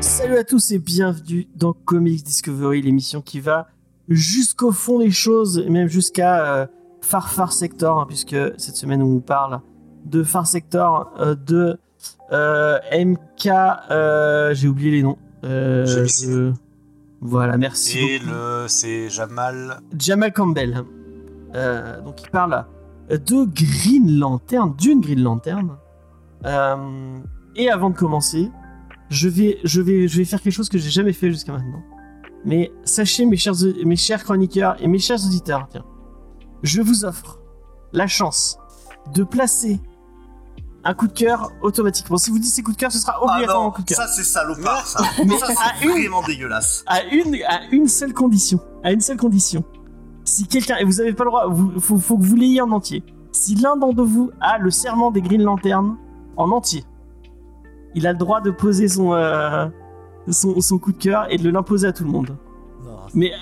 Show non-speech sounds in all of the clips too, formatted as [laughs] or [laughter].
Salut à tous et bienvenue dans Comics Discovery, l'émission qui va jusqu'au fond des choses, et même jusqu'à euh, Far Far Sector, hein, puisque cette semaine on vous parle de Far Sector, euh, de MK, euh, j'ai oublié les noms. Euh, je- Voilà, merci. Et beaucoup. le, c'est Jamal. Jamal Campbell. Euh, donc il parle de Green Lantern, d'une Green Lantern. Euh, et avant de commencer, je vais, je vais, je vais faire quelque chose que j'ai jamais fait jusqu'à maintenant. Mais sachez, mes chers, mes chers chroniqueurs et mes chers auditeurs, tiens, je vous offre la chance de placer un coup de cœur automatiquement. Si vous dites c'est coup de cœur, ce sera Ah obligatoirement un coup de cœur. ça c'est salopard, ça. [laughs] Mais ça c'est une- vraiment dégueulasse. à une, à une seule condition. À une seule condition. Si quelqu'un, et vous avez pas le droit, vous, faut, faut que vous l'ayez en entier. Si l'un d'entre vous a le serment des Green Lantern en entier, il a le droit de poser son, euh, son, son coup de cœur et de l'imposer à tout le monde. Mais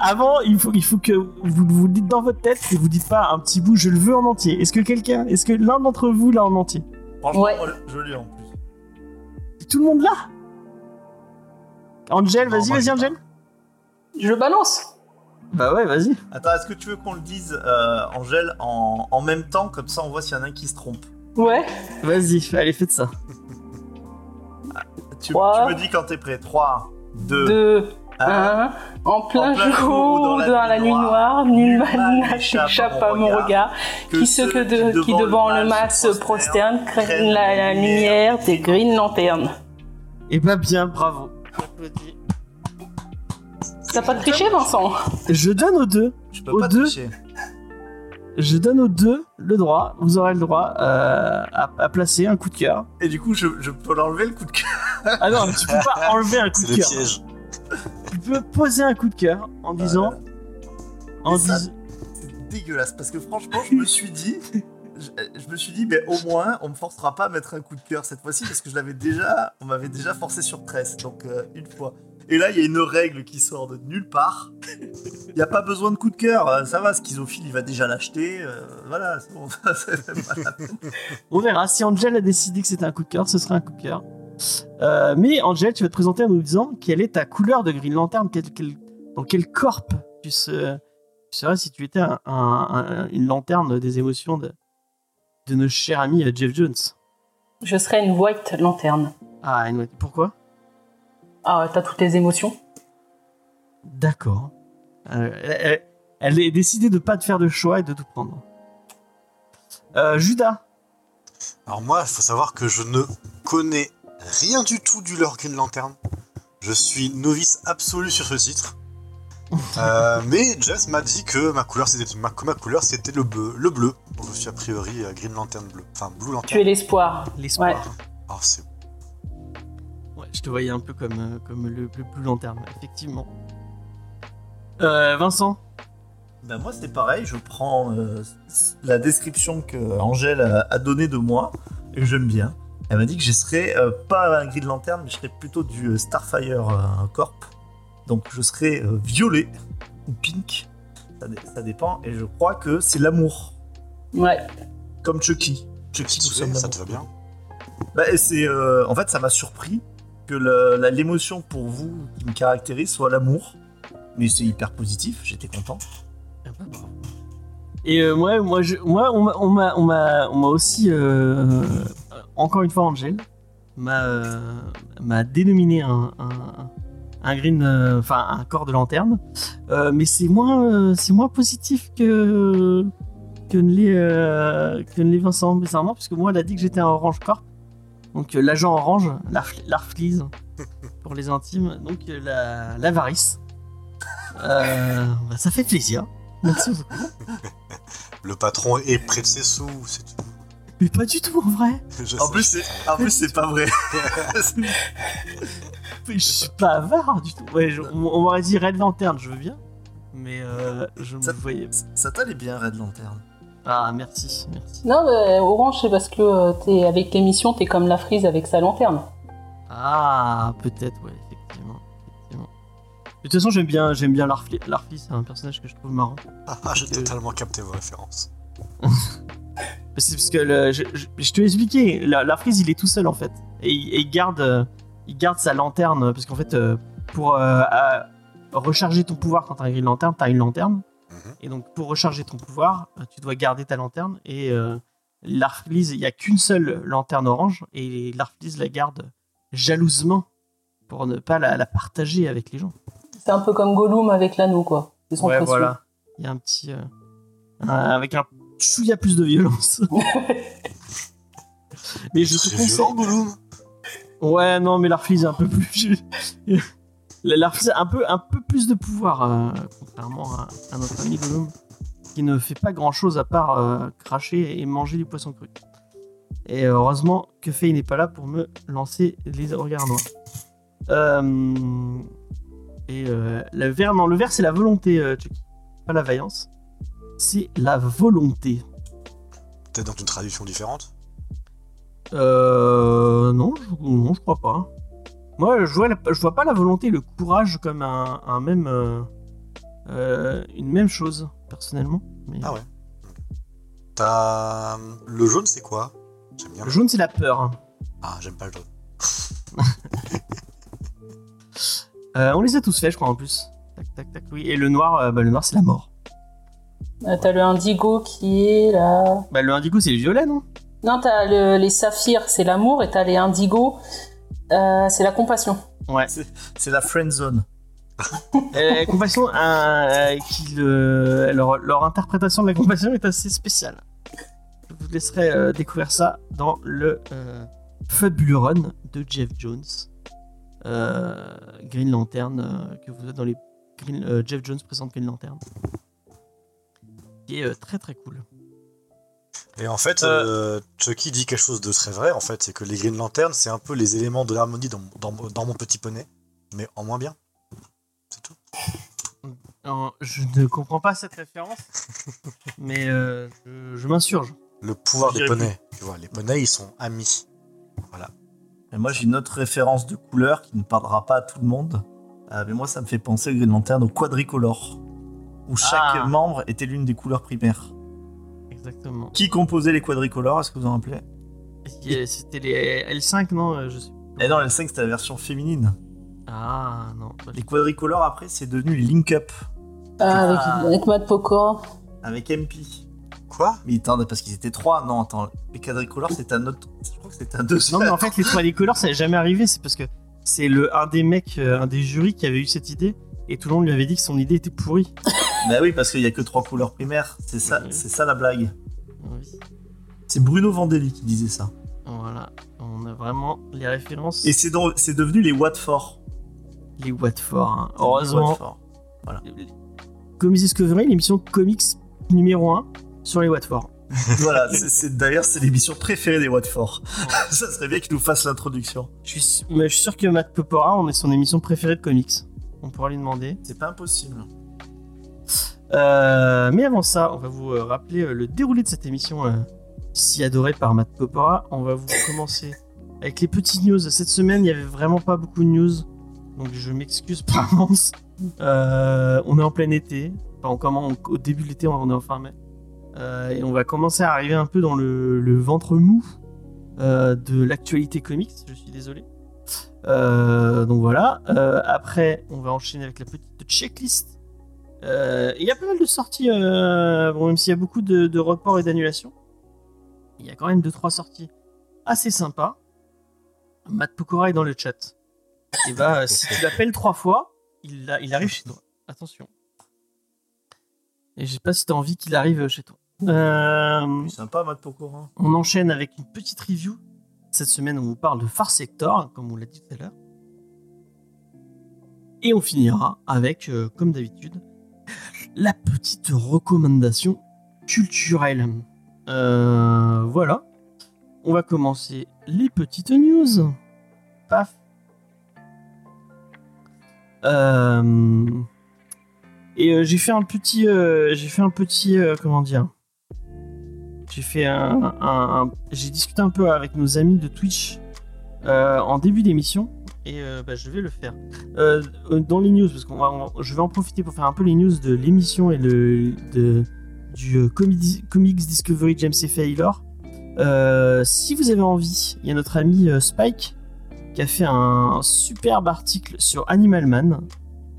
avant, il faut, il faut que vous vous le dites dans votre tête et vous dites pas un petit bout, je le veux en entier. Est-ce que quelqu'un, est-ce que l'un d'entre vous l'a en entier? Franchement, Ouais. je l'ai en plus. Tout le monde l'a? Angel, vas-y, vas-y, Angel. Je balance. Bah ouais, vas-y. Attends, est-ce que tu veux qu'on le dise, euh, Angèle, en, en même temps? Comme ça, on voit s'il y en a un qui se trompe. Ouais. Vas-y, allez, faites ça. [laughs] Tu, Trois. tu me dis quand t'es prêt. 3, 2, 2, 1. 1. En plein, En plein jour, dans la, nuit noire, nul mal n'échappe à mon regard. Qui ce que de, qui devant le mas se prosterne, craignent la, la lumière des Green Lanternes. Et bah bien, bravo. T'as pas triché, Vincent? Je donne aux deux, Je peux Aux pas deux. tricher. je donne aux deux le droit, vous aurez le droit euh, à, à placer un coup de cœur. Et du coup, je, je peux l'enlever le coup de cœur. Ah non, tu peux pas [laughs] enlever un coup C'est de le cœur. piège. Tu peux poser un coup de cœur en disant, en ça- dégueulasse parce que franchement, je me suis dit. Je, je me suis dit, mais au moins, on me forcera pas à mettre un coup de cœur cette fois-ci parce que je l'avais déjà, on m'avait déjà forcé sur 13, donc euh, une fois. Et là, il y a une règle qui sort de nulle part. Il n'y a pas besoin de coup de cœur, euh, ça va, Schizophile, il va déjà l'acheter. euh, voilà, c'est bon, [laughs] on verra. Si Angel a décidé que c'était un coup de cœur, ce sera un coup de cœur. Euh, mais Angel, tu vas te présenter en nous disant quelle est ta couleur de Green Lantern, quel- quel- dans quel corps tu, se- tu serais si tu étais un- un- un- une lanterne des émotions de, de notre cher ami euh, Jeff Jones. Je serais une White Lanterne. Ah, une- pourquoi? Ah, t'as toutes les émotions D'accord. Euh, elle, elle- elle est décidée de pas te faire de choix et de tout prendre. Euh, Judas. Alors moi, il faut savoir que je ne connais rien du tout du lore Green Lantern. Je suis novice absolu sur ce titre. [laughs] Euh, mais Jess m'a dit que ma couleur c'était ma, que ma couleur c'était le bleu, le bleu. Donc je suis a priori euh, Green Lantern bleu, enfin Blue Tu es Lantern. l'espoir. L'espoir. Ouais. Ah, c'est Ouais, je te voyais un peu comme, euh, comme le, le plus long terme, effectivement. Euh, Vincent? Ben moi, c'est pareil, je prends euh, la description que Angèle a, a donnée de moi, et que j'aime bien. Elle m'a dit que je serais euh, pas un Green Lantern, mais je serais plutôt du euh, Starfire euh, Corp. Donc je serais euh, violet ou pink, ça, dé- ça dépend, et je crois que c'est l'amour, Ouais. comme Chucky. Chucky, nous sommes ça te va bien? Bah, et c'est, euh, en fait, ça m'a surpris que l'émotion pour vous qui me caractérise soit l'amour. Mais c'est hyper positif, j'étais content. Et euh, moi, moi, je, moi, on m'a, on m'a, on m'a, on m'a aussi, euh, encore une fois, Angel m'a, euh, m'a dénominé un, un, un green, euh, enfin un corps de lanterne, Euh, mais c'est moins, euh, c'est moins positif que que ne l'est, que ne Vincent bizarrement, puisque moi, elle a dit que j'étais un orange corp, donc l'agent orange, l'arf- l'arflise [laughs] pour les intimes, donc la, l'avarice. Bah, ça fait plaisir. Merci beaucoup. Le patron est près de ses sous, c'est tout. Mais pas du tout en vrai. En plus, c'est, en plus, c'est pas vrai. [laughs] Mais je suis pas avare du tout. Ouais, je- on, on m'aurait dit Red Lantern, je veux bien. Mais euh, je me Ça- voyais. Ça t'allait bien, Red Lantern. Ah, merci, merci. Non, mais Orange, c'est parce que euh, t'es avec l'émission, t'es comme la frise avec sa lanterne. Ah, peut-être, ouais, effectivement. effectivement. De toute façon, j'aime bien, j'aime bien Larfleet. Larfleet, c'est un personnage que je trouve marrant. Ah, ah, j'ai totalement capté vos références. [laughs] C'est parce que le- je, je- je te l'ai expliqué, la, il est tout seul en fait. Et, il- et il, garde, euh, il garde sa lanterne, parce qu'en fait, euh, pour euh, à- recharger ton pouvoir quand t'as une lanterne, t'as une lanterne. Mhm. Et donc, pour recharger ton pouvoir, tu dois garder ta lanterne. Et euh, Larfleeze, il n'y a qu'une seule lanterne orange. Et Larfleeze la garde jalousement pour ne pas la, la partager avec les gens. C'est un peu comme Gollum avec l'anneau, quoi. C'est son ouais, précieux. voilà. Il y a un petit. euh, un- avec un chouïa plus de violence. [laughs] mais je te conseille. violent, Gollum Ouais, non, mais Larfleeze est un peu plus. [laughs] A un peu, un peu plus de pouvoir, euh, contrairement à, à notre ami Gollum, qui ne fait pas grand chose à part euh, cracher et manger du poisson cru. Et heureusement que Faye n'est pas là pour me lancer les regards noirs. Euh, et euh, le vert, non, le vert c'est la volonté, euh, pas la vaillance. C'est la volonté. Peut-être dans une traduction différente? Euh, non, je, non, je crois pas. Moi, je vois, la- je vois pas la volonté et le courage comme un, un même, euh, euh, une même chose, personnellement. Mais Ah ouais. T'as. Le jaune, c'est quoi? J'aime bien. Le jaune, c'est la peur. Ah, j'aime pas le jaune. [laughs] Euh, on les a tous fait, je crois, en plus. Tac, tac, tac, oui. Et le noir, euh, bah, le noir, c'est la mort. Euh, T'as le indigo qui est là. Bah, le indigo, c'est le violet, non? Non, t'as le- les saphirs, c'est l'amour, et t'as les indigos, euh, c'est la compassion. Ouais. C'est la friend zone. [laughs] Euh, compassion, euh, qui le- leur, leur interprétation de la compassion est assez spéciale. Je vous laisserai euh, découvrir ça dans le euh, Fabulous Run de Jeff Jones. Euh, Green Lantern, euh, que vous êtes dans les Green- euh, Jeff Jones présente Green Lantern. Qui est euh, très très cool. Et en fait, Euh. euh, Chucky dit quelque chose de très vrai, en fait, c'est que les Green Lanterns, c'est un peu les éléments de l'harmonie dans, dans, dans mon petit poney, mais en moins bien. C'est tout. Je ne comprends pas cette référence, [laughs] mais euh, je, je m'insurge. Le pouvoir des poneys, tu vois, les poneys, ils sont amis. Et moi, j'ai une autre référence de couleur qui ne parlera pas à tout le monde. Euh, mais moi, ça me fait penser au Green Lantern au quadricolore, où chaque Ah. membre était l'une des couleurs primaires. Exactement. Qui composait les quadricolores Est-ce que vous en rappelez? Et C'était les L5, non euh, je sais. Eh non, L5, c'était la version féminine. Ah non. pas Les quadricolores, après, c'est devenu les link-up Ah, avec, Ah. avec Matt Pokora. avec MP. Quoi? Mais attends, parce qu'ils étaient trois. Non, attends, les quadricolores, c'était un autre. Je crois que c'était un deuxième. Non, mais en fait, les trois décolores, ça n'est jamais arrivé. C'est parce que c'est le un des mecs, euh, un des jurys qui avait eu cette idée. Et tout le monde lui avait dit que son idée était pourrie. [laughs] Bah oui, parce qu'il y a que trois couleurs primaires. C'est ça, Oui. c'est ça la blague. Oui. C'est Bruno Vandelli qui disait ça. Voilà. On a vraiment les références. Et c'est dans- c'est devenu les Watford. les Watford. hein. Heureusement. Watford. Comics Discovery, l'émission comics numéro 1 sur les Watford. [laughs] voilà, c'est- c'est- d'ailleurs, c'est l'émission préférée des Watford. [laughs] ça serait bien qu'il nous fasse l'introduction. Je suis, su- mais je suis sûr que Matt Popora, on est son émission préférée de comics. On pourra lui demander. C'est pas impossible. Euh, mais avant ça, on va vous euh, rappeler euh, le déroulé de cette émission si adorée par Matt Popora. On va vous commencer avec les petites news. Cette semaine, il n'y avait vraiment pas beaucoup de news. Donc je m'excuse par [laughs] avance. On est en plein été. Enfin, au début de l'été, on est en fin mai. Et on va commencer à arriver un peu dans le, le ventre mou de l'actualité comics. Je suis désolé. Donc voilà. Après, on va enchaîner avec la petite checklist. Euh, Il y a pas mal de sorties, euh, bon, même s'il y a beaucoup de, de reports et d'annulations. Il y a quand même 2-3 sorties assez sympas. Matt Pokora est dans le chat. Et bah, si tu l'appelles trois fois, il, arrive chez toi. Attention. Et je sais pas si t'as envie qu'il arrive chez toi. Euh, sympa, Matt Pokora. on enchaîne avec une petite review. Cette semaine, on vous parle de Far Sector, comme on l'a dit tout à l'heure. Et on finira avec, euh, comme d'habitude, la petite recommandation culturelle. Euh, voilà. On va commencer les petites news. Paf. Euh, et euh, j'ai fait un petit, j'ai fait un petit, comment dire, j'ai fait un- j'ai discuté un peu avec nos amis de Twitch en début d'émission et bah, je vais le faire. dans les news, parce que je vais en profiter pour faire un peu les news de l'émission et de, du Comics Discovery James F. Taylor. si vous avez envie, il y a notre ami Spike qui a fait un superbe article sur Animal Man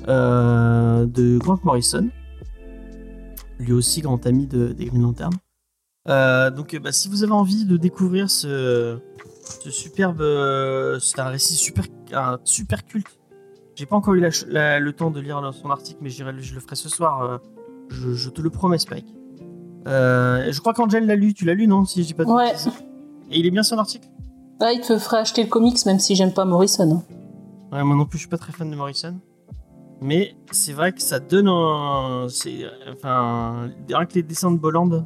de Grant Morrison lui aussi grand ami de, des Green Lantern. Euh, donc, bah, si vous avez envie de découvrir ce, superbe, euh, c'est un récit super, un super culte. J'ai pas encore eu le temps de lire son article, mais je le ferai ce soir. Euh, je, te le promets, Spike. je crois qu'Angel l'a lu. Tu l'as lu, non Si j'ai pas. Ouais. Et il est bien son article? Il te ferait acheter le comics, même si j'aime pas Morrison. Ouais, moi non plus, je suis pas très fan de Morrison. Mais c'est vrai que ça donne un. Enfin, rien que les dessins de Bolland,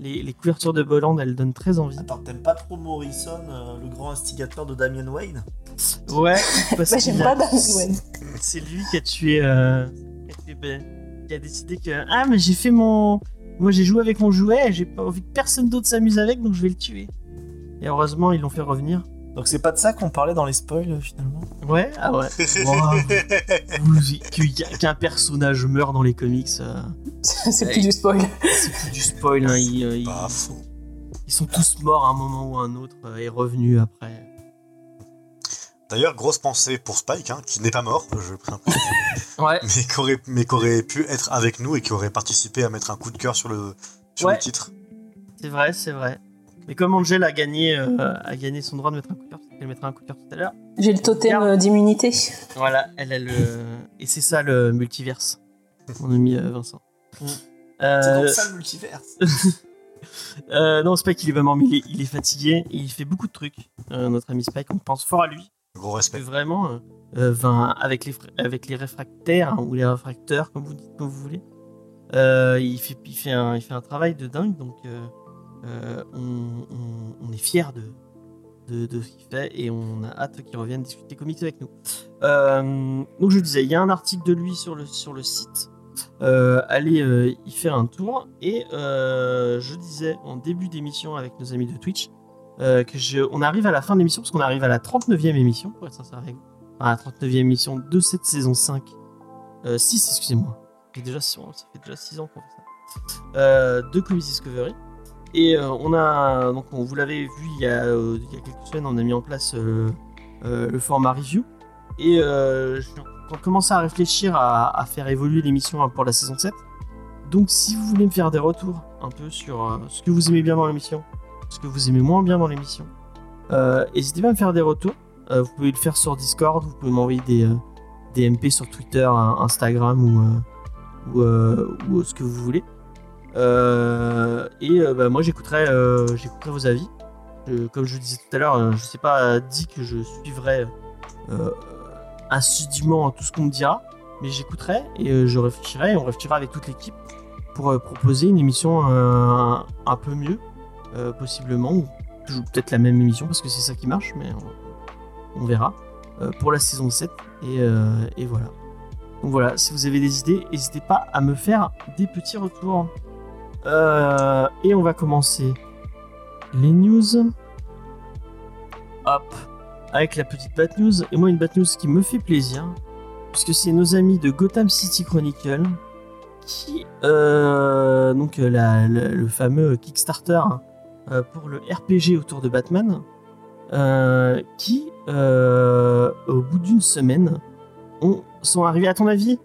les, couvertures de Bolland, elles donnent très envie. Attends, t'aimes pas trop Morrison, euh, le grand instigateur de Damien Wayne? Ouais, [laughs] parce bah, j'aime pas Damien Wayne. C'est lui qui a tué. Euh, qui a décidé que. Ah, mais j'ai fait mon. Moi, j'ai joué avec mon jouet, j'ai pas envie que personne d'autre s'amuse avec, donc je vais le tuer. Et heureusement, ils l'ont fait revenir. Donc c'est pas de ça qu'on parlait dans les spoils finalement Ouais, ah ouais. [laughs] Qu'un personnage meurt dans les comics. Euh, c'est plus du spoil. C'est plus du spoil. Hein, ils, euh, ils, sont tous morts à un moment ou à un autre euh, et revenus après. D'ailleurs, grosse pensée pour Spike, hein, qui n'est pas mort, je [laughs] ouais. Mais qui aurait, pu être avec nous et qui aurait participé à mettre un coup de cœur sur le, sur le titre. C'est vrai, c'est vrai. Mais comme Angel a gagné, euh, a gagné son droit de mettre un coup de cœur, elle mettra un coup de cœur tout à l'heure. J'ai le totem euh, d'immunité. Voilà, elle a le. Et c'est ça le multiverse, mon ami euh, Vincent. Mm. C'est donc ça le multiverse. [laughs] non, Spike, il est vraiment, il est, il est fatigué. il fait beaucoup de trucs. notre ami Spike, on pense fort à lui. Gros respect. Vraiment, avec les avec les réfractaires hein, ou les réfracteurs, comme vous dites, comme vous voulez. il fait, il fait un, il fait un travail de dingue. Donc, euh, on, est fiers de, de, ce qu'il fait et on a hâte qu'il revienne discuter comics avec nous. Euh, donc je disais, il y a un article de lui sur le, sur le site. Euh, allez y faire un tour. Et je disais en début d'émission avec nos amis de Twitch que je, on arrive à la fin de l'émission parce qu'on arrive à la 39e émission, pour être sincère avec vous. la 39e émission de cette saison 5. 6, excusez-moi. Déjà, ça fait déjà 6 ans qu'on fait ça. de Comics Discovery. Et euh, on a, donc vous l'avez vu il y, a, euh, il y, a, quelques semaines, on a mis en place euh, le format review. Et on commence à réfléchir à, faire évoluer l'émission hein, pour la saison 7. Donc si vous voulez me faire des retours un peu sur ce que vous aimez bien dans l'émission, ce que vous aimez moins bien dans l'émission, n'hésitez pas à me faire des retours. vous pouvez le faire sur Discord, vous pouvez m'envoyer des, des MP sur Twitter, Instagram ou, ou ce que vous voulez. Euh, et euh, bah, moi j'écouterai, euh, j'écouterai vos avis. comme je disais tout à l'heure, je sais pas dit que je suivrai assidûment tout ce qu'on me dira, mais j'écouterai et je réfléchirai on réfléchira avec toute l'équipe pour proposer une émission un, peu mieux, possiblement, ou peut-être la même émission parce que c'est ça qui marche, mais on, verra pour la saison 7 et, et, voilà. Donc voilà, si vous avez des idées, n'hésitez pas à me faire des petits retours. Euh, et on va commencer les news. Hop, avec la petite bad news. Et moi, une bad news qui me fait plaisir, puisque c'est nos amis de Gotham City Chronicle qui, euh, donc le fameux Kickstarter hein, pour le RPG autour de Batman, euh, qui, au bout d'une semaine, ont, sont arrivés à ton avis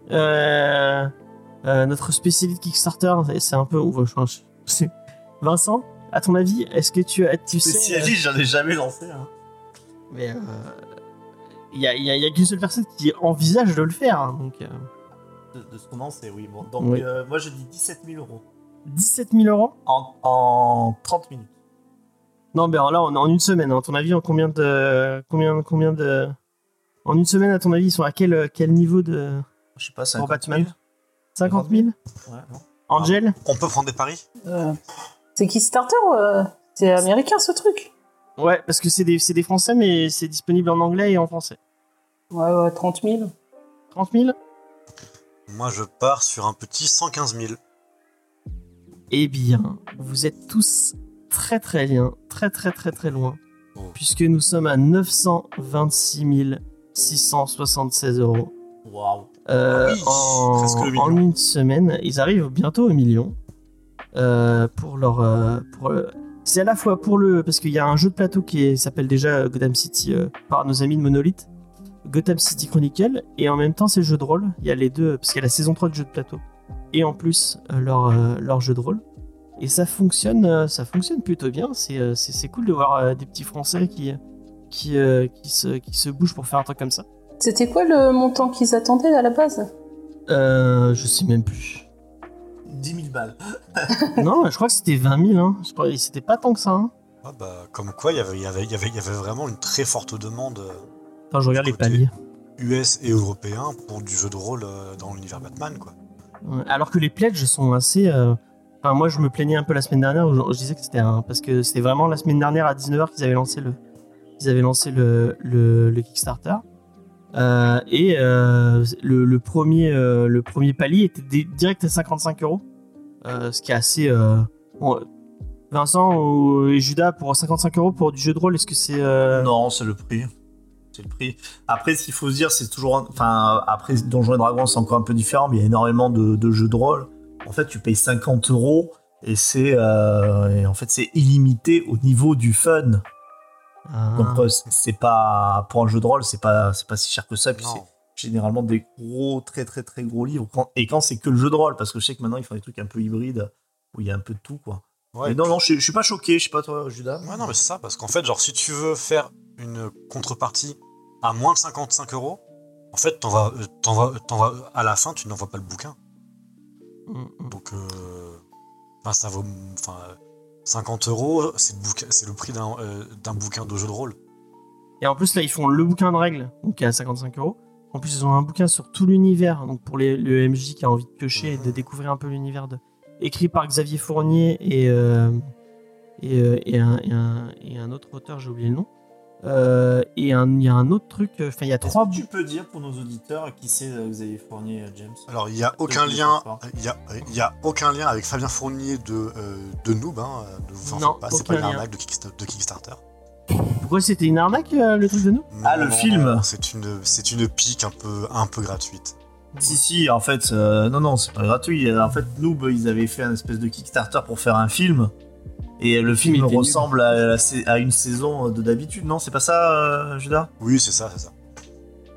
euh, notre spécialiste Kickstarter, c'est un peu. [laughs] Vincent, à ton avis, est-ce que tu, tu. Spécialiste, j'en ai jamais lancé. Hein. Mais il euh, y a, qu'une seule personne qui envisage de le faire. Hein, donc, euh. de, ce qu'on en sait, oui. Bon, donc, moi, je dis 17 000 euros. 17 000 euros? En, en 30 minutes. Non, mais là, on est en une semaine. À ton avis, en combien de. Combien, combien de. En une semaine, à ton avis, ils sont à quel, quel niveau de. Je sais pas, 50 Batman? 50 000 Ouais, Angel? On peut prendre des paris? Euh, C'est Kickstarter ou euh, c'est américain ce truc Ouais, parce que c'est des, des, Français, mais c'est disponible en anglais et en français. Ouais, ouais, 30 000. 30 000 Moi, je pars sur un petit 115 000. Eh bien, vous êtes tous très très bien, très très très très loin. Oh. puisque nous sommes à 926 676 euros. Waouh. Euh, oui, en, une semaine, ils arrivent bientôt au million. Euh, pour leur, euh, pour, c'est à la fois pour le, parce qu'il y a un jeu de plateau qui s'appelle déjà Gotham City par nos amis de Monolith, Gotham City Chronicle, et en même temps c'est le jeu de rôle. Il y a les deux, parce qu'il y a la saison 3 de jeu de plateau, et en plus leur, leur jeu de rôle. Et ça fonctionne, ça fonctionne plutôt bien. C'est, cool de voir des petits Français qui, qui, qui, se, qui se bougent pour faire un truc comme ça. C'était quoi le montant qu'ils attendaient à la base Euh, je sais même plus. 10 000 balles. [laughs] non, je crois que c'était 20 000. Hein. Je crois que c'était pas tant que ça. Hein. Ah bah, comme quoi, il y avait, il y, avait, il y, avait, il y avait vraiment une très forte demande euh, Attends, je regarde les paliers. US et européen pour du jeu de rôle euh, dans l'univers Batman, quoi. Ouais, Alors que les pledges sont assez. euh, Enfin, moi, je me plaignais un peu la semaine dernière. où Je, je disais que c'était un... parce que c'était vraiment la semaine dernière à 19h qu'ils avaient lancé le, ils avaient lancé le, le, le Kickstarter. Euh, et euh, le, premier, euh, le premier palier était di- direct à 55 euros, Euh, ce qui est assez. Vincent et Judas pour 55 euros pour du jeu de rôle, est-ce que c'est Non, c'est le prix. C'est le prix. Après, qu'il faut se dire, c'est toujours. Enfin, après, Donjons et Dragons, c'est encore un peu différent, mais il y a énormément de, de jeux de rôle. En fait, tu payes 50 euros et c'est. en fait, c'est illimité au niveau du fun. Ah, Donc, euh, c'est- pas. Pour un jeu de rôle, c'est pas, c'est pas si cher que ça. Puis Non. c'est généralement des gros, très, très, très gros livres. Quand- et quand c'est que le jeu de rôle, parce que je sais que maintenant, ils font des trucs un peu hybrides où il y a un peu de tout, quoi. Ouais, Mais non, non, je, je suis pas choqué. Je sais pas, toi, Judas. Ouais, non, mais c'est ça, parce qu'en fait, genre, si tu veux faire une contrepartie à moins de 55 euros, en fait, t'en vas, euh, t'en vas, t'en vas, à la fin, tu n'envoies pas le bouquin. mm, mm. Donc, euh, enfin, ça vaut, enfin, euh, 50 euros, c'est le, prix d'un euh, d'un bouquin de jeu de rôle. Et en plus, là, ils font le bouquin de règles, donc qui est à 55 euros. En plus, ils ont un bouquin sur tout l'univers, donc pour les, le MJ qui a envie de piocher et de découvrir un peu l'univers de. écrit par Xavier Fournier et, euh, et, euh, et un, et un- et un autre auteur, j'ai oublié le nom. Euh, et il y a un autre truc, euh, enfin, il y a trois. tu peux dire pour nos auditeurs qui c'est Xavier Fournier, James Alors, il n'y a aucun lien, il y a, il y a aucun lien avec Fabien Fournier de, euh, de Noob, hein, ne vous en Non, faites pas, c'est pas une arnaque de, Kickstarter. de Kickstarter. Pourquoi c'était une arnaque, euh, le truc de nous Ah, le film. C'est une, c'est une pique un peu, un peu gratuite. Si, si, en fait, euh, non, non, c'est pas gratuit. Euh, En fait, Noob, ils avaient fait un espèce de Kickstarter pour faire un film. Et le film était ressemble à, la sa- à une saison de d'habitude, non C'est pas ça, euh, Judas? Oui, c'est ça, c'est ça.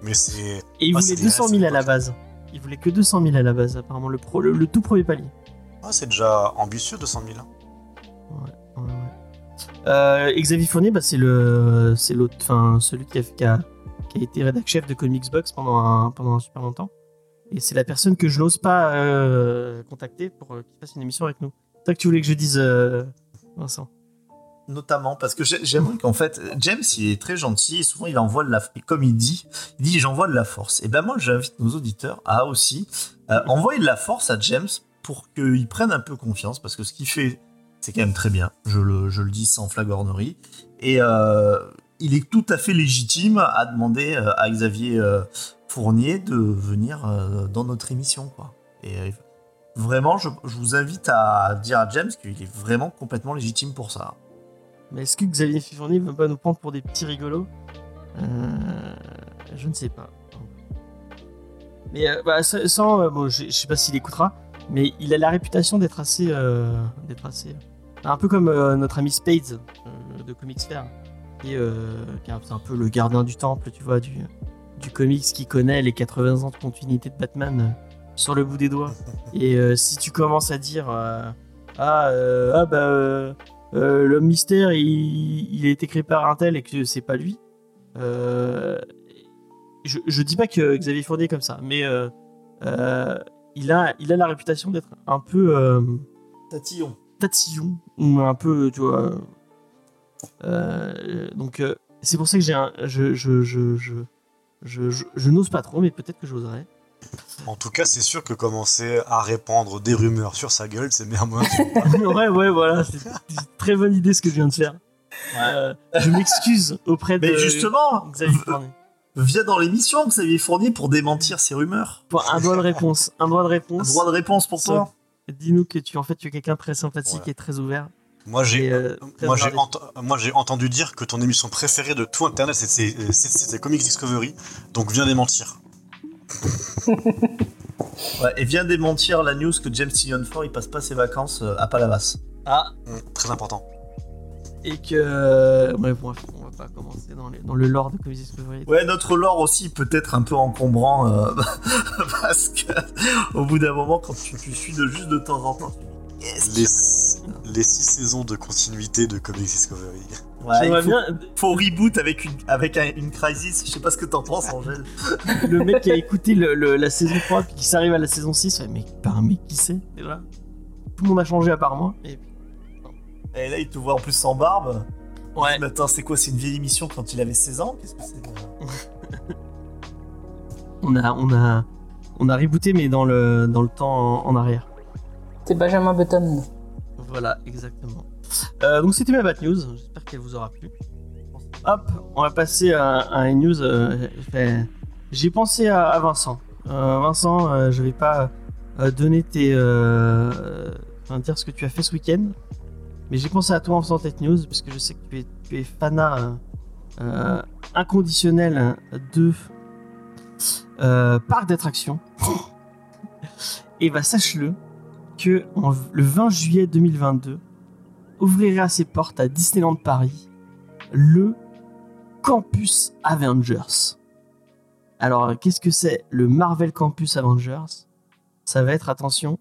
Mais c'est. Et il Ah, voulait c'est des 200 000 à la base. Il voulait que 200 000 à la base, apparemment, le, pro- le, le tout premier palier. Ah, c'est déjà ambitieux, 200 000. hein. Ouais, ouais. Euh, Xavier Fournier, bah, c'est le, c'est l'autre, enfin celui qui a, qui a, qui a été rédac chef de Comics Box pendant un, pendant un super longtemps. Et c'est la personne que je n'ose pas euh, contacter pour euh, qu'il fasse une émission avec nous. Ça que tu voulais que je dise, euh, Vincent. Notamment parce que j'ai- j'aimerais qu'en fait, James, il est très gentil et souvent il envoie de la. Comme il dit, il dit j'envoie de la force. Et ben moi, j'invite nos auditeurs à aussi euh, envoyer de la force à James pour qu'il prenne un peu confiance parce que ce qu'il fait, c'est quand même très bien. Je le, je le dis sans flagornerie. Et euh, il est tout à fait légitime à demander euh, à Xavier Fournier de venir dans notre émission. Quoi. Et vraiment, je, vous invite à dire à James qu'il est vraiment complètement légitime pour ça. Mais est-ce que Xavier Fournier va pas nous prendre pour des petits rigolos Euh, Je ne sais pas. Mais euh, bah, sans, euh, bon, je, je sais pas s'il écoutera, mais il a la réputation d'être assez, euh, d'être assez, un peu comme notre ami Spades de Comics Fair, qui est, qui est un- peu le gardien du temple, tu vois, du, du comics qui connaît les 80 ans de continuité de Batman sur le bout des doigts. Et euh, si tu commences à dire euh, ah, euh, ah bah euh, l'homme mystère il, il a été créé par un tel et que c'est pas lui. Je, je dis pas que Xavier Fournier est comme ça, mais il, a, il a la réputation d'être un peu Tatillon. tatillon, ou un peu, tu vois. donc c'est pour ça que j'ai un. Je, je, je, je, je, je- je n'ose pas trop, mais peut-être que j'oserais. En tout cas, c'est sûr que commencer à répandre des rumeurs sur sa gueule, c'est bien moins. [laughs] ouais, ouais, voilà, c'est une très bonne idée ce que je viens de faire. Euh, je m'excuse auprès de Mais justement, Xavier Fournier. viens dans l'émission, Xavier Fournier, pour démentir ces rumeurs. Pour un doigt de réponse. Un doigt de Un réponse. droit de réponse pour toi. Dis-nous que tu en fait tu es quelqu'un très sympathique Voilà. et très ouvert. Moi j'ai euh, très moi j'ai regardé. ent- moi, j'ai entendu dire que ton émission préférée de tout internet c'est Comics Discovery. Donc viens démentir. [laughs] Ouais, et vient démentir la news que James Tynion Ford il passe pas ses vacances euh, à Palavas. Ah, Hum, très important. et que. Bref, bref, on va pas commencer dans, les- dans le lore de Comics Discovery. Ouais, notre lore aussi peut être un peu encombrant euh, [laughs] parce que au bout d'un moment, quand tu, tu suis de juste de temps en temps, tu dis, qu'est-ce Les, les six saisons de continuité de Comics Discovery. Ouais, J'aimerais il faut, bien faut reboot avec une avec un- une crisis. Je sais pas ce que t'en penses, Angèle. [laughs] le mec qui a écouté le- le- la saison 3 puis qui s'arrive à la saison 6, ouais, mais par un mec qui sait? Déjà Tout le monde a changé à part moi. Et... Et là, il te voit en plus sans barbe. Ouais. Mais attends, c'est quoi C'est une vieille émission quand il avait 16 ans? Qu'est-ce que c'est? [laughs] On a, on a, on a rebooté mais dans le, dans le temps en, en arrière. C'est Benjamin Button. Voilà, exactement. Euh, donc c'était ma bad news, j'espère qu'elle vous aura plu. Hop, on va passer à, à une news. euh, fait- J'ai pensé à, à Vincent. Euh, Vincent, je vais pas donner tes, enfin, dire ce que tu as fait ce week-end, mais j'ai pensé à toi en faisant cette news parce que je sais que tu es, tu es fanat euh, inconditionnel de euh, parc d'attractions. [laughs] Et bah sache-le que en- le 20 juillet 2022 ouvrira ses portes à Disneyland Paris le Campus Avengers. Alors, qu'est-ce que c'est le Marvel Campus Avengers? Ça va être, attention,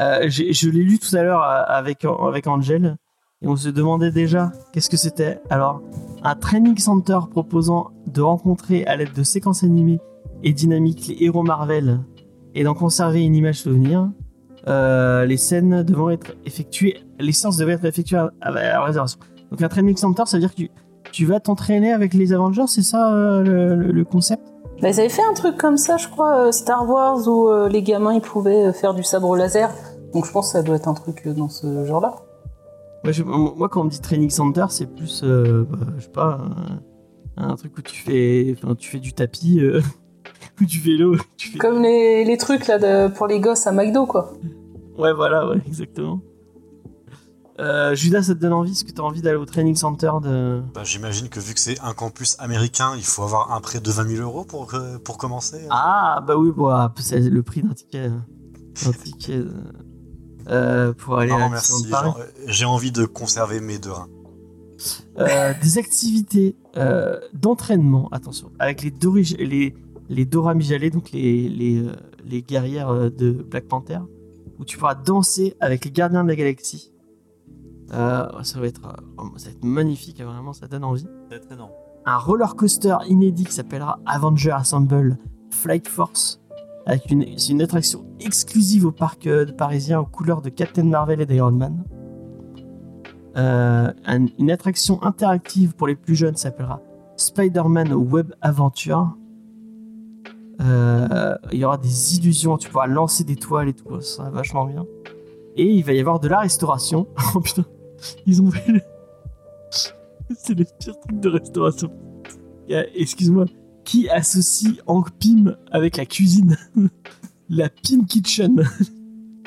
euh, je l'ai lu tout à l'heure euh, avec, avec Angel, et on se demandait déjà qu'est-ce que c'était. Alors, un training center proposant de rencontrer à l'aide de séquences animées et dynamiques les héros Marvel et d'en conserver une image souvenir. Euh, les scènes devront être effectuées, les séances devraient être effectuées à, à- à la réservation. Donc un training center, ça veut dire que tu, tu vas t'entraîner avec les Avengers, c'est ça euh, le, concept? Bah, ils avaient fait un truc comme ça, je crois, euh, Star Wars, où les gamins ils pouvaient faire du sabre laser. Donc je pense que ça doit être un truc dans ce genre-là. moi, je- moi, quand on me dit training center, c'est plus, bah, je sais pas, un, un truc où tu fais, tu fais du tapis, ou du vélo. [laughs] Tu fais... Comme les, les trucs là de, pour les gosses à McDo, quoi. Ouais, voilà, ouais, exactement. Euh, Judas, ça te donne envie Est-ce que tu as envie d'aller au training center de... Bah, J'imagine que vu que c'est un campus américain, il faut avoir un prêt de 20 000 euros pour, que- pour commencer. Ah, bah oui, bon, ah, c'est le prix d'un ticket. euh, Un ticket euh, euh, pour aller non, à merci. Euh, J'ai envie de conserver mes deux reins. Euh, des activités euh, d'entraînement, attention, avec les, les, les Dora Mijalet, donc les, les, euh, les guerrières euh, de Black Panther, où tu pourras danser avec les gardiens de la galaxie. Euh, ça, va être, euh, ça va être magnifique, vraiment, ça donne envie. C'est très énorme. un roller coaster inédit qui s'appellera Avenger Assemble Flight Force. Avec une, c'est une attraction exclusive au parc euh, parisien aux couleurs de Captain Marvel et d'Iron Man. Euh, un- une attraction interactive pour les plus jeunes s'appellera Spider-Man Web Adventure. Euh, Il y aura des illusions, tu pourras lancer des toiles et tout, ça va vachement bien. Et il va y avoir de la restauration. [laughs] Oh putain, ils ont le... [laughs] C'est le pire truc de restauration. Excuse-moi, qui associe Hank Pym avec la cuisine? [laughs] La Pym Kitchen.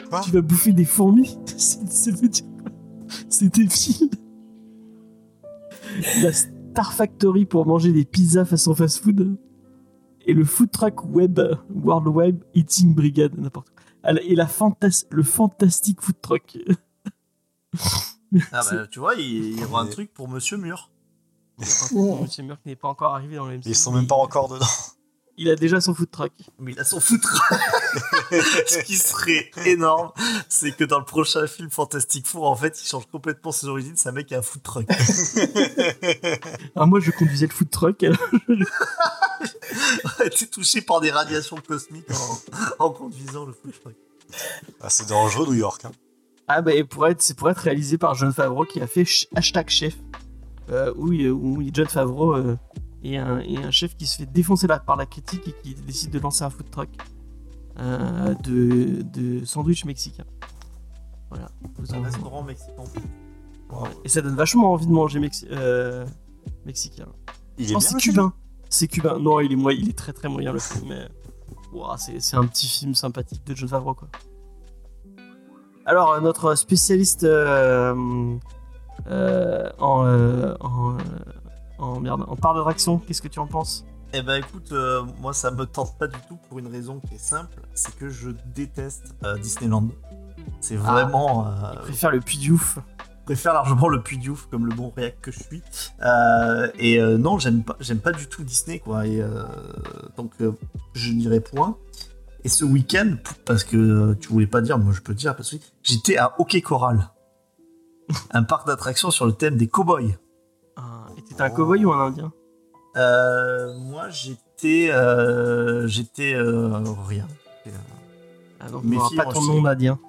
Quoi? Tu vas bouffer des fourmis? C'est ça veut dire C'est débile. La Star Factory pour manger des pizzas façon fast-food. Et le food truck web, World Web Eating Brigade, n'importe quoi. Et la fantas le fantastique food truck. Ah bah, tu vois, il, il y aura un truc pour Monsieur Mur. Monsieur Murk n'est pas encore arrivé dans le MCU. Ils sont même pas encore dedans. Il a déjà son food truck. Mais il a son foutre. [laughs] Ce qui serait énorme, c'est que dans le prochain film Fantastic Four, en fait, il change complètement ses origines. C'est un mec qui a un food truck. Alors [laughs] moi je conduisais le food truck. alors- a [laughs] été touché par des radiations cosmiques en, en conduisant le food truck. Ah, c'est dangereux, New York. hein. Ah bah et pour être, c'est pour être réalisé par John Favreau qui a fait hashtag chef. Euh, où, John Favreau euh, est, un, chef qui se fait défoncer la- par la critique et qui décide de lancer un food truck euh, de, de sandwich mexicain. Voilà. Vous en- Un restaurant mexicain. Ouais. Et ça donne vachement envie de manger mexi- euh, mexicain. Il est bien, c'est cubain. C'est cubain. Non, il est, moyen, il est très très moyen le film, mais Ouah, c'est un petit film sympathique de John Favreau quoi. Alors euh, notre spécialiste euh, euh, en, euh, en, euh, en, merde, en part d'attraction. Qu'est-ce que tu en penses? Eh ben écoute, euh, moi ça me tente pas du tout pour une raison qui est simple, c'est que je déteste euh, Disneyland. C'est Ah. vraiment. euh, Je préfère le Puy du Ouf. je préfère largement le Puy du Ouf comme le bon réac que je suis. Et non, j'aime pas, j'aime pas du tout Disney quoi. Et donc je n'irai point. Et ce week-end, parce que tu voulais pas dire, moi je peux dire parce que j'étais à Hockey Coral, [laughs] un parc d'attractions sur le thème des cowboys. Ah, et t'es un cowboy ou un indien Euh, moi j'étais, euh, j'étais euh, rien. Ah, donc, Mes filles pas ton aussi. nom d'indien.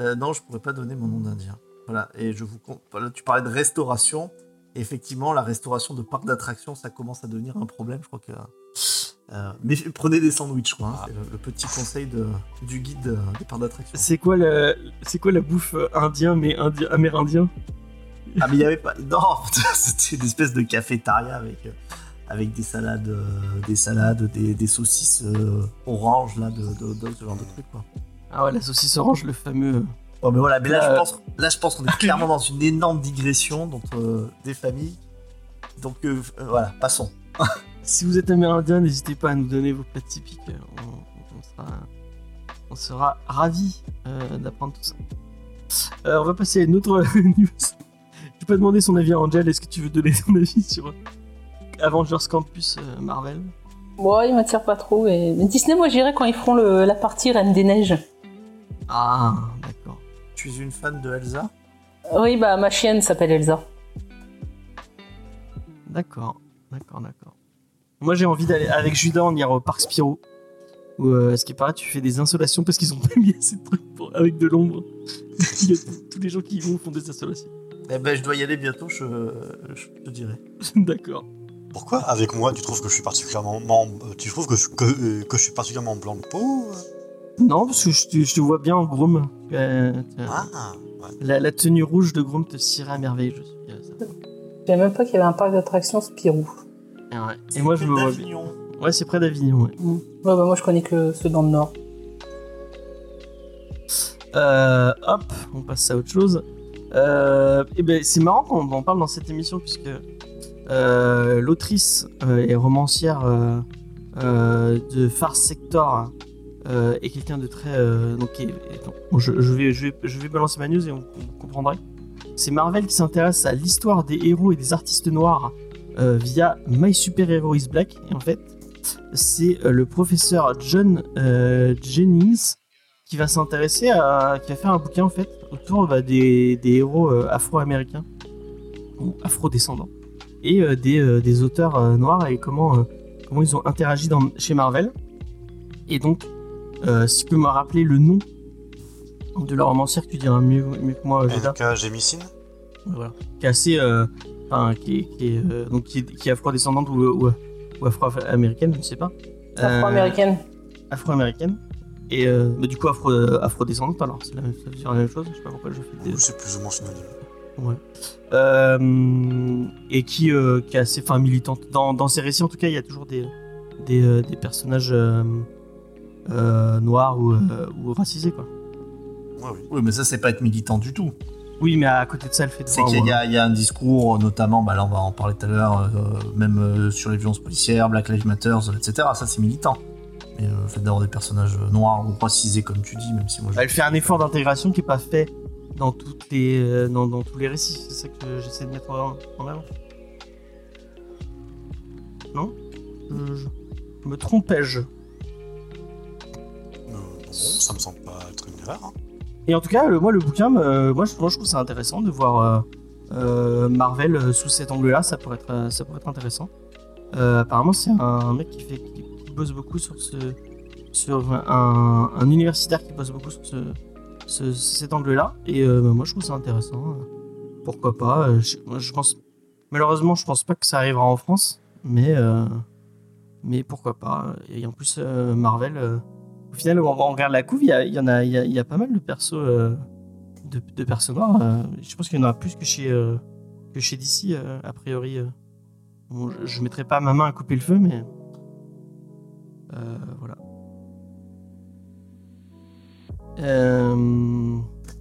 Euh, non, je pourrais pas donner mon nom d'Indien. Voilà, et je vous voilà, tu parlais de restauration. Et effectivement, la restauration de parcs d'attractions, ça commence à devenir un problème. Je crois que. euh, mais prenez des sandwichs, quoi. hein. C'est le, le petit conseil de, du guide euh, des parcs d'attractions. C'est quoi, le, c'est quoi la bouffe indien mais indien, amérindien? Ah, mais il y avait pas. Non, [laughs] c'était une espèce de cafétéria avec, euh, avec des salades, euh, des salades, des, des saucisses euh, oranges, là, de, de- de ce genre de trucs, quoi. Ah ouais, la saucisse orange, le fameux. Bon, mais voilà, mais là, je pense, là, je pense qu'on est [laughs] clairement dans une énorme digression entre euh, des familles. Donc, voilà, passons. [laughs] Si vous êtes amérindien, n'hésitez pas à nous donner vos plats typiques. On, on sera, on sera ravis d'apprendre tout ça. On va passer à une autre news. Vais pas demander son avis à Angel. Est-ce que tu veux donner ton avis sur Avengers Campus euh, Marvel? Bon, il m'attire pas trop. Et... mais Disney, moi j'irai quand ils feront le- la partie Reine des Neiges. Ah, d'accord. Tu es une fan de Elsa? Oui, bah ma chienne s'appelle Elsa. D'accord, d'accord, d'accord. Moi j'ai envie d'aller avec Judas, on ira au parc Spiro. Où, euh, ce qui paraît, tu fais des insolations parce qu'ils ont [laughs] pas mis assez de trucs pour- avec de l'ombre. [laughs] Il y a tous les gens qui y vont font des installations. Eh ben, je dois y aller bientôt, je, je te dirai. [laughs] d'accord. Pourquoi avec moi tu trouves que je suis particulièrement euh, tu trouves que je, que, euh, que je suis particulièrement blanc de peau euh? Non, parce que je te, je te vois bien en Groom. Euh, Ah, ouais. la, la tenue rouge de Groom te cirait à merveille, je suis. euh, savais même pas qu'il y avait un parc d'attractions Spirou. Et, ouais. Et moi je me vois bien. Avignon. Ouais, c'est près d'Avignon, ouais. Ouais, bah moi je connais que ceux dans le Nord. Euh, hop, on passe à autre chose. Euh, et ben, c'est marrant qu'on en parle dans cette émission puisque euh, l'autrice euh, et romancière de Farce Sector est quelqu'un de très. donc, je, vais, je, vais, je vais balancer ma news et on, on. C'est Marvel qui s'intéresse à l'histoire des héros et des artistes noirs via My Super Hero is Black. Et en fait, c'est le professeur John Jennings qui va s'intéresser à. qui va faire un bouquin en fait autour bah, des, des héros euh, afro-américains ou afro-descendants et euh, des, euh, des auteurs euh, noirs et comment, euh, comment ils ont interagi dans, chez Marvel. Et donc, euh, si tu peux me rappeler le nom de la romancière que tu diras mieux, mieux que moi, NK Jemisin voilà, qui est assez. euh, Enfin, qui est, qui est, euh, donc qui est, qui est afro-descendante ou, ou, ou afro-américaine, je ne sais pas. Euh, Afro-américaine. Et euh, bah, du coup, afro, euh, afro-descendante, alors c'est la, même- la chose, je sais pas pourquoi je fais des. c'est plus ou moins synonyme. Ouais. Euh, et qui, euh, qui est assez enfin, militante. Dans, dans ses récits, en tout cas, il y a toujours des, des, euh, des personnages euh, euh, noirs ou, euh, ou racisés, quoi. Ouais, oui. Oui, mais ça, c'est pas être militant du tout. Oui, mais à côté de ça, elle fait de C'est qu'il y, ouais. a- il y a un discours, notamment, bah là on va en parler tout à l'heure, euh, même euh, sur les violences policières, Black Lives Matter, etc. Ça c'est militant. Mais euh, le fait d'avoir des personnages noirs ou racisés, comme tu dis, même si moi je. Elle fait un effort d'intégration qui est pas fait dans, toutes les, euh, dans, dans tous les récits. C'est ça que j'essaie de mettre en, en avant. Non? Je, je- me trompais-je? Euh, non, ça me semble pas être une erreur. hein. Et en tout cas, le- moi, le bouquin, moi, je, moi, je trouve ça intéressant de voir euh, euh, Marvel euh, sous cet angle-là. Ça pourrait être, euh, ça pourrait être intéressant. Euh, apparemment, c'est un mec qui fait, qui bosse beaucoup sur ce, sur un, un universitaire qui bosse beaucoup sur ce, ce- cet angle-là. Et euh, bah, moi, je trouve ça intéressant. Pourquoi pas euh, je, pense, malheureusement, je pense pas que ça arrivera en France, mais, euh, mais pourquoi pas. Et en plus, Marvel. au final, on, on regarde la couve, il y, en a, il y, a, pas mal de persos, de, de persos noirs. je pense qu'il y en a plus que chez, que chez DC, a priori. je, je mettrai pas ma main à couper le feu, mais voilà. Euh,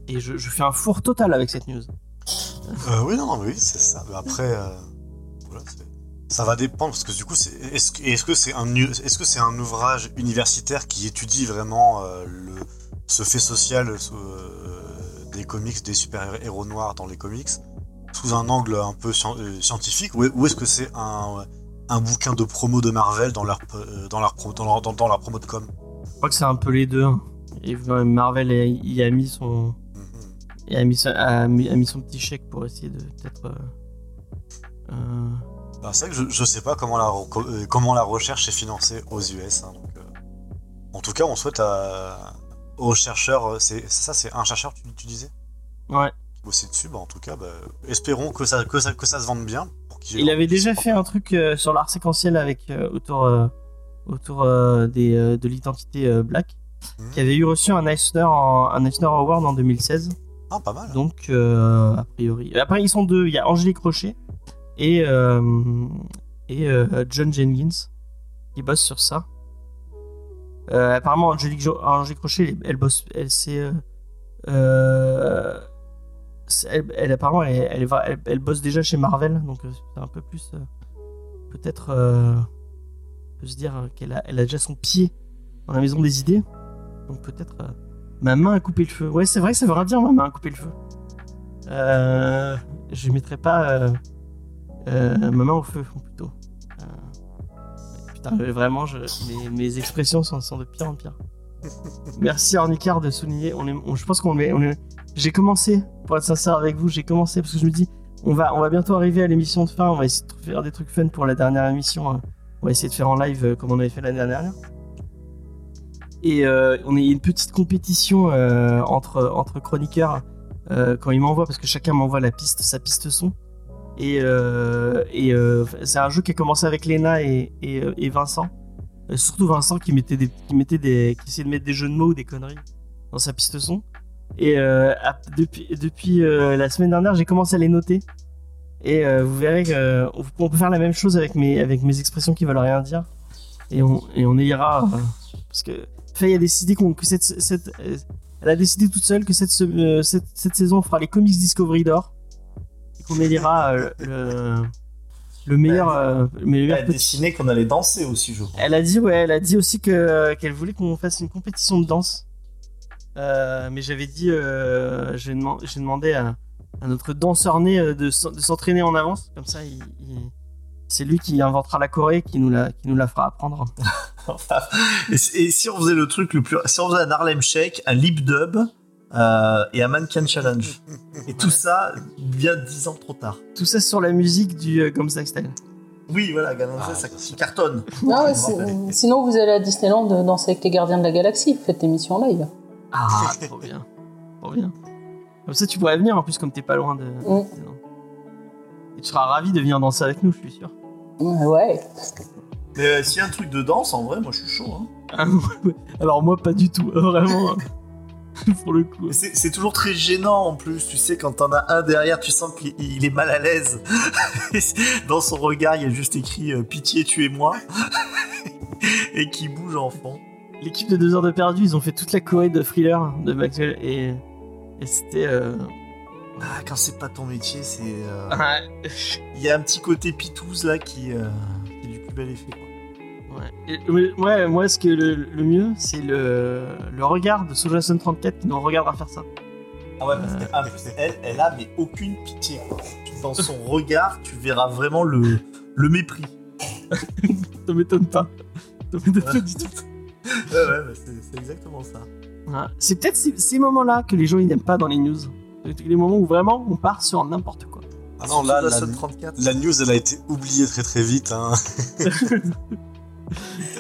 et je, je fais un four total avec cette news. Euh, Euh, oui, non, oui, c'est ça. Mais après, euh, voilà, c'est- ça va dépendre parce que du coup, c'est- est-ce que est-ce que c'est un est-ce que c'est un ouvrage universitaire qui étudie vraiment euh, le ce fait social euh, des comics, des super héros noirs dans les comics, sous un angle un peu scien- euh, scientifique, ou, ou est-ce que c'est un un bouquin de promo de Marvel dans leur euh, dans leur pro- dans leur, dans, dans leur promo de com Je crois que c'est un peu les deux. hein. Et Marvel a- y a mis son, Mhm. il a mis, a mis, a mis son petit chèque pour essayer de peut-être. euh, euh, Bah, c'est vrai que je, je sais pas comment la, comment la recherche est financée aux US. hein, donc, euh, en tout cas, on souhaite à- aux chercheurs, c'est ça, c'est un chercheur, tu, tu disais, Ouais. bossait dessus. Bah, en tout cas, bah, espérons que ça, que, ça, que ça se vende bien. Il avait déjà fait un truc euh, sur l'art séquentiel avec euh, autour euh, autour des, de l'identité black, Mhm. qui avait eu reçu un Eisner en- un Eisner Award en 2016. Ah, pas mal. Donc a priori. Après ils sont deux. Il y a Angélique Rocher et et John Jenkins qui bossent sur ça. Euh, apparemment Angélique, Rocher elle, bosse elle euh, euh, elle, elle, apparemment elle, bosse déjà chez Marvel donc euh, c'est un peu plus euh, peut-être euh, on peut se dire qu'elle a, déjà son pied dans la maison des idées. Donc peut-être euh, ma main a coupé le feu. Ouais c'est vrai que ça veut rien dire ma main a coupé le feu. Euh, je mettrai pas euh, euh, ma main au feu plutôt. Euh, putain euh, vraiment mes, expressions sont, de pire en pire. Merci Ornicard de souligner. Je pense qu'on est, on est j'ai commencé pour être sincère avec vous j'ai commencé parce que je me dis on va, on va bientôt arriver à l'émission de fin on va essayer de faire des trucs fun pour la dernière émission hein. on va essayer de faire en live euh, comme on avait fait l'année dernière et euh, on a une petite compétition euh, entre, entre chroniqueurs euh, quand ils m'envoient, parce que chacun m'envoie la piste, sa piste son. Et, et c'est un jeu qui a commencé avec Lena et, et, et Vincent. Surtout Vincent qui mettait des, qui mettait des, qui essayait de mettre des jeux de mots ou des conneries dans sa piste son. Et euh, à- depuis, depuis euh, la semaine dernière, j'ai commencé à les noter. Et euh, vous verrez qu'on peut faire la même chose avec mes, avec mes expressions qui veulent rien dire. Et on, et on ira. euh, parce que Faye a décidé qu'on, que cette, cette, elle a décidé toute seule que cette, se- cette, cette saison on fera les Comics Discovery d'or. Et qu'on élira euh, le, le meilleur, euh, le Elle a petit. dessiné qu'on allait danser aussi, je crois. Elle a dit, ouais, elle a dit aussi que qu'elle voulait qu'on fasse une compétition de danse. Euh, mais j'avais dit, euh, j'ai deman- j'ai demandé à, à notre danseur né euh, de, s'en- de s'entraîner en avance. Comme ça, il, il- c'est lui qui inventera la Corée, qui nous la, qui nous la fera apprendre. [laughs] et, si- et si on faisait le truc le plus. Si on faisait un Harlem Shake, un lip dub euh, et un Mannequin Challenge. Et tout ça, bien dix ans trop tard. Tout ça sur la musique du euh, Gamsa Style. Oui, voilà, Ah, ça cartonne. Ouais, sinon, vous allez à Disneyland danser avec les gardiens de la galaxie. Faites l'émission en live. Ah, [laughs] trop bien. Trop bien. Comme ça, tu pourrais venir en plus, comme t'es pas loin de. Mm. Et tu seras ravi de venir danser avec nous, je suis sûr. Ouais. Mais euh, s'il y a un truc de danse, en vrai, moi je suis chaud. Hein. Ah. [laughs] Alors, moi, pas du tout, [laughs] vraiment. Pour le coup. C'est c'est toujours très gênant en plus, tu sais, quand t'en as un derrière, tu sens qu'il il est mal à l'aise. Dans son regard, il y a juste écrit euh, Pitié, tuez-moi. Et qui bouge en fond. L'équipe de 2 heures de perdu, ils ont fait toute la Corée de thriller de Maxwell et, et c'était. euh, Ah, quand c'est pas ton métier, c'est. euh, ouais. Il y a un petit côté pitouze là qui, euh, qui est du plus bel effet. Quoi. Ouais. Et- ouais, moi, ce que le, le mieux, c'est le, le regard de Sojason 34 qui nous regardera faire ça. Ah ouais, parce qu'en plus, elle, elle a mais aucune pitié. Quoi. Dans son regard, tu verras vraiment le, le mépris. [laughs] Ça m'étonne pas. Ça m'étonne pas du tout. Ouais, ouais, bah, c'est exactement ça. Ouais. C'est peut-être ces, ces moments-là que les gens ils n'aiment pas dans les news. Les moments où vraiment on part sur n'importe quoi. Ah non, là, la la, Sun 34. la news, elle a été oubliée très très vite. Hein. [laughs]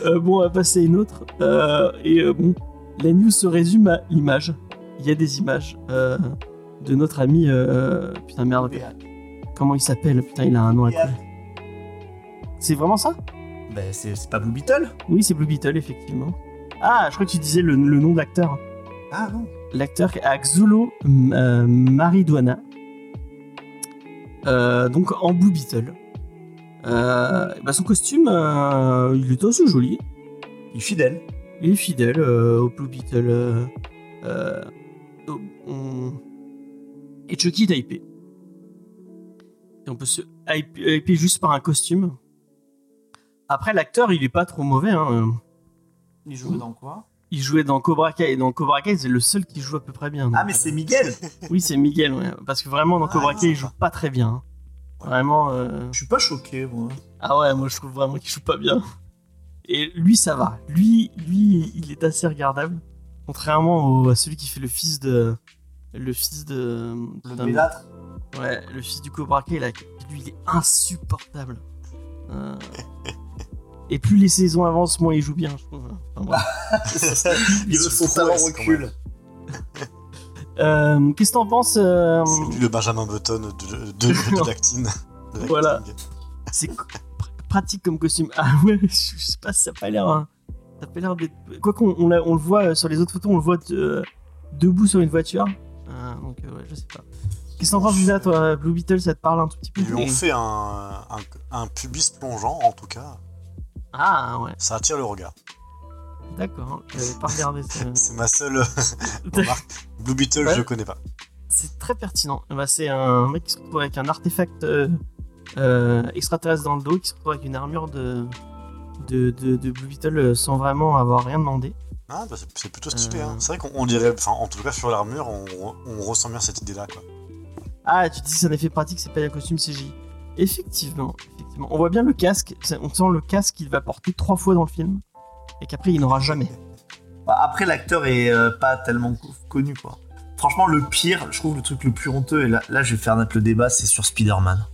Euh, bon, on va passer à une autre. Euh, et euh, bon, la news se résume à l'image. Il y a des images euh, de notre ami. euh, putain, merde. Comment il s'appelle? Putain, il a un nom à. C'est vraiment ça? Bah, c'est pas Blue Beetle Oui, c'est Blue Beetle, effectivement. Ah, je crois que tu disais le, le nom de l'acteur. Ah non. L'acteur Axulo euh, Mariduana. Euh, donc en Blue Beetle. Euh, bah, son costume, euh, il est assez joli. Il est fidèle. Il est fidèle au Blue Beetle. on- Et Chucky Taipei. Et on peut se hyper juste par un costume. Après, l'acteur, il est pas trop mauvais. Hein. Il jouait dans quoi? Il jouait dans Cobra Kai. Et dans Cobra Kai, c'est le seul qui joue à peu près bien. Ah, mais c'est Miguel [laughs] Oui, c'est Miguel, ouais. Parce que vraiment, dans Cobra Kai, il joue pas très bien. hein. Vraiment. euh, Je suis pas choqué, moi. Ah ouais, moi je trouve vraiment qu'il joue pas bien. Et lui, ça va. Lui, lui, il est assez regardable. Contrairement au- à celui qui fait le fils de. Le fils de. Le Ouais, le fils du Cobra Kai, là, lui, il est insupportable. Euh, [laughs] Et plus les saisons avancent, moins il joue bien, je trouve. Enfin, [laughs] bref. Il se son talent recule. Euh, Qu'est-ce que t'en penses euh, C'est lui le Benjamin Button de, de, de, de [laughs] l'actine. Voilà. C'est pr- pratique comme costume. Ah ouais, [laughs] je sais pas si ça a pas l'air. hein. Ça a pas l'air d'être. Quoi qu'on on, le voit euh, sur les autres photos, on le voit de- debout sur une voiture. Euh, donc euh, ouais, je sais pas. Qu'est-ce que t'en penses, toi Blue Beetle, ça te parle un tout petit peu? Ils lui ont fait un, un, un pubis plongeant, en tout cas. Ah ouais, Ça attire le regard. d'accord. J'avais pas regardé ça. [laughs] C'est ma seule [laughs] remarque. Blue Beetle, Ouais. je connais pas. C'est très pertinent. Bah, c'est un mec qui se retrouve avec un artefact euh, euh, extraterrestre dans le dos, qui se retrouve avec une armure de, de, de, de Blue Beetle euh, sans vraiment avoir rien demandé. Ah, bah, c'est plutôt stylé. Euh. hein. C'est vrai qu'on on dirait, enfin, en tout cas sur l'armure, on, on ressent bien cette idée-là. quoi. Ah, tu dis que c'est un effet pratique, c'est pas un costume CGI. Effectivement, effectivement. On voit bien le casque, on sent le casque qu'il va porter trois fois dans le film, et qu'après il n'aura jamais. Bah, après, l'acteur est euh, pas tellement co- connu, quoi. Franchement, le pire, je trouve le truc le plus honteux, et là, là je vais faire naître le débat, c'est sur Spider-Man.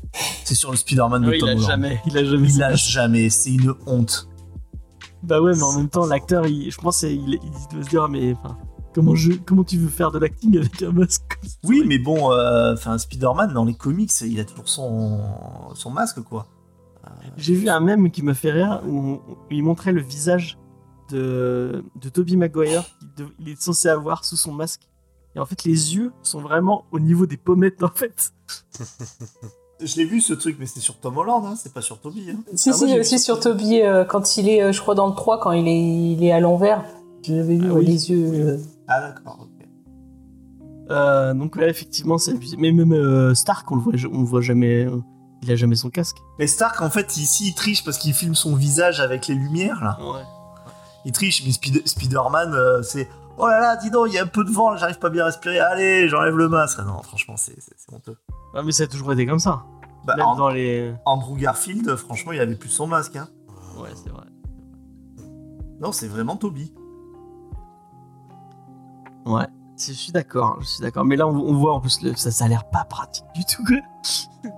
C'est sur le Spider-Man de Ouais, il Tom a Holland. jamais, il a jamais. Il l'a jamais, c'est une honte. Bah ouais, mais en même temps, l'acteur, il- je pense, il, il doit se dire, mais enfin, comment je, comment tu veux faire de l'acting avec un masque comme ça Oui, mais bon, euh, enfin, Spider-Man, dans les comics, il a toujours son, son masque, quoi. J'ai vu un mème qui me fait rire où, où il montrait le visage de, de Tobey Maguire qu'il de- il est censé avoir sous son masque. Et en fait, les yeux sont vraiment au niveau des pommettes, en fait. [laughs] Je l'ai vu ce truc, mais c'était sur Tom Holland, hein, c'est pas sur Toby. Hein. Si, Ah, moi, si, j'ai aussi vu sur Toby, euh, quand il est, euh, je crois, dans le 3, quand il est, il est à l'envers. J'avais vu Ah oui. les yeux. euh, Ah d'accord, ok. Euh, donc ouais, effectivement, c'est abusé. Mais même euh, Stark, on le voit, on le voit jamais. euh, il a jamais son casque. Mais Stark, en fait, ici, il triche parce qu'il filme son visage avec les lumières, là. Ouais. Il triche, mais Spider- Spider-Man, euh, c'est... Oh là là, dis donc, il y a un peu de vent, là, j'arrive pas bien à respirer. Allez, j'enlève le masque. Ah non, franchement, c'est c'est- c'est honteux. Mais ça a toujours été comme ça. Bah, même An- dans les. Andrew Garfield, franchement, il avait plus son masque. Hein. Ouais, c'est vrai. Non, c'est vraiment Toby. Ouais. Je suis d'accord, je suis d'accord. Mais là, on, voit en plus, le- ça, ça a l'air pas pratique du tout. [laughs]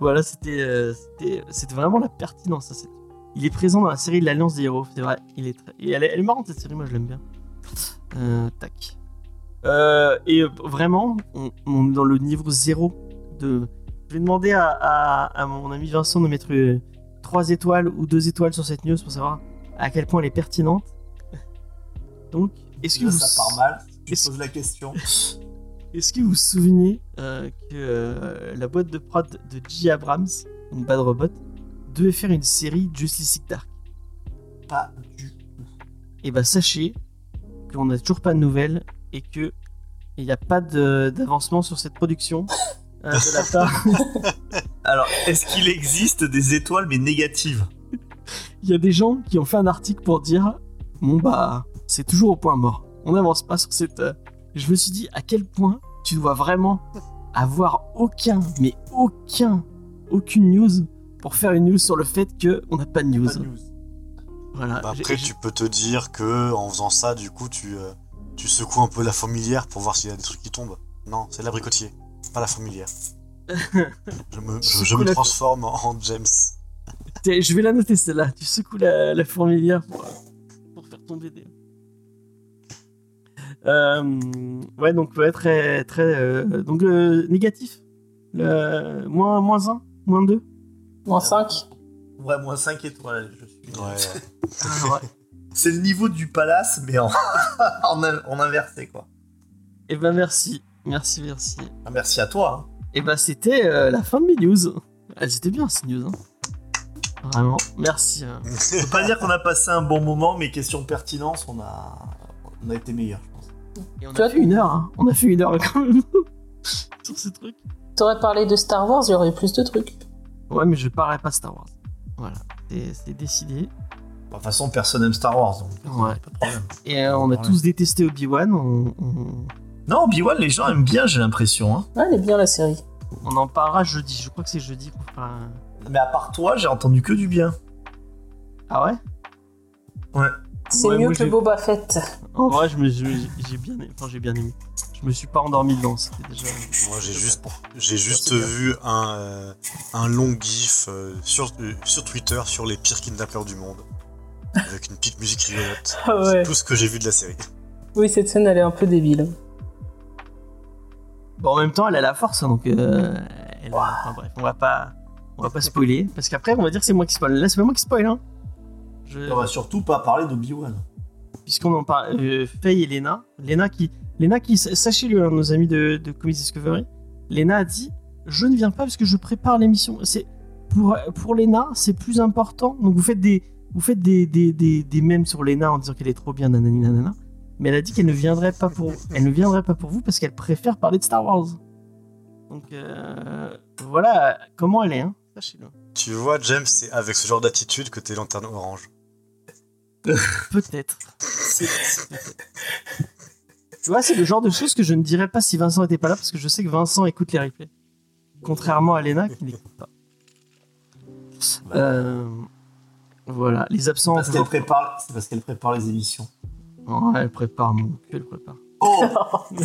voilà, c'était, euh, c'était, c'était vraiment la pertinence. Il est présent dans la série de l'Alliance des héros, c'est vrai. Il est et elle, est, elle marrante cette série, moi je l'aime bien. Euh, tac. Euh, et vraiment, on, est dans le niveau zéro de. Je vais demander à- à mon ami Vincent de mettre 3 étoiles ou 2 étoiles sur cette news pour savoir à quel point elle est pertinente. Donc, [laughs] est-ce que vous ça part mal. Est-ce- poses la question. est-ce que vous vous souvenez euh, que euh, la boîte de prod de J. Abrams, donc Bad Robot, devait faire une série Justice League Dark? Pas du Et bah sachez qu'on n'a toujours pas de nouvelles et que il n'y a pas de- d'avancement sur cette production euh, de la part. [laughs] Alors, est-ce qu'il existe des étoiles, mais négatives? [laughs] Il y a des gens qui ont fait un article pour dire bon bah c'est toujours au point mort. On n'avance pas sur cette. euh, Je me suis dit à quel point tu dois vraiment avoir aucun, mais aucun, aucune news pour faire une news sur le fait que on n'a pas de news. Pas de news. Voilà. Bah, après, j'ai- tu peux te dire que en faisant ça, du coup, tu, euh, tu secoues un peu la fourmilière pour voir s'il y a des trucs qui tombent. Non, c'est l'abricotier, pas la fourmilière. [laughs] je me, je, je Secoue me la- transforme en James. Je vais la noter celle-là. Tu secoues la, la fourmilière pour, pour faire tomber des. Euh, ouais, donc ouais, très, très, euh, donc euh, négatif. Le, moins, moins 1, moins 2. Moins 5. Ouais, moins 5 étoiles, je suis. Ouais, ouais. Ah, [laughs] ouais. C'est le niveau du palace, mais en, [laughs] en, in- en inversé, quoi. Et ben merci, merci, merci. Ah, merci à toi. hein. Et ben c'était euh, la fin de mes news. Elles étaient bien ces news. Hein. Vraiment, merci. euh. On peut pas dire qu'on a passé un bon moment, mais question pertinence, on a, on a été meilleur, je. Et on Toi, a fait une heure. hein. On a fait une heure quand même [laughs] sur ce truc. T'aurais parlé de Star Wars, il y aurait eu plus de trucs. Ouais, mais je parlerai pas de Star Wars. Voilà, c'est décidé. De toute façon, personne n'aime Star Wars, donc Ouais. pas de problème. Et euh, on a tous détesté Obi-Wan. On, on- Non, Obi-Wan, les gens aiment bien, j'ai l'impression. Hein. Ouais, elle est bien la série. on en parlera jeudi. Je crois que c'est jeudi qu'on fera. un- Mais à part toi, j'ai entendu que du bien. Ah ouais C'est Ouais, mieux que Boba Fett. En vrai, je me, j'ai bien, aimé- enfin, j'ai bien aimé. Je me suis pas endormi dedans. C'était déjà. Moi, j'ai juste, j'ai juste vu un, euh, un long gif euh, sur, euh, sur Twitter sur les pires kidnappeurs du monde. Avec une petite musique rigolote. [laughs] Ah ouais. C'est tout ce que j'ai vu de la série. Oui, cette scène, elle est un peu débile. Bon, en même temps, elle a la force, hein, donc. euh, elle a- enfin, bref, on va pas, on va pas spoiler, parce qu'après, on va dire que c'est moi qui spoil. Là, c'est pas moi qui spoil, hein. Je- On va surtout pas parler d'Obi-Wan. puisqu'on en parle, euh, Faye et Lena, Lena qui, Lena qui, sachez-le, hein, nos amis de, de Comics Discovery, Lena a dit, je ne viens pas parce que je prépare l'émission. C'est pour pour Lena, c'est plus important. Donc vous faites des, vous faites des des, des, des mèmes sur Lena en disant qu'elle est trop bien, nanani nanana. Mais elle a dit qu'elle ne viendrait pas pour, elle ne viendrait pas pour vous parce qu'elle préfère parler de Star Wars. Donc euh, voilà comment elle est, hein. Sachez-le. Tu vois, James, c'est avec ce genre d'attitude que t'es lanterne orange. [laughs] Peut-être. [laughs] Tu vois, c'est le genre de choses que je ne dirais pas si Vincent était pas là, parce que je sais que Vincent écoute les replays. Contrairement à Lena qui n'écoute pas. Euh, voilà, les absents. Parce qu'elle prépare, c'est parce qu'elle prépare les émissions. Oh, elle prépare mon cul, elle prépare. Oh [laughs]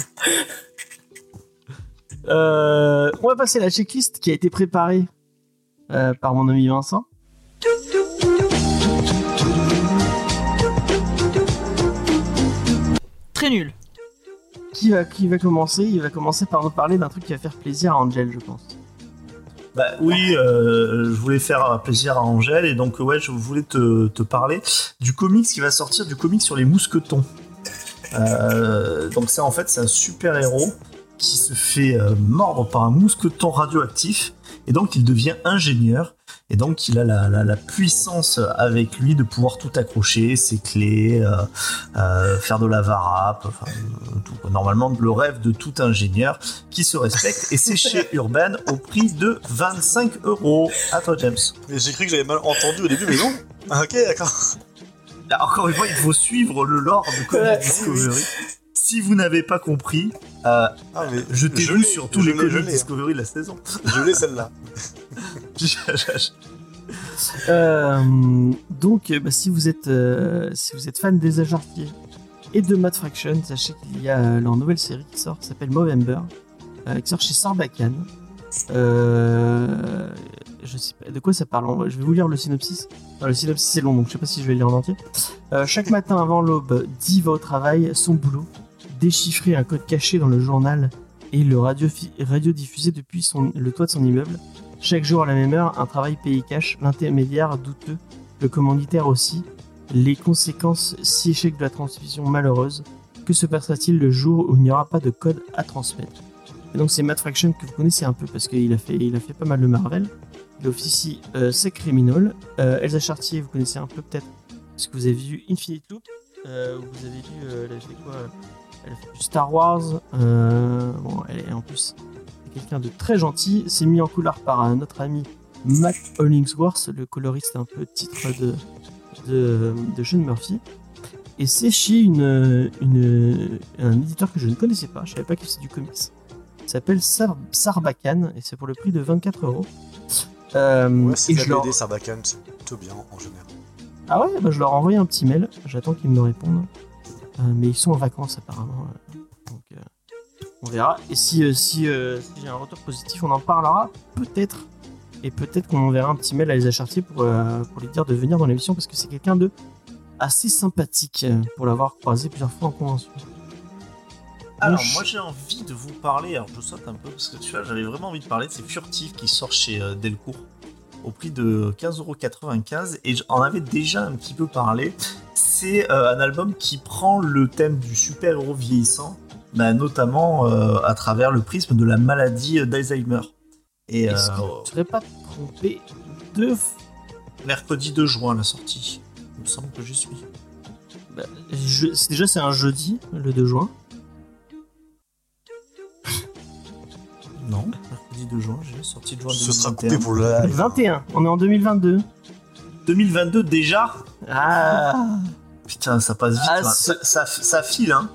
Euh, on va passer à la checklist qui a été préparée euh, par mon ami Vincent. Très nul. Qui va, qui va commencer? Il va commencer par nous parler d'un truc qui va faire plaisir à Angel, je pense. Bah oui, euh, je voulais faire plaisir à Angèle et donc ouais, je voulais te, te parler du comics qui va sortir, du comics sur les mousquetons. Euh, donc ça en fait c'est un super héros qui se fait euh, mordre par un mousqueton radioactif et donc il devient ingénieur et donc il a la, la- la puissance avec lui de pouvoir tout accrocher, ses clés, euh, euh, faire de la varap, enfin, euh, tout. normalement le rêve de tout ingénieur qui se respecte et c'est chez [laughs] Urban au prix de 25 euros. À toi James. Mais j'ai cru que j'avais mal entendu au début, mais non. Ah, ok, d'accord. Là, encore une fois, il faut suivre le lore de Comic. Discovery. Si vous n'avez pas compris, euh, Ah, jetez-vous sur tous je les l'ai, Comic je l'ai, hein. Discovery de la saison. Je l'ai celle-là. [laughs] Euh, donc, euh, bah, si vous êtes euh, si vous êtes fan des Ajartiers et de Mad Fraction, sachez qu'il y a euh, leur nouvelle série qui sort, qui s'appelle Movember, euh, qui sort chez Sarbacane. Euh, je sais pas de quoi ça parle? Je vais vous lire le synopsis. Enfin, le synopsis c'est long, donc je sais pas si je vais le lire en entier. Euh, chaque matin avant l'aube, Dee va au travail, son boulot, déchiffrer un code caché dans le journal et le radio, radiodiffuser depuis son, le toit de son immeuble. Chaque jour à la même heure, un travail payé cash, l'intermédiaire douteux, le commanditaire aussi, les conséquences si échec de la transmission malheureuse. Que se passera-t-il le jour où il n'y aura pas de code à transmettre? Et donc c'est Matt Fraction que vous connaissez un peu parce qu'il a fait, il a fait pas mal de Marvel. Il officie euh, C'est Criminal. Euh, Elsa Chartier, vous connaissez un peu peut-être parce que vous avez vu Infinite Loop. Euh, vous avez vu, euh, quoi Elle a fait du Star Wars. Euh, bon, elle est en plus quelqu'un de très gentil. C'est mis en couleur par notre ami Matt Hollingsworth, le coloriste un peu titre de, de, de Sean Murphy. Et c'est chez une, une, un éditeur que je ne connaissais pas, je savais pas que c'est du comics. Il s'appelle Sar- Sarbacane et c'est pour le prix de 24 euros. Euh, Ouais, c'est leur... Sarbacane, c'est plutôt bien en général. Ah ouais, bah je leur ai envoyé un petit mail, j'attends qu'ils me répondent. Euh, mais ils sont en vacances apparemment. euh, donc euh, on verra. Et si, si, si j'ai un retour positif, on en parlera peut-être. Et peut-être qu'on enverra un petit mail à Elsa Chartier pour, pour lui dire de venir dans l'émission parce que c'est quelqu'un de assez sympathique pour l'avoir croisé plusieurs fois en convention. Alors, moi j'ai envie de vous parler, alors je saute un peu parce que tu vois, j'avais vraiment envie de parler de ces furtifs qui sortent chez euh, Delcourt au prix de 15,95€ et j'en avais déjà un petit peu parlé. C'est euh, un album qui prend le thème du super-héros vieillissant, bah, notamment euh, à travers le prisme de la maladie d'Alzheimer. Et Est-ce euh, tu serais pas trompé de. mercredi 2 juin la sortie. Il me semble que j'y suis. bah, je- Déjà, c'est un jeudi, le 2 juin. Non, mercredi jeudi de juin, j'ai sorti de juin Ce sera 2021. coupé pour le live. 21, on est en 2022. 2022 déjà Ah Putain, ça passe vite. Ah, hein. ce- ça, ça, ça file, hein.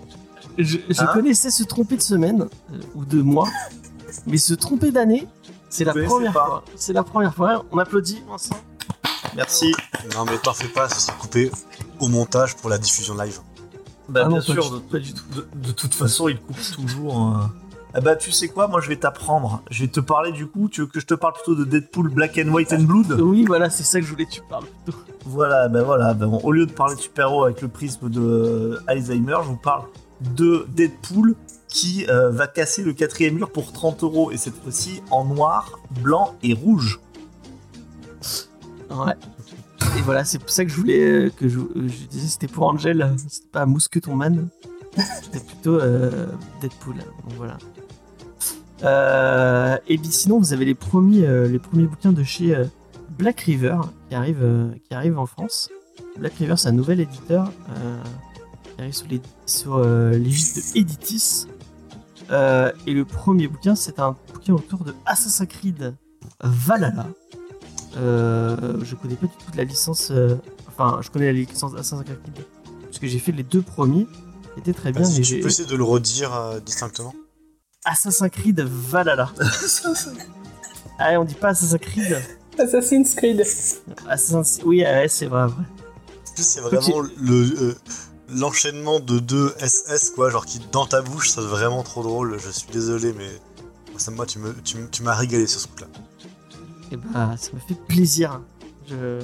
Je, je Hein connaissais se tromper de semaine euh, ou de mois, [laughs] mais se tromper d'année, c'est la première pas. fois. C'est la première fois. On applaudit ensemble. Merci. Non, mais t'en fais pas, ce sera coupé au montage pour la diffusion live. Bah, Ah bien sûr, pas du tout. de- de toute façon, il coupe toujours. euh. Ah bah, tu sais quoi, moi je vais t'apprendre. Je vais te parler du coup. Tu veux que je te parle plutôt de Deadpool Black and White and Blood? Oui, voilà, c'est ça que je voulais que tu parles plutôt. Voilà, ben voilà. bon, au lieu de parler de super-héros avec le prisme de euh, Alzheimer, je vous parle de Deadpool qui euh, va casser le quatrième mur pour 30 euros. Et cette fois-ci en noir, blanc et rouge. Ouais. Et voilà, c'est pour ça que je voulais euh, que je, je disais c'était pour Angel, c'était pas Mousqueton Man, c'était plutôt euh, Deadpool. Donc voilà. Euh, et puis sinon, vous avez les premiers, euh, les premiers bouquins de chez euh, Black River qui arrivent, euh, qui arrivent en France. Black River, c'est un nouvel éditeur qui arrive sur les sur l'égide de Editis. Euh, et le premier bouquin, c'est un bouquin autour de Assassin's Creed Valhalla. Euh, je connais pas du tout la licence. euh, enfin, je connais la licence Assassin's Creed parce que j'ai fait les deux premiers. C'était très bien, Vas-y, mais tu peux essayer de le redire distinctement Assassin's Creed Valhalla. [laughs] Ah, on dit pas Assassin's Creed. Assassin's Creed. Assassin's... Oui, ouais, c'est vrai, vrai. En plus, c'est vraiment le euh, l'enchaînement de deux SS, quoi, genre qui dans ta bouche, c'est vraiment trop drôle. Je suis désolé, mais ça, moi, tu me, tu, me- tu m'as régalé sur ce coup-là. Et bah, ça me fait plaisir. Je...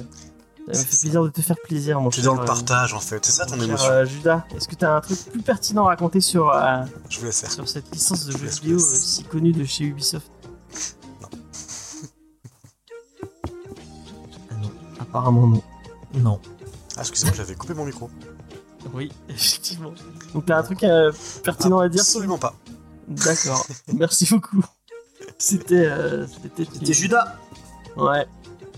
Ça me C'est fait plaisir de te faire plaisir, mon cher, dans le euh, partage, en fait. C'est ça ton émotion. euh, Judas, est-ce que t'as un truc plus pertinent à raconter sur, euh, Je vous laisse faire. sur cette licence de Je jeux laisse, vidéo si connue de chez Ubisoft? Ah [laughs] non. Apparemment non. Non. Ah, excusez-moi, j'avais coupé mon micro. Oui, [laughs] effectivement. Donc t'as un truc euh, pertinent à dire Absolument pas. D'accord. Merci beaucoup. [laughs] C'était. euh, C'était C'était Judas. Ouais.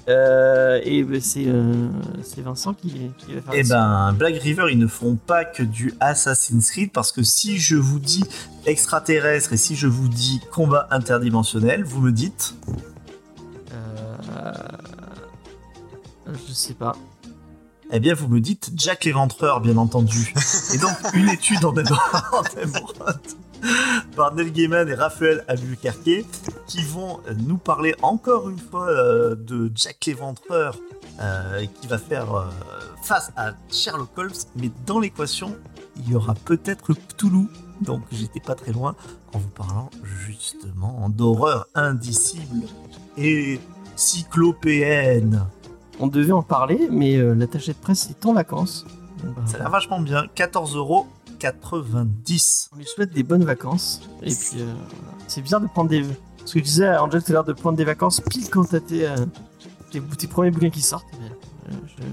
Euh, et ben, c'est euh, c'est Vincent qui, qui va faire Eh ben, Black River, ils ne font pas que du Assassin's Creed parce que si je vous dis extraterrestre et si je vous dis combat interdimensionnel, vous me dites. Euh, Je sais pas. Eh bien, vous me dites Jack l'Éventreur, bien entendu. Et donc, une étude en [laughs] émeraude [laughs] par Neil Gaiman et Raphaël Albuquerque qui vont nous parler encore une fois euh, de Jack l'Éventreur euh, qui va faire euh, face à Sherlock Holmes, mais dans l'équation, il y aura peut-être Cthulhu. Donc, j'étais pas très loin en vous parlant justement d'horreur indicible et cyclopéenne. On devait en parler, mais l'attaché de presse est en vacances. Ça a l'air vachement bien. 14,90€. on lui souhaite des bonnes vacances. Et puis, euh, c'est bizarre de prendre des. Ce que je disais à Angel tout à l'heure, de prendre des vacances pile quand t'as tes, euh, tes, tes premiers bouquins qui sortent. Mais, euh, je,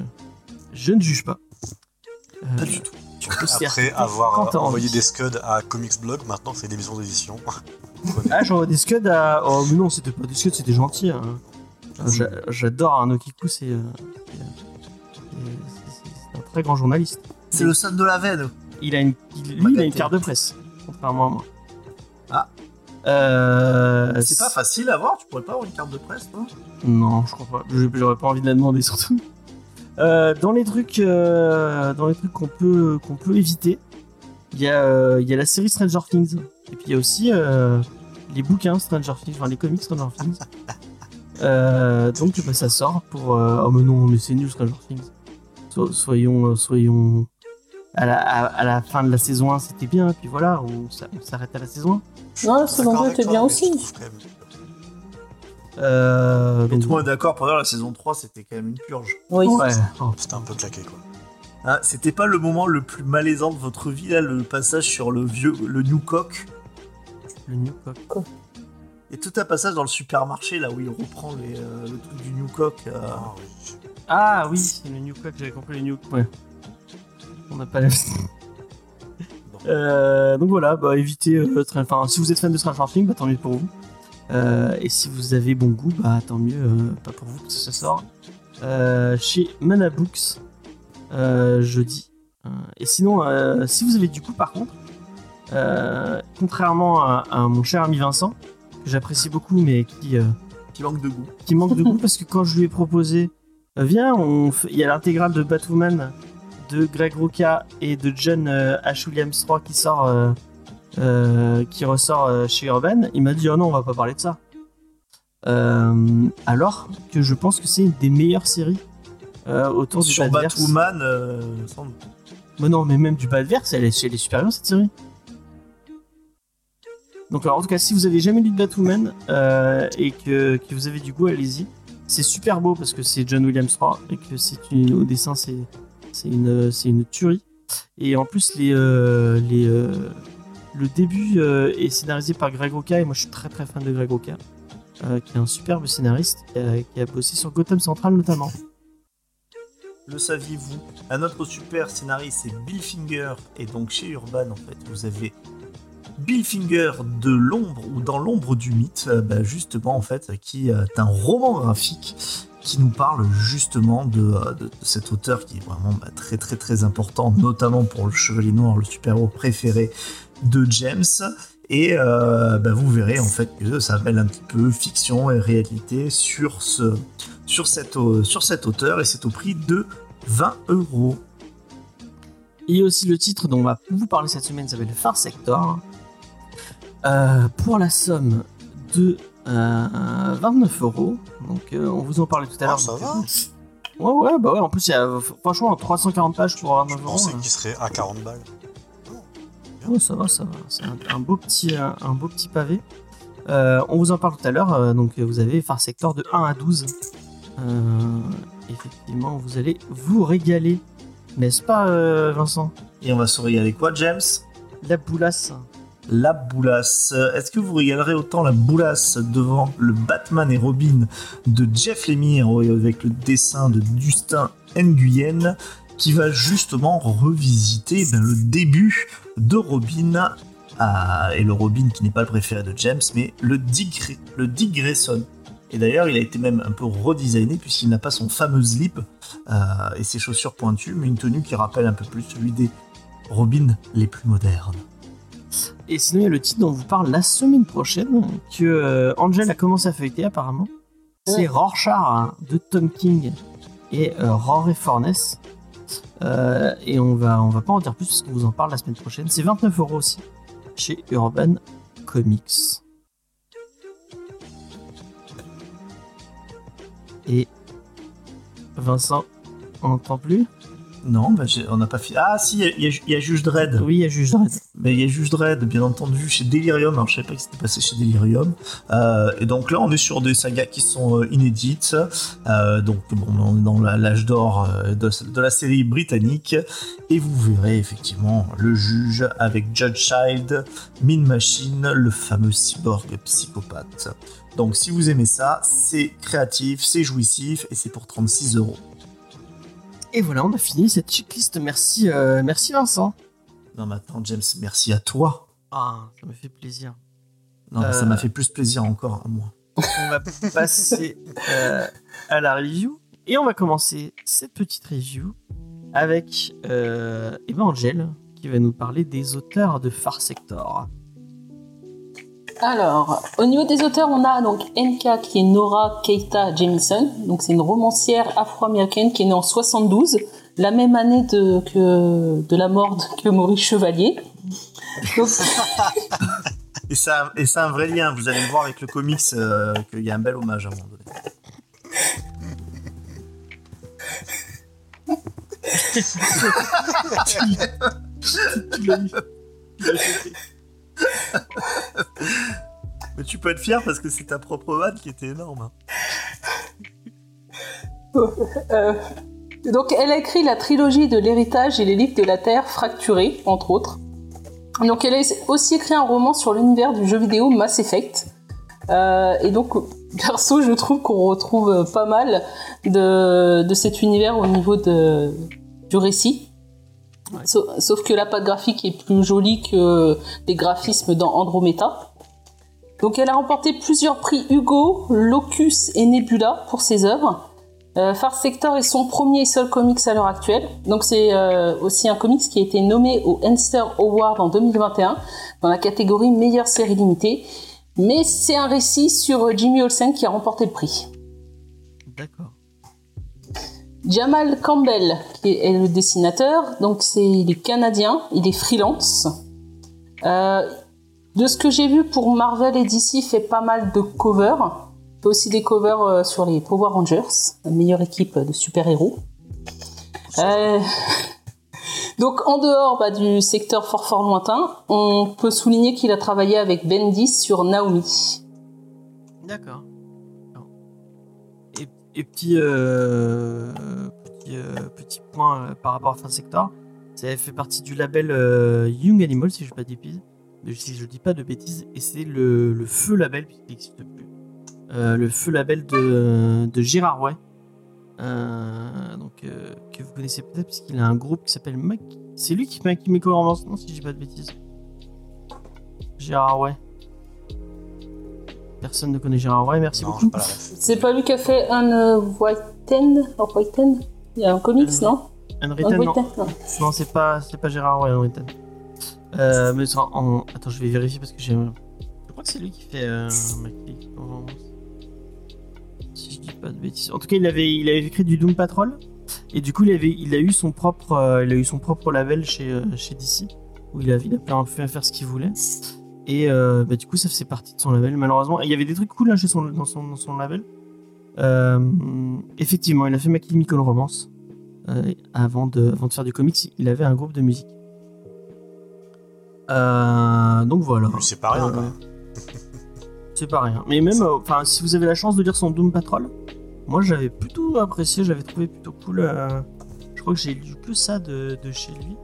je ne juge pas. Euh, Pas du tout. tu peux certes, Après avoir envoyé des scuds à Comics Blog, maintenant c'est des maisons d'édition. [laughs] Ah, j'envoie des scuds à. Oh, mais non, c'était pas des scuds, c'était gentil. hein. J'a- J'adore Arnaud Kikou, c'est. un très grand journaliste. C'est le son de la veine. Il a une, il- lui, il a une carte de presse, contrairement à moi. Ah. Euh, C'est pas facile à voir, tu pourrais pas avoir une carte de presse, toi Non, je crois pas. J'aurais pas envie de la demander surtout. Euh, dans les trucs, euh, dans les trucs qu'on peut qu'on peut éviter, il y a il y a la série Stranger Things et puis il y a aussi les bouquins Stranger Things, enfin les comics Stranger Things. Donc bah, ça sort pour oh mais non mais c'est nul Stranger Things. So- soyons soyons à la, à, à la fin de la saison 1 c'était bien puis voilà on s'a- on s'arrête à la saison 1. Non, la saison D'accord 2 avec était bien aussi. Euh, Mais donc, tout le monde est d'accord, pour dire la saison 3, c'était quand même une purge. Oui. ouais. Oh, C'était un peu claqué quoi. Hein, c'était pas le moment le plus malaisant de votre vie, là, le passage sur le vieux, le New Cock. le New Cock. Et tout un passage dans le supermarché, là, où il reprend les, euh, le truc du New Cock. euh, Ah oui. Ah le New Cock, j'avais compris le New Ouais. On n'a pas la [laughs] euh, Donc voilà, bah évitez. euh, Enfin, si vous êtes fan de Stranger Things, bah tant mieux pour vous. Euh, et si vous avez bon goût, bah tant mieux, euh, pas pour vous, parce que ça sort chez Mana Books euh, jeudi. Et sinon, si vous avez du coup, par contre, contrairement à, à mon cher ami Vincent, que j'apprécie beaucoup, mais qui, qui manque de goût. Qui manque de goût [laughs] parce que quand je lui ai proposé, viens, on il y a l'intégrale de Batwoman de Greg Rucka et de John H. Williams 3 qui sort, qui ressort chez Urban, il m'a dit oh non, on va pas parler de ça. alors que je pense que c'est une des meilleures séries autour du Sur Batwoman, sans mais non, mais même du Badverse, elle est, elle est super bien cette série. Donc alors, en tout cas, si vous avez jamais lu de Batwoman euh, et que, vous avez du goût, allez-y. C'est super beau parce que c'est John Williams 3 et que c'est au dessin c'est c'est une c'est une tuerie. Et en plus les euh, les euh, le début est scénarisé par Greg Oka et moi je suis très très fan de Greg Oka qui est un superbe scénariste qui a, qui a bossé sur Gotham Central notamment. Le saviez-vous? Un autre super scénariste, c'est Bill Finger. Et donc chez Urban, en fait, vous avez Bill Finger de l'ombre ou dans l'ombre du mythe, euh, bah, justement, en fait, qui est un roman graphique qui nous parle justement de, euh, cet auteur qui est vraiment bah, très très très important, notamment pour le Chevalier Noir, le super-héros préféré de James. Et euh, bah, vous verrez en fait que ça mêle un petit peu fiction et réalité sur, ce, sur, cette, sur cet auteur et c'est au prix de 20 euros. Et aussi le titre dont on va vous parler cette semaine s'appelle Far Sector. Euh, pour la somme de 29 euh, euros. Donc on vous en parlait tout à l'heure. Oh, ça va Ouais, ouais, bah ouais, en plus, il y a franchement 340 pages pour 29 euros. Je pensais qu'il serait à 40 balles. Oh, ça va, ça va. C'est un, beau petit, un, beau petit pavé. Euh, on vous en parle tout à l'heure. Euh, donc, vous avez Far Sector de 1 à 12. Euh, effectivement, vous allez vous régaler. N'est-ce pas, Vincent? Et on va se régaler quoi, James? La boulasse. La boulasse. Est-ce que vous régalerez autant la boulasse devant le Batman et Robin de Jeff Lemire avec le dessin de Dustin Nguyen qui va justement revisiter ben, le début de Robin, et le Robin qui n'est pas le préféré de James, mais le Dick, le Grayson. Et d'ailleurs, il a été même un peu redesigné puisqu'il n'a pas son fameux slip euh, et ses chaussures pointues, mais une tenue qui rappelle un peu plus celui des Robin les plus modernes. Et sinon, il y a le titre dont on vous parle la semaine prochaine, que euh, Angel a commencé à feuilleter apparemment. C'est Rorschach hein, de Tom King et euh, Rory Forness. Euh, et on va, on va pas en dire plus parce qu'on vous en parle la semaine prochaine. C'est 29 euros aussi chez Urban Comics. Et Vincent, on n'entend plus? Non, bah, on n'a pas fait. Ah, si, il y, a Juge Dredd. Oui, il y a Juge Dredd. Mais il y a Juge Dredd, bien entendu, chez Delirium. Alors, je savais pas que c'était passé chez Delirium. Euh, et donc là, on est sur des sagas qui sont euh, inédites. Euh, donc, bon, on est dans l'âge d'or de, la série britannique. Et vous verrez effectivement le juge avec Judge Child, Min Machine, le fameux cyborg psychopathe. Donc, si vous aimez ça, c'est créatif, c'est jouissif et c'est pour 36 euros. Et voilà, on a fini cette checklist. Merci, euh, merci Vincent. Non, maintenant, James, merci à toi. Ah, ça me fait plaisir. Non, ça m'a euh, fait plus plaisir encore à moi. On va passer euh, à la review. Et on va commencer cette petite review avec euh, Angel qui va nous parler des auteurs de Far Sector. Alors, au niveau des auteurs, on a donc NK qui est Nora Keita Jamison. Donc, c'est une romancière afro-américaine qui est née en 72, la même année de, que, de la mort de Maurice Chevalier. [laughs] et, ça, et c'est un vrai lien. Vous allez le voir avec le comics euh, qu'il y a un bel hommage à un moment donné. [laughs] [laughs] [laughs] Mais tu peux être fier parce que c'est ta propre vanne qui était énorme. Hein. [laughs] Euh, donc, elle a écrit la trilogie de l'héritage et les livres de la Terre fracturés, entre autres. Donc, elle a aussi écrit un roman sur l'univers du jeu vidéo Mass Effect. Euh, et donc, [laughs] perso, je trouve qu'on retrouve pas mal de, cet univers au niveau de, du récit. Sauf, que la pâte graphique est plus jolie que les graphismes dans Andromeda. Donc elle a remporté plusieurs prix Hugo, Locus et Nebula pour ses œuvres. Euh, Far Sector est son premier et seul comics à l'heure actuelle. Donc c'est euh, aussi un comics qui a été nommé au Enster Award en 2021 dans la catégorie meilleure série limitée. Mais c'est un récit sur Jimmy Olsen qui a remporté le prix. D'accord. Jamal Campbell, qui est le dessinateur, donc c'est il est canadien, il est freelance. Euh, de ce que j'ai vu pour Marvel et DC, il fait pas mal de covers. Il fait aussi des covers euh, sur les Power Rangers, la meilleure équipe de super-héros. Euh, [laughs] donc en dehors bah, du secteur fort fort lointain, on peut souligner qu'il a travaillé avec Bendis sur Naomi. D'accord. Et, et petit, euh, euh, petit point euh, par rapport à Fin Sector, ça fait partie du label Young Animal, si je ne dis pas de bêtises. Si je dis pas de bêtises, et c'est le, Feu Label, puisqu'il n'existe plus. Le Feu Label de, de Gérard Way. Donc, que vous connaissez peut-être, puisqu'il a un groupe qui s'appelle Mac. C'est lui qui fait Mac non, si je dis pas de bêtises. Gérard Way. Personne ne connaît Gérard Way, merci Non, beaucoup. C'est pas lui qui a fait un euh, Whiten oh, Whiten Il y a un comics, non? Un Ten, non. Non. Non, c'est pas, c'est pas Gérard Way, Henry Ten. Euh, mais ça, en... Attends, je vais vérifier parce que j'ai. Je crois que c'est lui qui fait euh. Si je dis pas de bêtises. En tout cas, il avait, il avait écrit du Doom Patrol. Et du coup, il, avait, il a eu son propre, euh, il a eu son propre label chez, euh, chez DC, où il a, il a pu un peu faire ce qu'il voulait. Et euh, bah, du coup, ça faisait partie de son label, malheureusement. Et il y avait des trucs cool hein, chez son, dans, son, dans son label. Euh, effectivement, il a fait My Chemical Romance. Euh, avant, de, avant de faire du comics, il avait un groupe de musique. Donc voilà. C'est pas rien. [laughs] C'est pas rien. Mais même, enfin, si vous avez la chance de lire son Doom Patrol, moi j'avais plutôt apprécié, j'avais trouvé plutôt cool. je crois que j'ai lu que ça de, de chez lui,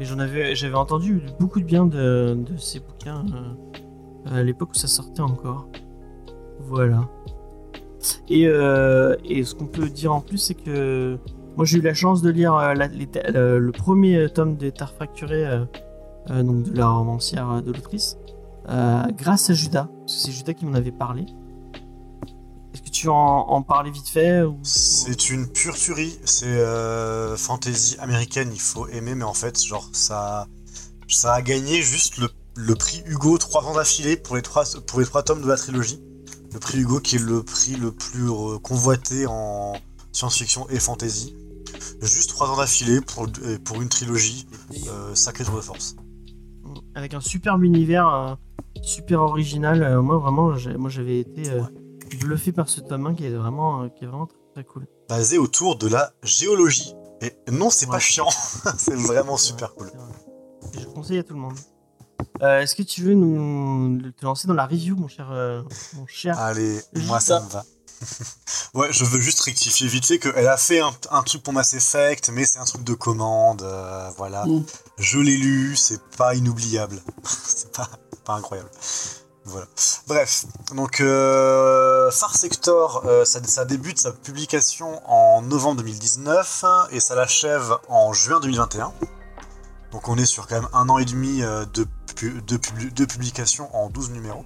mais j'en avais, j'avais entendu beaucoup de bien de, ses bouquins euh, à l'époque où ça sortait encore. Voilà. Et, euh, et ce qu'on peut dire en plus, c'est que moi j'ai eu la chance de lire euh, le, premier tome des Terres Fracturées, donc de la romancière de l'autrice. Grâce à Judas, c'est Judas qui m'en avait parlé. Tu en, en parler vite fait ou... C'est une pure tuerie. C'est euh, fantasy américaine, il faut aimer, mais en fait, genre, ça, ça a gagné juste le, le prix Hugo trois ans d'affilée pour, les trois- pour les trois tomes de la trilogie. Le prix Hugo qui est le prix le plus euh, convoité en science-fiction et fantasy. Juste trois ans d'affilée pour, pour une trilogie. Euh, sacré tour de force. Avec un superbe univers, euh, super original. Moi vraiment, moi j'avais été bluffé par ce tome 1 qui est vraiment, euh, qui est vraiment très, très cool. Basé autour de la géologie. Et non, c'est pas chiant. [laughs] c'est vraiment super cool. Je conseille à tout le monde. Euh, Est-ce que tu veux nous te lancer dans la review, mon cher, euh, mon cher Allez, moi ça me va. [laughs] ouais, je veux juste rectifier vite fait qu'elle a fait un, un truc pour Mass Effect, mais c'est un truc de commande, euh, voilà. Mm. Je l'ai lu, c'est pas inoubliable. [laughs] c'est pas, pas incroyable. Bref, donc euh, Far Sector, euh, ça, débute sa publication en novembre 2019 et ça l'achève en juin 2021. Donc on est sur quand même un an et demi euh, de, pu- de, publi- de publication en 12 numéros.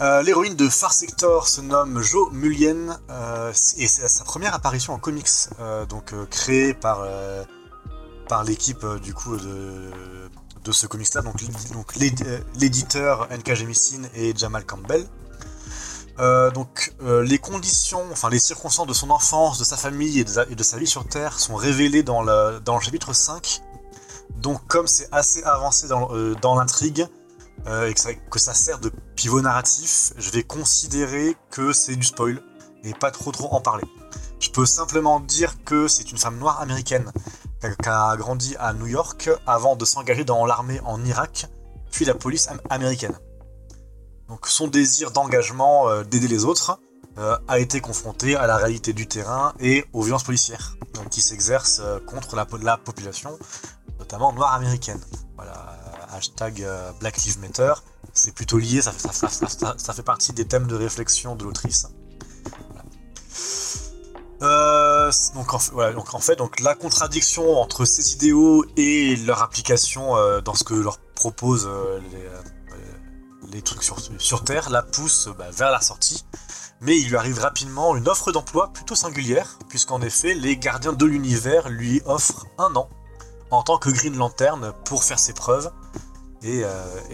Euh, L'héroïne de Far Sector se nomme Jo Mullion euh, et c'est sa première apparition en comics, donc créée par, l'équipe du coup de, de ce comics-là, donc, donc euh, l'éditeur NK Jemisin et Jamal Campbell. Euh, donc euh, les conditions, enfin les circonstances de son enfance, de sa famille et de sa, vie sur Terre sont révélées dans le, dans le chapitre 5. Donc comme c'est assez avancé dans, dans l'intrigue, et que ça, que ça sert de pivot narratif, je vais considérer que c'est du spoil et pas trop trop en parler. Je peux simplement dire que c'est une femme noire américaine qui a- grandi à New York avant de s'engager dans l'armée en Irak, puis la police am- américaine. Donc son désir d'engagement, euh, d'aider les autres, euh, a été confronté à la réalité du terrain et aux violences policières qui s'exercent euh, contre la, po- la population, notamment noire américaine. Voilà, hashtag Black Lives Matter, c'est plutôt lié, ça fait partie des thèmes de réflexion de l'autrice. Euh, donc, en, fait- donc la contradiction entre ces idéaux et leur application euh, dans ce que leur proposent euh, les, trucs sur, Terre la pousse bah, vers la sortie. Mais il lui arrive rapidement une offre d'emploi plutôt singulière, puisqu'en effet, les gardiens de l'univers lui offrent un an en tant que Green Lantern pour faire ses preuves. et,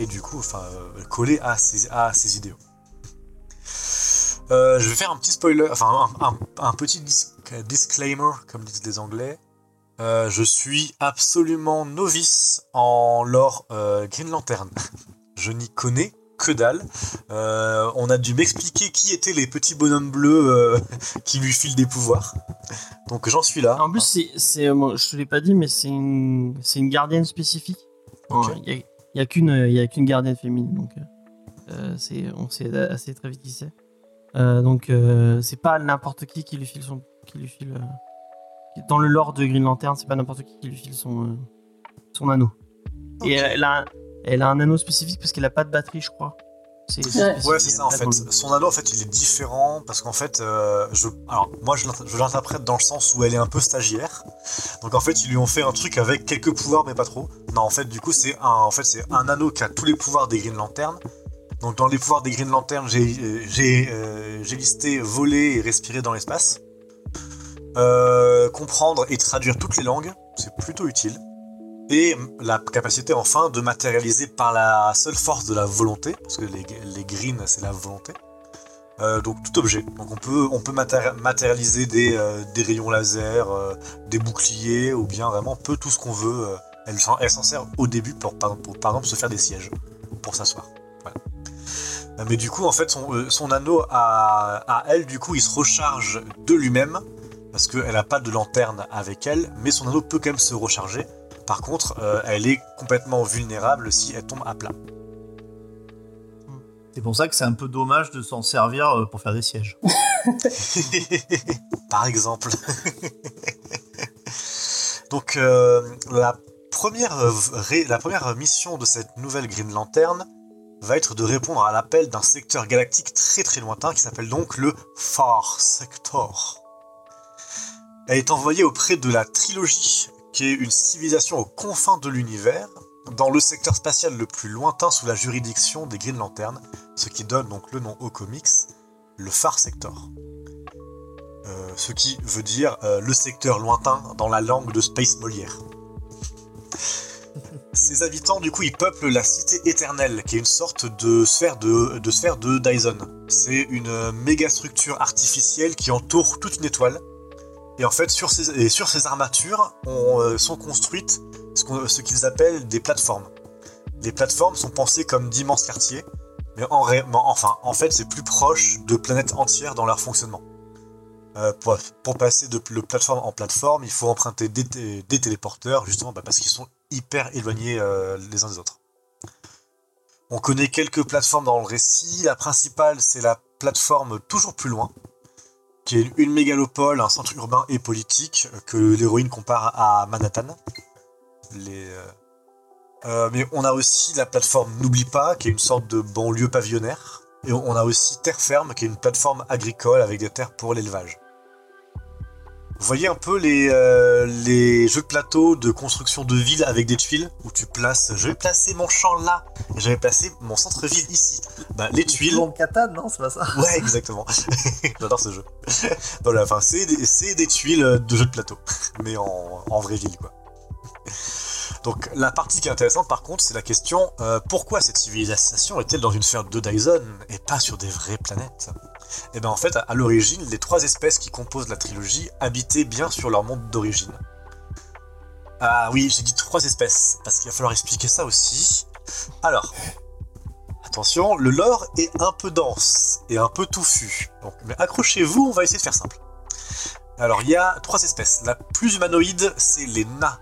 du coup, enfin, coller à ses, à ses idéaux. Euh, je vais faire un petit spoiler, enfin un, un- un petit dis- disclaimer, comme disent les Anglais. Euh, je suis absolument novice en lore euh, Green Lantern. [laughs] Je n'y connais que dalle. On a dû m'expliquer qui étaient les petits bonhommes bleus [laughs] qui lui filent des pouvoirs. Donc j'en suis là. En plus, c'est, c'est, moi, je te l'ai pas dit, mais c'est une, c'est une gardienne spécifique. Il y a, il y a qu'une, il y a qu'une gardienne féminine, donc on sait assez très vite qui c'est. Euh, donc euh, c'est pas n'importe qui qui lui file son, qui lui file. euh, dans le lore de Green Lantern, c'est pas n'importe qui qui lui file son, euh, son anneau. Et elle a, un- elle a un anneau spécifique parce qu'elle a pas de batterie, je crois. C'est, Ouais. c'est ça en fait. Son anneau, en fait, il est différent parce qu'en fait, euh, je, alors moi, je l'int- je l'interprète dans le sens où elle est un peu stagiaire. Donc en fait, ils lui ont fait un truc avec quelques pouvoirs, mais pas trop. Non, en fait, du coup, c'est un, en fait, c'est un anneau qui a tous les pouvoirs des Green Lantern. Donc dans les pouvoirs des Green Lantern, j'ai, euh, euh, j'ai listé voler et respirer dans l'espace. Euh, comprendre et traduire toutes les langues, c'est plutôt utile. Et la capacité enfin de matérialiser par la seule force de la volonté, parce que les, les greens c'est la volonté. Donc tout objet. Donc on peut, matérialiser des, rayons laser, des boucliers, ou bien vraiment peu tout ce qu'on veut. elle s'en sert au début pour, pour, par exemple se faire des sièges, pour s'asseoir. Euh, Mais du coup en fait son, euh, son anneau à, à elle du coup il se recharge de lui-même parce qu'elle n'a pas de lanterne avec elle, mais son anneau peut quand même se recharger. Par contre, euh, elle est complètement vulnérable si elle tombe à plat. C'est pour ça que c'est un peu dommage de s'en servir euh, pour faire des sièges. [laughs] Par exemple. [laughs] Donc, euh, la, première, euh, ré- la première mission de cette nouvelle Green Lantern va être de répondre à l'appel d'un secteur galactique très très lointain qui s'appelle donc le Far Sector. Elle est envoyée auprès de la Trilogie, qui est une civilisation aux confins de l'univers, dans le secteur spatial le plus lointain sous la juridiction des Green Lantern, ce qui donne donc le nom au comics, le Far Sector. Euh, ce qui veut dire euh, le secteur lointain dans la langue de Space Molière. Ces habitants, du coup, ils peuplent la cité éternelle, qui est une sorte de sphère de, sphère de Dyson. C'est une méga structure artificielle qui entoure toute une étoile. Et en fait, sur ces, sur ces armatures euh, sont construites ce, qu'on- ce qu'ils appellent des plateformes. Les plateformes sont pensées comme d'immenses quartiers, mais en, enfin, en fait, c'est plus proche de planètes entières dans leur fonctionnement. Euh, pour, passer de pl- plateforme en plateforme, il faut emprunter des, des téléporteurs, justement bah, parce qu'ils sont hyper éloignés euh, les uns des autres. On connaît quelques plateformes dans le récit. La principale, c'est la plateforme toujours plus loin, qui est une mégalopole, un centre urbain et politique euh, que l'héroïne compare à Manhattan. Euh, mais on a aussi la plateforme N'oublie pas, qui est une sorte de banlieue pavillonnaire. Et on a aussi Terre Ferme, qui est une plateforme agricole avec des terres pour l'élevage. Vous voyez un peu les, euh, les jeux de plateau de construction de ville avec des tuiles où tu places, je vais placer mon champ là, et je vais placer mon centre-ville ici. Bah, les tuiles, Dans Catan, non, c'est pas ça Ouais, exactement. [laughs] J'adore ce jeu. voilà, enfin, c'est des, tuiles de jeu de plateau, mais en, en vraie ville, quoi. Donc, la partie qui est intéressante, par contre, c'est la question euh, pourquoi cette civilisation est-elle dans une sphère de Dyson et pas sur des vraies planètes? Et bien, en fait, à, l'origine, les trois espèces qui composent la trilogie habitaient bien sur leur monde d'origine. Ah oui, j'ai dit trois espèces, parce qu'il va falloir expliquer ça aussi. Alors, Attention, le lore est un peu dense et un peu touffu. Donc, mais accrochez-vous, on va essayer de faire simple. Alors, il y a trois espèces. La plus humanoïde, c'est les nains,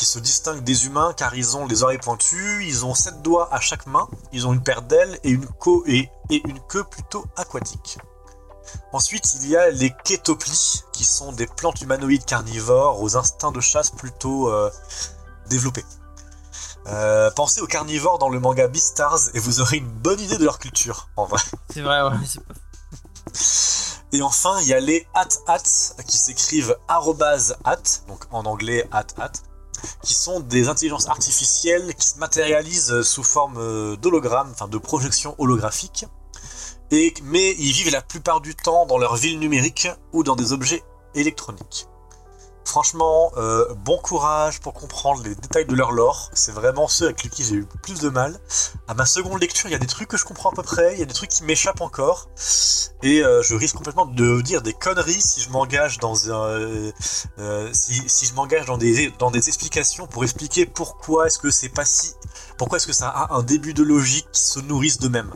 qui se distinguent des humains car ils ont les oreilles pointues, ils ont sept doigts à chaque main, ils ont une paire d'ailes et une queue et, et une queue plutôt aquatique. Ensuite, il y a les kétoplis, qui sont des plantes humanoïdes carnivores aux instincts de chasse plutôt euh, développés. Euh, pensez aux carnivores dans le manga Beastars et vous aurez une bonne idée de leur culture, en vrai. C'est vrai, ouais. [laughs] Et enfin, il y a les at-at qui s'écrivent arrobase at, donc en anglais at-at, qui sont des intelligences artificielles qui se matérialisent sous forme euh, d'hologramme, enfin de projection holographique, et, mais ils vivent la plupart du temps dans leur ville numérique ou dans des objets électroniques. Franchement, euh, bon courage pour comprendre les détails de leur lore. C'est vraiment ceux avec qui j'ai eu plus de mal. À ma seconde lecture, il y a des trucs que je comprends à peu près, il y a des trucs qui m'échappent encore. Et euh, je risque complètement de dire des conneries si je m'engage dans euh, euh, des, explications pour expliquer pourquoi est-ce que c'est pas si, pourquoi est-ce que ça a un début de logique qui se nourrissent d'eux-mêmes.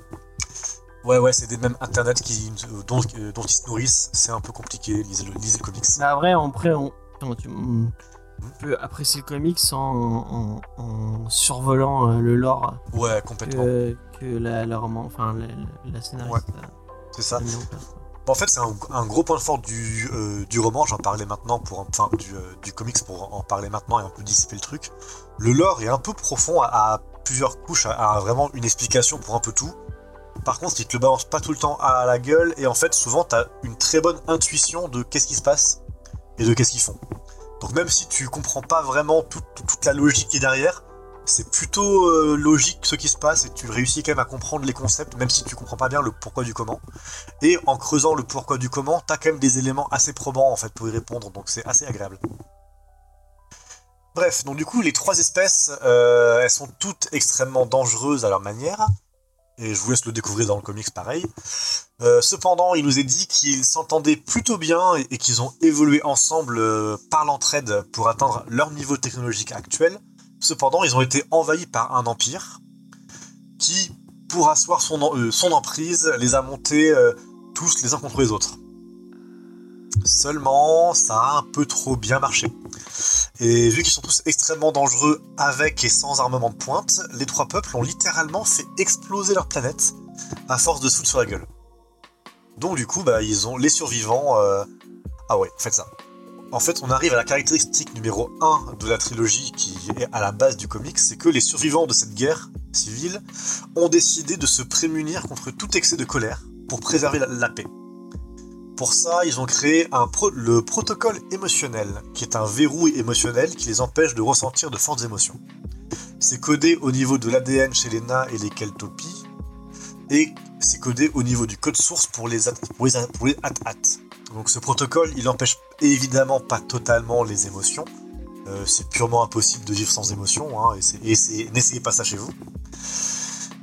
Ouais, ouais, c'est des mêmes internet qui, dont, ils se nourrissent. C'est un peu compliqué. Lisez le, comics. Bah, après, après, on, on peut apprécier le comics en, en- en survolant euh, le lore Ouais, complètement. que, que la, la roman, enfin la, la scénariste a- C'est ça. Bon, en fait, c'est un, un gros point fort du, euh, du roman. J'en parlais maintenant pour, enfin, du, euh, du comics pour en parler maintenant et un peu dissiper le truc. Le lore est un peu profond, à, à plusieurs couches, a, a vraiment une explication pour un peu tout. Par contre, il te le balance pas tout le temps à la gueule et en fait, souvent, t'as une très bonne intuition de qu'est-ce qui se passe et de qu'est-ce qu'ils font. Donc, même si tu comprends pas vraiment toute, la logique qui est derrière, c'est plutôt euh, logique ce qui se passe et tu réussis quand même à comprendre les concepts, même si tu comprends pas bien le pourquoi du comment. Et en creusant le pourquoi du comment, t'as quand même des éléments assez probants en fait pour y répondre, donc c'est assez agréable. Bref, donc du coup, les trois espèces, euh, elles sont toutes extrêmement dangereuses à leur manière, et je vous laisse le découvrir dans le comics pareil. Euh, cependant, il nous est dit qu'ils s'entendaient plutôt bien et, qu'ils ont évolué ensemble euh, par l'entraide pour atteindre leur niveau technologique actuel. Cependant, ils ont été envahis par un empire qui, pour asseoir son, euh, emprise, les a montés tous les uns contre les autres. Seulement, ça a un peu trop bien marché. Et vu qu'ils sont tous extrêmement dangereux avec et sans armement de pointe, les trois peuples ont littéralement fait exploser leur planète à force de foutre sur la gueule. Donc du coup, bah, ils ont les survivants. euh, Ah ouais, faites ça. En fait, on arrive à la caractéristique numéro 1 de la trilogie qui est à la base du comics, c'est que les survivants de cette guerre civile ont décidé de se prémunir contre tout excès de colère pour préserver la paix. Pour ça, ils ont créé le protocole émotionnel, qui est un verrou émotionnel qui les empêche de ressentir de fortes émotions. C'est codé au niveau de l'ADN chez les nains et les keltopies, et c'est codé au niveau du code source pour les, at-at. Donc ce protocole, il empêche évidemment pas totalement les émotions. Euh, c'est purement impossible de vivre sans émotion, hein, et, n'essayez pas ça chez vous.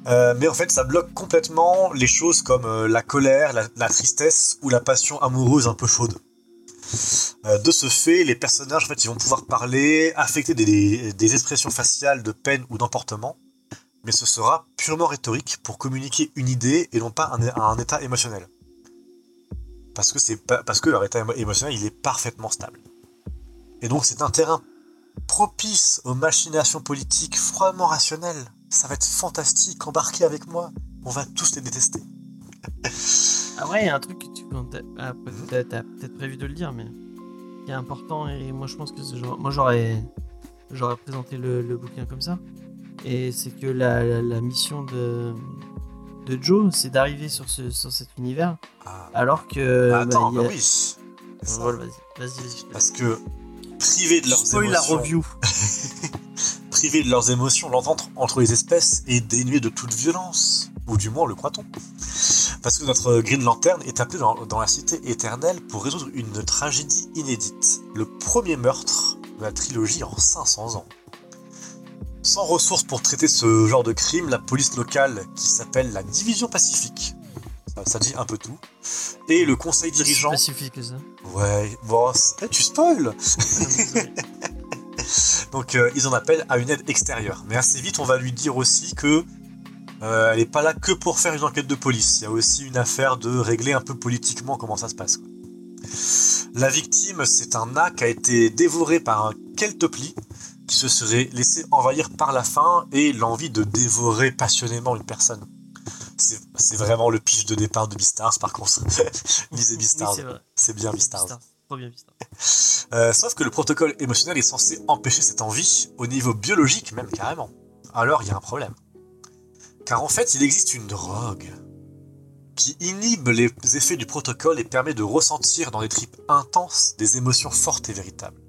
Euh, mais en fait, ça bloque complètement les choses comme euh, la colère, la, tristesse ou la passion amoureuse un peu chaude. Euh, de ce fait, les personnages, en fait, ils vont pouvoir parler, affecter des, expressions faciales de peine ou d'emportement, mais ce sera purement rhétorique pour communiquer une idée et non pas un, état émotionnel. Parce que, parce que leur état émo- émotionnel, il est parfaitement stable. Et donc, c'est un terrain propice aux machinations politiques froidement rationnelles. Ça va être fantastique, embarquez avec moi. On va tous les détester. [laughs] Ah ouais, il y a un truc que tu ah, t'as peut-être prévu de le dire, mais qui est important et moi je pense que moi j'aurais j'aurais présenté le, le bouquin comme ça. Et c'est que la, la- la mission de de Joe, c'est d'arriver sur ce sur cet univers, Ah, alors que bah, attends, a- bah oui. C'est ça. Voilà, vas-y, vas-y, laisse. Parce que privés de leurs Spoil la review. [laughs] privés de leurs émotions, l'entente entre les espèces est dénuée de toute violence, ou du moins le croit-on. Parce que notre Green Lantern est appelé dans, dans la cité éternelle pour résoudre une tragédie inédite, le premier meurtre de la trilogie en 500 ans. Sans ressources pour traiter ce genre de crime, la police locale, qui s'appelle la Division Pacifique, ça, ça dit un peu tout, et le conseil dirigeant... spécifique que ça? Ouais, bon, eh, tu spoil [laughs] [laughs] Donc euh, ils en appellent à une aide extérieure. Mais assez vite, on va lui dire aussi que euh, elle n'est pas là que pour faire une enquête de police. Il y a aussi une affaire de régler un peu politiquement comment ça se passe. quoi. La victime, c'est un nain qui a été dévoré par un keltopli qui se serait laissé envahir par la faim et l'envie de dévorer passionnément une personne. C'est vraiment le pitch de départ de Beastars par contre. [laughs] Lisez Beastars, c'est bien Beastars. Beastars. [laughs] Euh, sauf que le protocole émotionnel est censé empêcher cette envie, au niveau biologique même carrément. Alors il y a un problème. Car en fait, il existe une drogue qui inhibe les effets du protocole et permet de ressentir dans des tripes intenses des émotions fortes et véritables.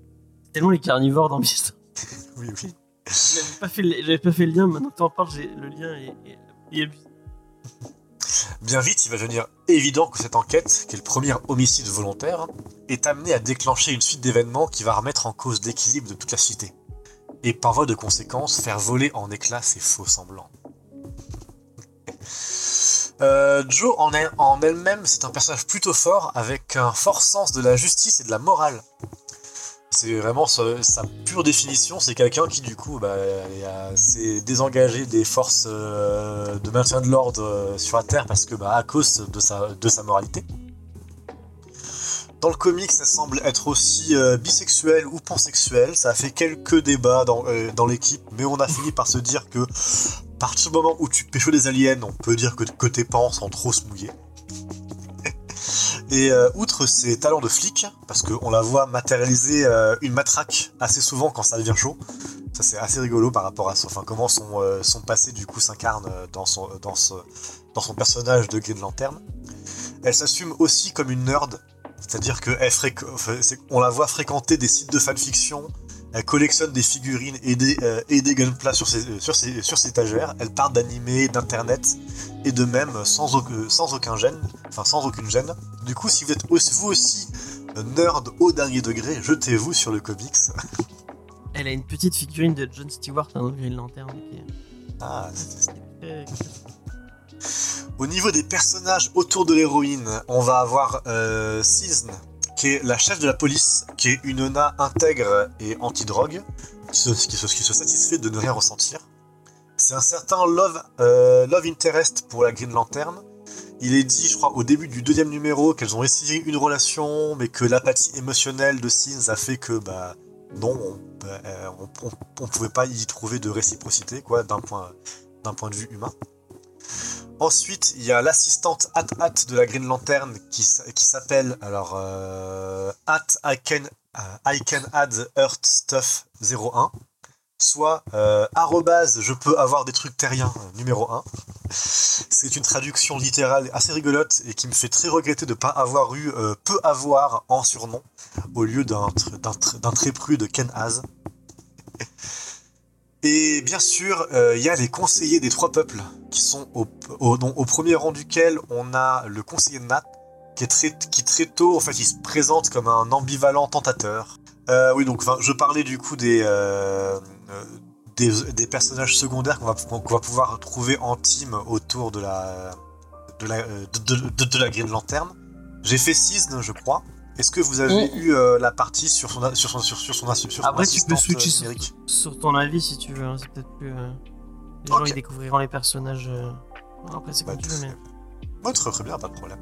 C'est tellement les carnivores dans. [laughs] Oui, oui. J'avais pas, fait le- j'avais pas fait le lien, maintenant que t'en parles, j'ai- le lien est, est-. Bien vite, il va devenir évident que cette enquête, qui est le premier homicide volontaire, est amenée à déclencher une suite d'événements qui va remettre en cause l'équilibre de toute la cité. Et par voie de conséquence, faire voler en éclats ses faux semblants. Euh, Jo en, elle- en elle-même, c'est un personnage plutôt fort, avec un fort sens de la justice et de la morale. C'est vraiment sa, pure définition, c'est quelqu'un qui du coup bah, est, s'est désengagé des forces euh, de maintien de l'ordre euh, sur la Terre parce que bah, à cause de sa, de moralité. Dans le comic, ça semble être aussi euh, bisexuel ou pansexuel. Ça a fait quelques débats dans, l'équipe, mais on a fini par se dire que à partir du moment où tu pécho des aliens, on peut dire que, tes pans sans trop se mouiller. Et euh, outre ses talents de flic, parce qu'on la voit matérialiser euh, une matraque assez souvent quand ça devient chaud, ça c'est assez rigolo par rapport à comment son, euh, son passé du coup s'incarne dans son, dans, ce- dans son personnage de Green Lantern. Elle s'assume aussi comme une nerd, c'est-à-dire qu'on la voit fréquenter des sites de fanfiction, elle collectionne des figurines et des, euh, et des gunpla sur ses, euh, sur, ses, sur ses étagères, elle parle d'animé, d'internet et de même sans, aucun- sans aucun gêne, enfin sans aucune gêne. Du coup, si vous êtes aussi, vous aussi euh, nerd au dernier degré, jetez-vous sur le comics. [laughs] Elle a une petite figurine de John Stewart dans Green Lantern. qui Ah, très- Au niveau des personnages autour de l'héroïne, on va avoir euh, Season, qui est la chef de la police, qui est une nana intègre et anti-drogue, qui se, qui, se, satisfait de ne rien ressentir. C'est un certain Love, euh, Love Interest pour la Green Lantern. Il est dit, je crois, au début du deuxième numéro qu'elles ont essayé une relation, mais que l'apathie émotionnelle de Sins a fait que, bah, non, on, euh, pouvait pas y trouver de réciprocité, quoi, d'un point, d'un point de vue humain. Ensuite, il y a l'assistante At At de la Green Lantern qui, qui s'appelle alors euh, At I can, euh, I can add Earth Stuff 01, soit euh, je peux avoir des trucs terriens euh, numéro 1. C'est une traduction littérale assez rigolote et qui me fait très regretter de ne pas avoir eu euh, peu avoir en surnom au lieu d'un d'un d'un très pru de Ken Az. Et bien sûr, euh, il y a les conseillers des trois peuples, qui sont au, premier rang duquel on a le conseiller de Nat, qui, très, tôt, en fait, il se présente comme un ambivalent tentateur. Euh, oui, donc je parlais du coup des, euh, des, des personnages secondaires qu'on va, qu'on va pouvoir trouver en team autour de la, de la, de, de- de- de la Green Lantern. J'ai fait Season, je crois. Est-ce que vous avez Mm. eu euh, la partie sur son, sur son, sur, sur son, sur son Après, tu peux switcher euh, sur, sur ton avis si tu veux. hein, C'est peut-être plus. euh, Les gens Ok. ils découvriront les personnages. euh, Après, c'est Bah, comme tu veux, mais. Très très bien, pas de problème.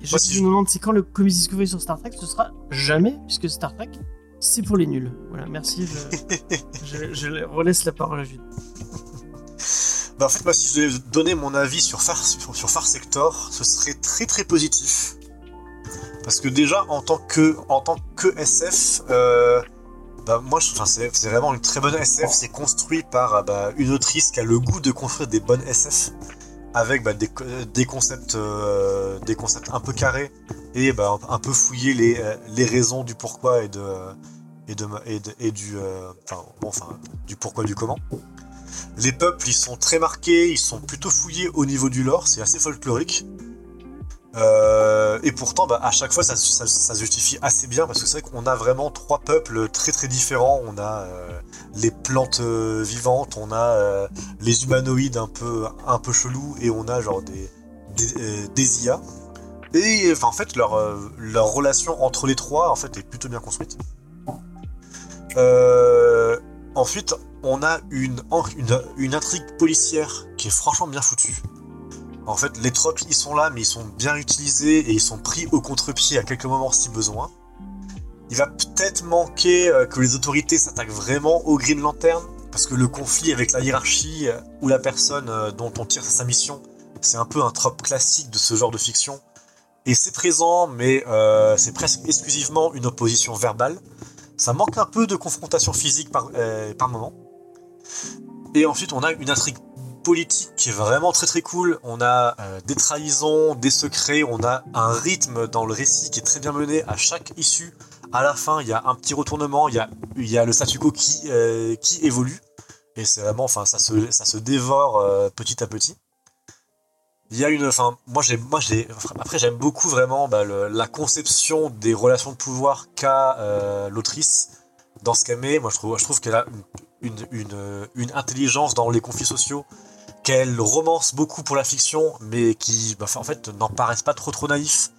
Et je Moi, si si je je- me demande c'est quand le Comics Discovery sur Star Trek, ce sera jamais, puisque Star Trek, c'est pour les nuls. Voilà, merci. Je, [laughs] je, je relaisse la parole à Jude. Bah en fait, moi, si je devais donner mon avis sur Far, sur, sur Far Sector, ce serait très très positif. Parce que déjà, en tant que, en tant que SF, euh, bah moi, c'est vraiment une très bonne SF. C'est construit par euh, bah, une autrice qui a le goût de construire des bonnes SF avec bah, des, co- des concepts, euh, des concepts un peu carrés et bah, un, peu fouiller les, euh, les raisons du pourquoi et de et du enfin du pourquoi du comment. Les peuples, ils sont très marqués, ils sont plutôt fouillés au niveau du lore, c'est assez folklorique. Euh, et pourtant, bah, à chaque fois, ça, se justifie assez bien parce que c'est vrai qu'on a vraiment trois peuples très très différents. On a euh, les plantes euh, vivantes, on a les humanoïdes un peu un peu chelous et on a genre des des, IA. Et en fait, leur, leur relation entre les trois en fait est plutôt bien construite. Ensuite, on a une intrigue policière qui est franchement bien foutue. En fait, les tropes, ils sont là, mais ils sont bien utilisés et ils sont pris au contre-pied à quelques moments si besoin. Il va peut-être manquer euh, que les autorités s'attaquent vraiment au Green Lantern, parce que le conflit avec la hiérarchie euh, ou la personne euh, dont on tire sa mission, c'est un peu un trope classique de ce genre de fiction. Et c'est présent, mais c'est presque exclusivement une opposition verbale. Ça manque un peu de confrontation physique par, par moment. Et ensuite, on a une intrigue politique qui est vraiment très très cool. On a euh, des trahisons, des secrets, on a un rythme dans le récit qui est très bien mené à chaque issue. À la fin, il y a un petit retournement, il y a, y a le statu quo qui, euh, qui évolue. Et c'est vraiment, enfin, ça se, ça se dévore euh, petit à petit. Il y a une, enfin, moi j'ai, moi j'ai, après j'aime beaucoup vraiment bah, la conception des relations de pouvoir qu'a l'autrice dans ce qu'elle met. Moi je trouve, je trouve qu'elle a une, une intelligence dans les conflits sociaux qu'elle romance beaucoup pour la fiction, mais qui, bah, en fait, n'en paraissent pas trop trop naïfs.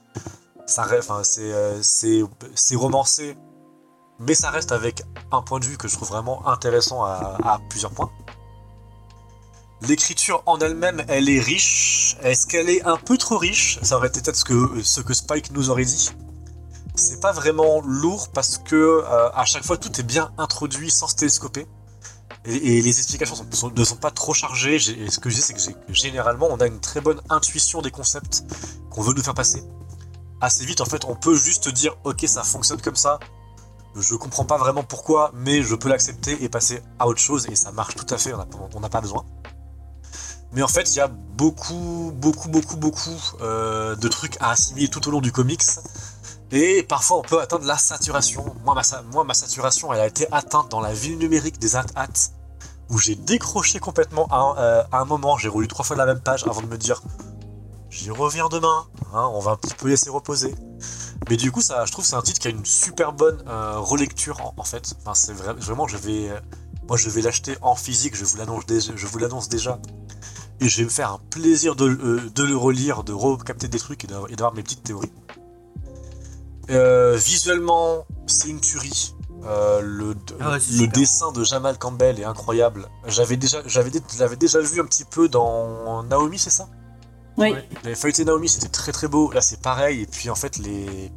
Ça, enfin, c'est, euh, c'est, romancé, mais ça reste avec un point de vue que je trouve vraiment intéressant à, à plusieurs points. L'écriture en elle-même, elle est riche. Est-ce qu'elle est un peu trop riche? Ça aurait été peut-être ce que, ce que Spike nous aurait dit. C'est pas vraiment lourd parce que euh, à chaque fois tout est bien introduit sans se télescoper. Et, les explications ne sont pas trop chargées. Ce que je dis, c'est que, généralement, on a une très bonne intuition des concepts qu'on veut nous faire passer. Assez vite, en fait, on peut juste dire Ok, ça fonctionne comme ça. Je comprends pas vraiment pourquoi, mais je peux l'accepter et passer à autre chose. Et ça marche tout à fait, on n'a pas- besoin. Mais en fait, il y a beaucoup, beaucoup, beaucoup, beaucoup euh, de trucs à assimiler tout au long du comics. Et parfois, on peut atteindre la saturation. Moi ma, sa- moi, ma saturation, elle a été atteinte dans la ville numérique des At-At, où j'ai décroché complètement à un, euh, à un moment. J'ai relu trois fois la même page avant de me dire j'y reviens demain. hein, on va un petit peu laisser reposer. Mais du coup, ça, je trouve que c'est un titre qui a une super bonne euh, relecture en, fait. Vraiment, je vais, euh, moi, je vais l'acheter en physique. Je vous l'annonce déjà. Et je vais me faire un plaisir de, le relire, de recapter des trucs et d'avoir mes petites théories. Visuellement, c'est une tuerie. Euh, le Ah ouais, le dessin de Jamal Campbell est incroyable. J'avais déjà, j'avais, dé- je l'avais déjà vu un petit peu dans Naomi, c'est ça? Oui. Ouais. J'avais feuilleté Naomi, c'était très très beau. Là, c'est pareil. Et puis en fait, les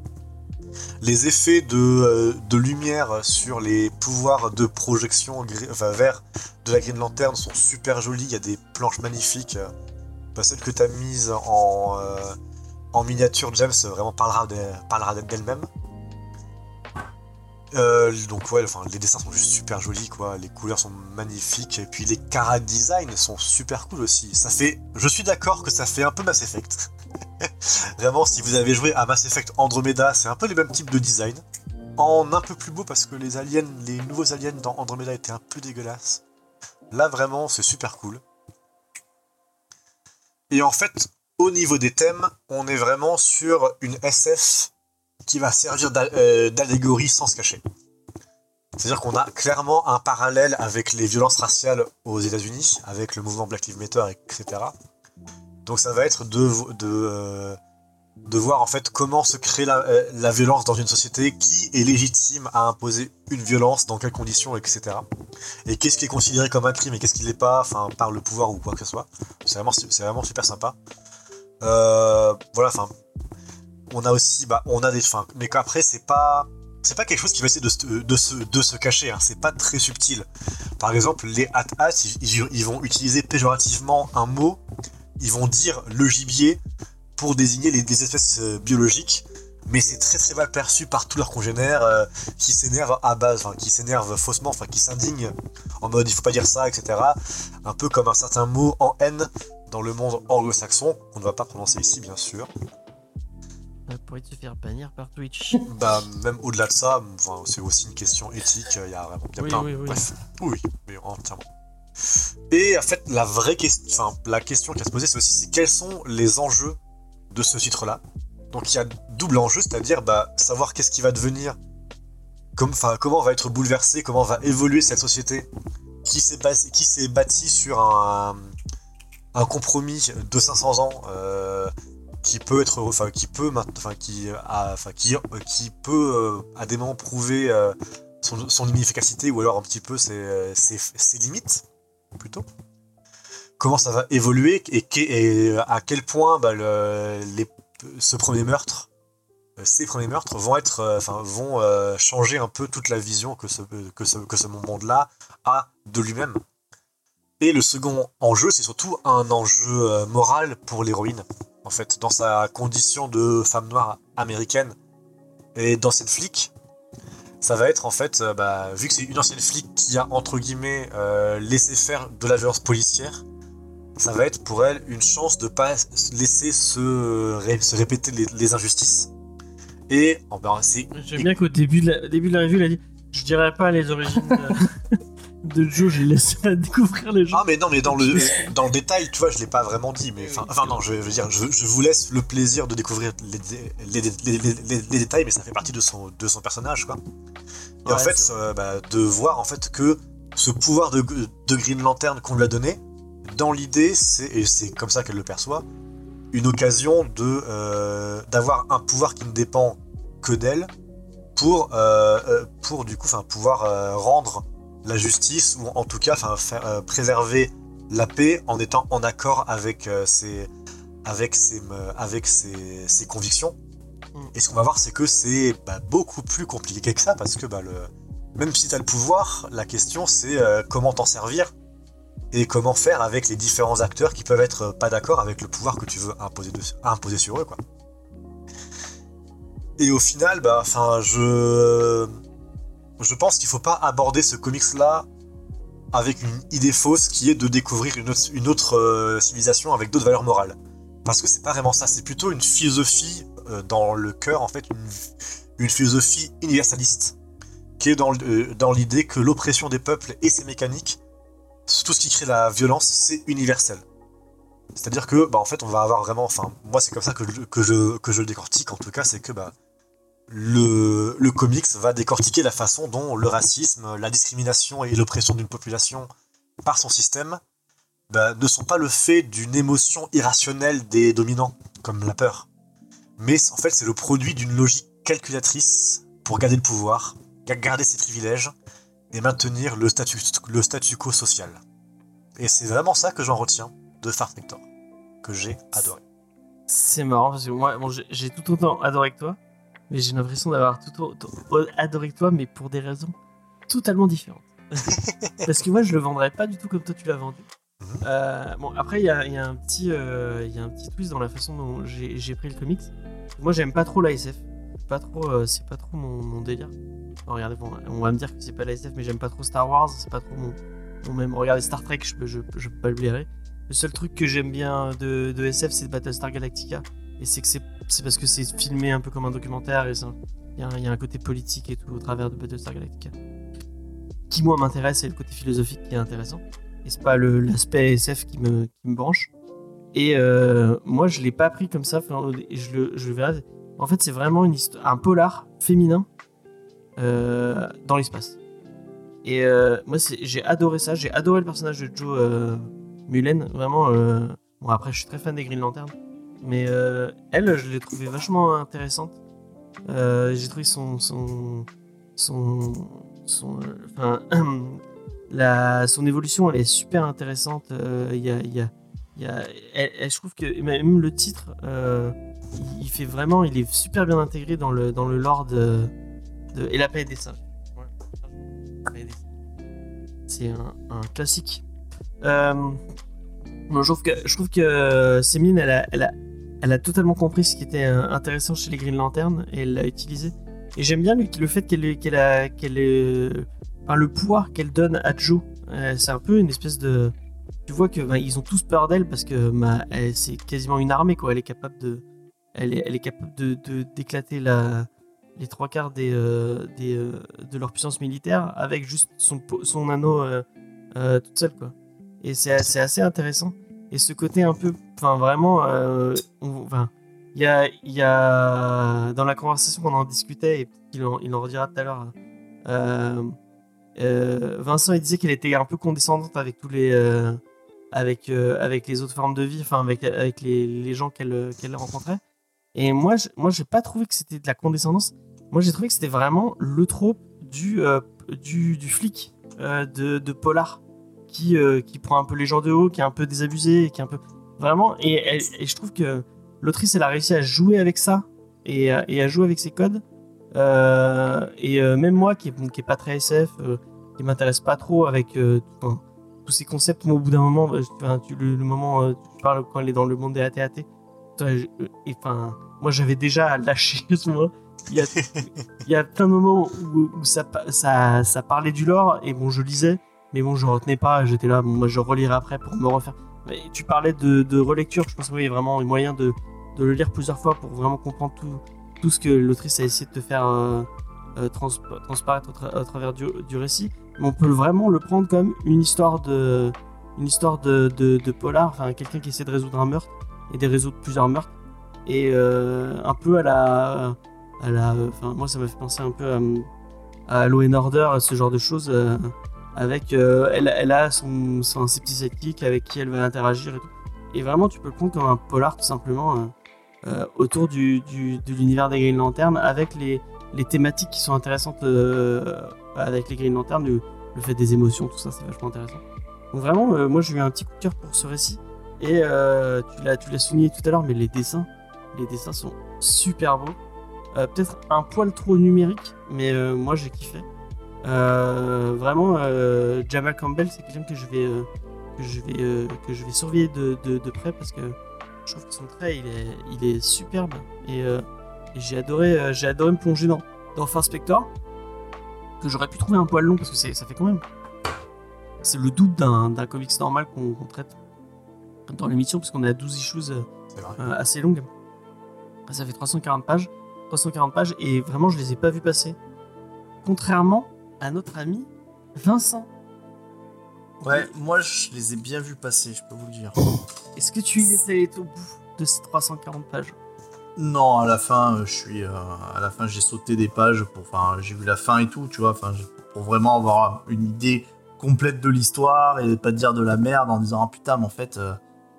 les effets de, euh, de lumière sur les pouvoirs de projection gris- enfin, vert de la Green Lantern sont super jolis. Il y a des planches magnifiques. Bah, celle que tu as mise en, euh, en miniature, James, vraiment parlera de- parlera d'elle-même. Euh, donc ouais, les dessins sont juste super jolis quoi, les couleurs sont magnifiques et puis les cara design sont super cool aussi. Ça fait, je suis d'accord que ça fait un peu Mass Effect. [laughs] Vraiment, si vous avez joué à Mass Effect Andromeda, c'est un peu les mêmes types de design, en un peu plus beau parce que les aliens, les nouveaux aliens dans Andromeda étaient un peu dégueulasses. Là vraiment, c'est super cool. Et en fait, au niveau des thèmes, on est vraiment sur une SF qui va servir euh, d'allégorie sans se cacher. C'est-à-dire qu'on a clairement un parallèle avec les violences raciales aux États-Unis, avec le mouvement Black Lives Matter, etc. Donc ça va être euh, de voir en fait comment se crée la, euh, la violence dans une société, qui est légitime à imposer une violence, dans quelles conditions, etc. Et qu'est-ce qui est considéré comme un crime et qu'est-ce qui l'est pas, enfin par le pouvoir ou quoi que ce soit. C'est vraiment, super sympa. Voilà, enfin, on a aussi, bah, on a des, enfin, mais qu'après c'est pas, c'est pas quelque chose qui va essayer de, se- de, se, de se cacher. Hein. C'est pas très subtil. Par exemple, les at-at, ils, ils- vont utiliser péjorativement un mot. Ils vont dire le gibier pour désigner les, espèces euh, biologiques. Mais c'est très très mal perçu par tous leurs congénères euh, qui s'énervent à base, qui s'énervent faussement, enfin qui s'indignent en mode il faut pas dire ça, etc. Un peu comme un certain mot en haine dans le monde anglo-saxon, qu'on ne va pas prononcer ici bien sûr. Pourrait se faire bannir par Twitch. [laughs] Bah, même au-delà de ça, enfin, c'est aussi une question éthique. Il y a vraiment il y a Oui, plein. oui, oui. Bref, oui, oui, entièrement. Et en fait, la vraie question, enfin, la question qui a se poser, c'est aussi c'est quels sont les enjeux de ce titre-là? Donc, il y a double enjeu, c'est-à-dire bah, savoir qu'est-ce qui va devenir, comme, comment va être bouleversé, comment va évoluer cette société qui s'est bâtie sur un, un compromis de 500 ans. euh, qui peut être enfin qui peut enfin qui a enfin qui euh, qui peut euh, à des moments prouver euh, son, son inefficacité ou alors un petit peu ses, euh, limites plutôt. Comment ça va évoluer et, à quel point bah, ce premier meurtre euh, ces premiers meurtres vont être euh, enfin vont euh, changer un peu toute la vision que ce que ce, monde là a de lui-même. Et le second enjeu c'est surtout un enjeu euh, moral pour l'héroïne en fait, dans sa condition de femme noire américaine et d'ancienne flic, ça va être en fait, euh, bah, vu que c'est une ancienne flic qui a entre guillemets euh, laissé faire de la violence policière, ça va être pour elle une chance de pas se laisser se, ré- se répéter les, les injustices. Et oh, ben, c'est J'aime bien qu'au début de la, début de la revue, il a dit Je dirais pas les origines. [laughs] de- Joe, je laisse [laughs] découvrir les gens. Ah mais non mais dans le dans le détail tu vois je l'ai pas vraiment dit mais enfin non je veux dire je, je vous laisse le plaisir de découvrir les, les, les, les- détails mais ça fait partie de son de son personnage quoi et en fait euh, bah, de voir en fait que ce pouvoir de, de Green Lantern qu'on lui a donné dans l'idée c'est et c'est comme ça qu'elle le perçoit une occasion de euh, d'avoir un pouvoir qui ne dépend que d'elle pour euh, pour du coup enfin pouvoir rendre la justice ou en tout cas faire euh, préserver la paix en étant en accord avec euh, ses avec ses euh, avec ses, ses convictions Mm. et ce qu'on va voir c'est que c'est bah, beaucoup plus compliqué que ça parce que bah, le même si tu as le pouvoir la question c'est euh, comment t'en servir et comment faire avec les différents acteurs qui peuvent être pas d'accord avec le pouvoir que tu veux imposer, de- imposer sur eux quoi et au final bah je je pense qu'il faut pas aborder ce comics là avec une idée fausse qui est de découvrir une autre, euh, civilisation avec d'autres valeurs morales. Parce que c'est pas vraiment ça, c'est plutôt une philosophie euh, dans le cœur, en fait, une, philosophie universaliste, qui est euh, dans l'idée que l'oppression des peuples et ses mécaniques, tout ce qui crée la violence, c'est universel. C'est-à-dire que, bah, en fait, on va avoir vraiment, enfin, moi c'est comme ça que je, que je, que je le décortique, en tout cas, c'est que, bah, le, le comics va décortiquer la façon dont le racisme, la discrimination et l'oppression d'une population par son système bah, ne sont pas le fait d'une émotion irrationnelle des dominants, comme la peur. Mais en fait, c'est le produit d'une logique calculatrice pour garder le pouvoir, ga- garder ses privilèges et maintenir le statu, le statu quo social. Et c'est vraiment ça que j'en retiens de Far Spector, que j'ai adoré. C'est marrant parce que moi, bon, j'ai tout autant adoré que toi, mais j'ai l'impression d'avoir tout autant adoré que toi, mais pour des raisons totalement différentes. [laughs] parce que moi, je le vendrais pas du tout comme toi tu l'as vendu. Mhm. Euh, bon, après, il y a, il y a un petit, euh, y a un petit twist dans la façon dont j'ai pris le comics. Moi, j'aime pas trop la SF. Pas trop, euh, c'est pas trop mon, mon délire. Regardez, bon, on va me dire que c'est pas la SF, mais j'aime pas trop Star Wars. C'est pas trop mon, mon même. Regardez Star Trek, je peux, je, je peux pas le blairer. Le seul truc que j'aime bien de, de SF, c'est Battlestar Galactica. Et c'est que c'est c'est parce que c'est filmé un peu comme un documentaire et il y, a un- côté politique et tout au travers de Battlestar Galactica. Qui moi m'intéresse, c'est le côté philosophique qui est intéressant. Et c'est pas l'aspect SF qui me, qui me branche. Et euh, moi je l'ai pas pris comme ça, je le, je le verrai. En fait c'est vraiment une histoire, un polar féminin euh, dans l'espace. Et euh, moi j'ai adoré ça, j'ai adoré le personnage de Joe Mullen, vraiment. Bon après je suis très fan des Green Lantern. Mais euh, elle, je l'ai trouvée vachement intéressante. Euh, j'ai trouvé son. son. son. son euh, [clears throat] son évolution, elle est super intéressante. Il y a. y a- a- je trouve que même le titre, il, fait vraiment. Il est super bien intégré dans le, dans le lore de. et la paix des singes. Ouais. C'est un, classique. Je trouve que, je trouve que Sémine, elle, a, elle a totalement compris ce qui était euh, intéressant chez les Green Lantern et elle l'a utilisé. Et j'aime bien le, fait qu'elle a, ait- enfin, le pouvoir qu'elle donne à Joe. Euh, c'est un peu une espèce de. Tu vois que ben, ils ont tous peur d'elle parce que c'est quasiment une armée. Elle est capable de, elle est, capable de d'éclater la les trois quarts euh, euh, de leur puissance militaire avec juste son anneau euh, euh, toute seule. Et c'est assez intéressant. Et ce côté un peu, enfin vraiment, euh, il y a, y a dans la conversation qu'on en discutait et il en, il en redira tout à l'heure. euh, euh, Vincent il disait qu'elle était un peu condescendante avec tous les, avec avec les autres formes de vie, enfin avec avec les, les gens qu'elle qu'elle rencontrait. Et moi, je, moi, j'ai pas trouvé que c'était de la condescendance. Moi, j'ai trouvé que c'était vraiment le trope du du, du flic de polar qui, euh, qui prend un peu les gens de haut, qui est un peu désabusé, qui est un peu vraiment. Et, je trouve que l'autrice, elle a réussi à jouer avec ça et, à- et à jouer avec ses codes. Euh, et euh, même moi, qui est, qui est pas très SF, euh, qui m'intéresse pas trop avec euh, tous ces concepts, au bout d'un moment, euh, le, le moment, euh, tu parles quand elle est dans le monde des AT-AT, euh, enfin, moi, j'avais déjà lâché [laughs] ce moment. Il y a, il y a plein de moments où, ça parlait du lore, et bon, je lisais, mais bon, je retenais pas, j'étais là, moi je relirai après pour me refaire. Tu parlais de, relecture, je pense qu'il y a vraiment moyen de, de le lire plusieurs fois pour vraiment comprendre tout, ce que l'autrice a essayé de te faire, euh, euh, trans- transparaître au travers du, récit, mais on peut vraiment le prendre comme une histoire de, une histoire de, de, polar, enfin quelqu'un qui essaie de résoudre un meurtre et de résoudre plusieurs meurtres, et euh, un peu à la, à la, moi ça m'a fait penser un peu à, à Law Order, ce genre de choses, avec, euh, elle, elle a son, son ses petits sidekicks avec qui elle va interagir et tout, et vraiment tu peux le prendre comme un polar tout simplement. euh, euh, autour de l'univers des Green Lantern avec les, les thématiques qui sont intéressantes avec les Green Lantern, le, le fait des émotions, tout ça, c'est vachement intéressant. Donc vraiment, moi j'ai eu un petit coup de cœur pour ce récit. Et tu l'as souligné tout à l'heure, mais les dessins, les dessins sont super beaux. Peut-être un poil trop numérique, mais moi j'ai kiffé. Euh, vraiment, euh, Jamal Campbell, c'est quelqu'un que je vais euh, que je vais que je vais surveiller de, de, de près parce que je trouve que son trait il est il est superbe. Et, et j'ai adoré j'ai adoré me plonger dans dans Far Spector que j'aurais pu trouver un poil long parce que ça fait quand même c'est le double d'un d'un comics normal qu'on traite dans l'émission parce qu'on est à 12 issues euh, euh, assez longues. Ça fait 340 pages 340 pages et vraiment je les ai pas vus passer. Contrairement à notre ami Vincent Ouais, moi je les ai bien vus passer, je peux vous le dire. [gasps] est-ce que tu es allé au bout de ces 340 pages? Non, à la fin, euh, je suis, euh, à la fin, j'ai sauté des pages pour, enfin, j'ai vu la fin et tout, tu vois, enfin, pour vraiment avoir une idée complète de l'histoire et pas dire de la merde en disant ah putain, mais en fait, euh,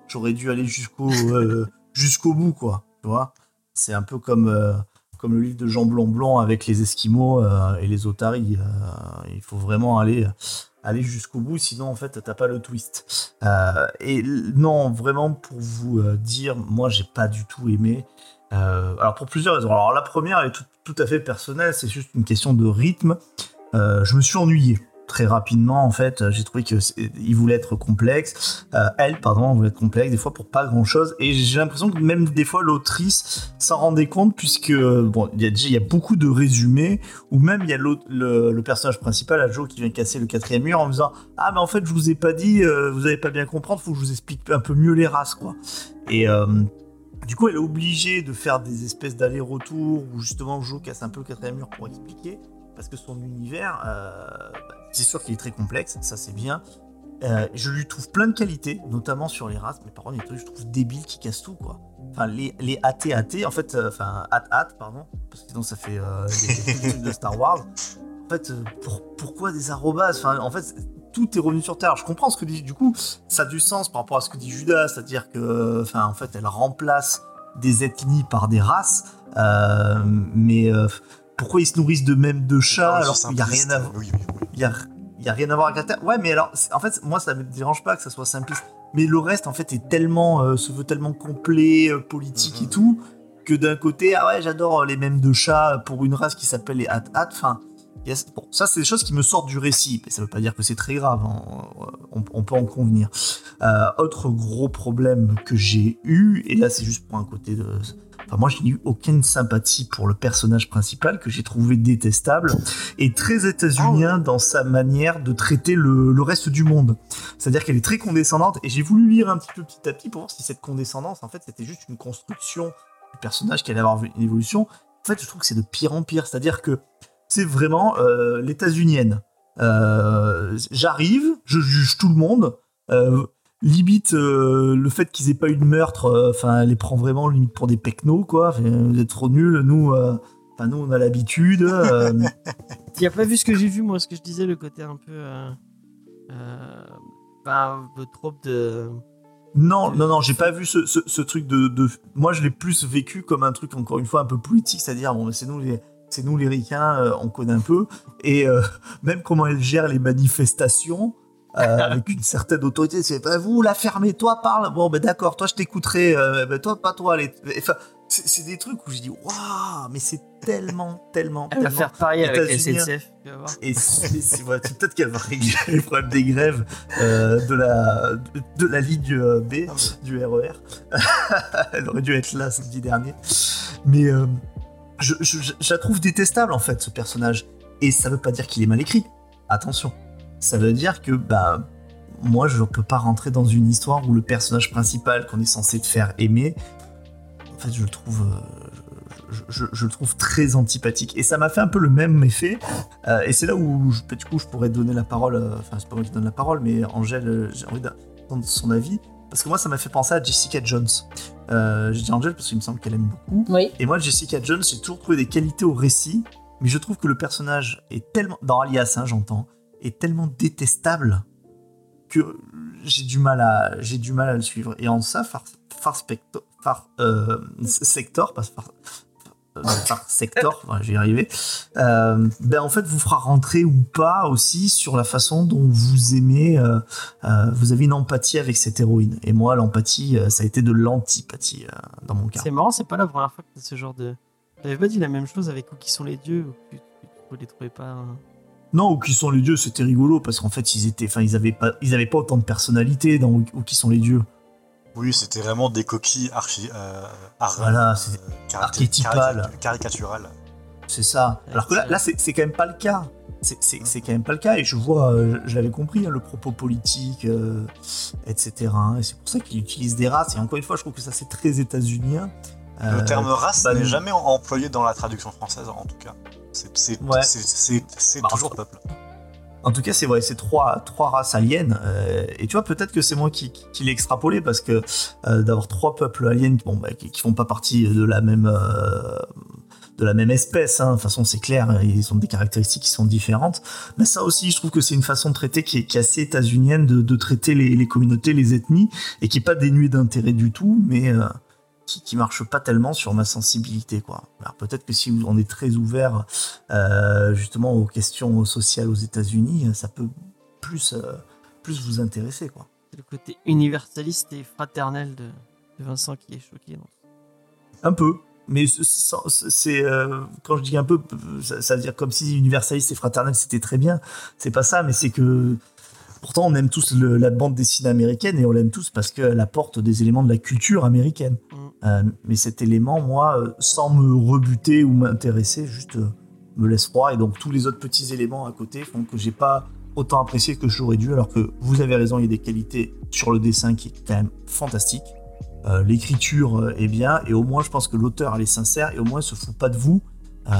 j'aurais dû aller jusqu'au, euh, [laughs] jusqu'au bout, quoi, tu vois. C'est un peu comme, euh, comme le livre de Jean Blond Blond avec les Esquimaux euh, et les Otaries. euh, il faut vraiment aller, aller jusqu'au bout, sinon en fait, t'as pas le twist. Euh, et non, vraiment pour vous euh, dire, moi, j'ai pas du tout aimé. Euh, alors pour plusieurs raisons. Alors la première, est tout, tout à fait personnelle, c'est juste une question de rythme. Euh, je me suis ennuyé très rapidement en fait. J'ai trouvé que il voulait être complexe. Euh, elle, pardon, voulait être complexe des fois pour pas grand chose. Et j'ai l'impression que même des fois l'autrice s'en rendait compte puisque bon, il y déjà il y a beaucoup de résumés ou même il y a le, le personnage principal, à Joe, qui vient casser le quatrième mur en me disant ah mais en fait je vous ai pas dit, euh, vous avez pas bien comprendre, faut que je vous explique un peu mieux les races quoi. Et euh, du coup, elle est obligée de faire des espèces d'allers-retours où justement Joe casse un peu le quatrième mur pour expliquer, parce que son univers, euh, bah, c'est sûr qu'il est très complexe, ça c'est bien. Euh, je lui trouve plein de qualités, notamment sur les races, mais par contre, des trucs je trouve débiles qui cassent tout, quoi. Enfin, les, les AT-AT, en fait, euh, enfin, AT-AT, pardon, parce que sinon ça fait euh, des, trucs de Star Wars. En fait, euh, pour- pourquoi des arrobas? Enfin, en fait, tout est revenu sur Terre. Je comprends ce que dit, du coup, ça a du sens par rapport à ce que dit Judas, c'est-à-dire que, enfin, en fait, elle remplace des ethnies par des races, mais pourquoi ils se nourrissent de même de chats alors qu'il n'y a rien à voir Oui, oui, oui. il y a, rien à voir avec la Terre. Ouais, mais alors, en fait, moi, ça me dérange pas que ça soit simpliste. Mais le reste, en fait, est tellement, euh, se veut tellement complet, euh, politique et Mhm. tout, que d'un côté, ah ouais, j'adore euh, les mêmes de chats pour une race qui s'appelle les Hat-Hat. Enfin, bon, ça, c'est des choses qui me sortent du récit. Mais ça veut pas dire que c'est très grave. hein. On, on peut en convenir. Euh, autre gros problème que j'ai eu, et là, c'est juste pour un côté de. Enfin, moi, j'ai eu aucune sympathie pour le personnage principal que j'ai trouvé détestable et très états-unien dans sa manière de traiter le, le reste du monde. C'est-à-dire qu'elle est très condescendante et j'ai voulu lire un petit peu petit à petit pour voir si cette condescendance, en fait, c'était juste une construction du personnage qui allait avoir une évolution. En fait, je trouve que c'est de pire en pire. C'est-à-dire que c'est vraiment euh, l'états-unienne. Euh, J'arrive, je juge tout le monde. Euh, limite euh, le fait qu'ils aient pas eu de meurtre euh, enfin elle les prend vraiment limite pour des pecnos quoi Enfin, vous êtes trop nuls nous euh, enfin nous on a l'habitude euh, [laughs] Tu as pas vu ce que j'ai vu, moi, ce que je disais, le côté un peu. Euh, euh, bah, un peu trop de. Non, non, non, j'ai pas vu ce, ce, ce truc de, de- Moi, je l'ai plus vécu comme un truc, encore une fois, un peu politique, c'est-à-dire, bon, c'est nous les. C'est nous les ricains, euh, on connaît un peu. Et euh, [laughs] même comment elle gère les manifestations, euh, avec une certaine autorité. C'est pas vous, la fermez, toi, parle. Bon, ben d'accord, toi, je t'écouterai. euh, ben toi, pas toi. Les... Enfin, c'est des trucs où je dis, waouh, mais c'est tellement, tellement, Elle va tellement faire pareil avec la. SNCF. et ouais, peut-être qu'elle va régler les problèmes des grèves euh, de, la, de, de la ligne euh, B du RER. [laughs] Elle aurait dû être là samedi dernier. Mais euh, je, je- je- je la trouve détestable en fait, ce personnage. Et ça veut pas dire qu'il est mal écrit. Attention. Ça veut dire que bah, moi je peux pas rentrer dans une histoire où le personnage principal qu'on est censé te faire aimer, en fait je le trouve, euh, je, je, je- je le trouve très antipathique. Et ça m'a fait un peu le même effet. Euh, et c'est là où, je, du coup, je pourrais donner la parole. euh, Enfin, c'est pas moi qui donne la parole, mais Angèle, euh, j'ai envie d'entendre son avis. Parce que moi, ça m'a fait penser à Jessica Jones. J'ai dit Angèle parce qu'il me semble qu'elle aime beaucoup. Oui. Et moi, Jessica Jones, j'ai toujours trouvé des qualités au récit, mais je trouve que le personnage est tellement, dans Alias, hein, j'entends, est tellement détestable que j'ai du mal à, j'ai du mal à le suivre. Et en ça, Far, Far, Spector, Far euh, Sector, pas Far, euh, Far Sector, [laughs] vais y arriver. euh, ben en fait, vous fera rentrer ou pas aussi sur la façon dont vous aimez, euh, euh, vous avez une empathie avec cette héroïne. Et moi, l'empathie, ça a été de l'antipathie dans mon cas. C'est marrant, c'est pas la première fois que ce genre de. J'avais pas dit la même chose avec où qui sont les dieux, ou vous les trouvez pas. hein. Non, ou qui sont les dieux, c'était rigolo parce qu'en fait ils étaient, enfin ils avaient pas, ils avaient pas autant de personnalité dans où qui sont les dieux. Oui, c'était vraiment des coquilles archi. Euh, ar- Voilà, c'est euh, archétypales. carica- Caricaturales. C'est ça. Alors que là, là c'est c'est quand même pas le cas. C'est- C'est c'est quand même pas le cas et je vois, euh, je l'avais compris, hein, le propos politique, euh, etc. hein, et c'est pour ça qu'il utilise des races. Et encore une fois, je trouve que ça c'est très états-unien. Le Euh, terme race bah, n'est jamais em- employé dans la traduction française, en tout cas. C'est Ouais. Bah, toujours entre- peuple. En tout cas, c'est vrai, c'est trois, trois races aliens. euh, et tu vois, peut-être que c'est moi qui, qui, qui l'ai extrapolé parce que euh, d'avoir trois peuples aliens bon, bah, qui, qui font pas partie de la même, euh, de la même espèce, hein, de toute façon, c'est clair, ils ont des caractéristiques qui sont différentes. Mais ça aussi, je trouve que c'est une façon de traiter qui est, qui est assez états-unienne, de, de traiter les, les communautés, les ethnies, et qui est pas dénuée d'intérêt du tout, mais qui, qui marche pas tellement sur ma sensibilité, quoi. Alors peut-être que si on est très ouvert euh, justement aux questions sociales aux États-Unis, ça peut plus, euh, plus vous intéresser, quoi. C'est le côté universaliste et fraternel de, de Vincent qui est choqué. donc. Un peu. Mais c'est euh, quand je dis un peu, ça, ça veut dire comme si universaliste et fraternel c'était très bien. C'est pas ça, mais c'est que pourtant on aime tous le- la bande dessinée américaine et on l'aime tous parce qu'elle apporte des éléments de la culture américaine. Mm. Euh, mais cet élément, moi, euh, sans me rebuter ou m'intéresser, juste euh, me laisse froid. Et donc tous les autres petits éléments à côté font que j'ai pas autant apprécié que j'aurais dû. Alors que vous avez raison, il y a des qualités sur le dessin qui est quand même fantastique. Euh, L'écriture est bien et au moins je pense que l'auteur elle est sincère et au moins elle se fout pas de vous. Euh,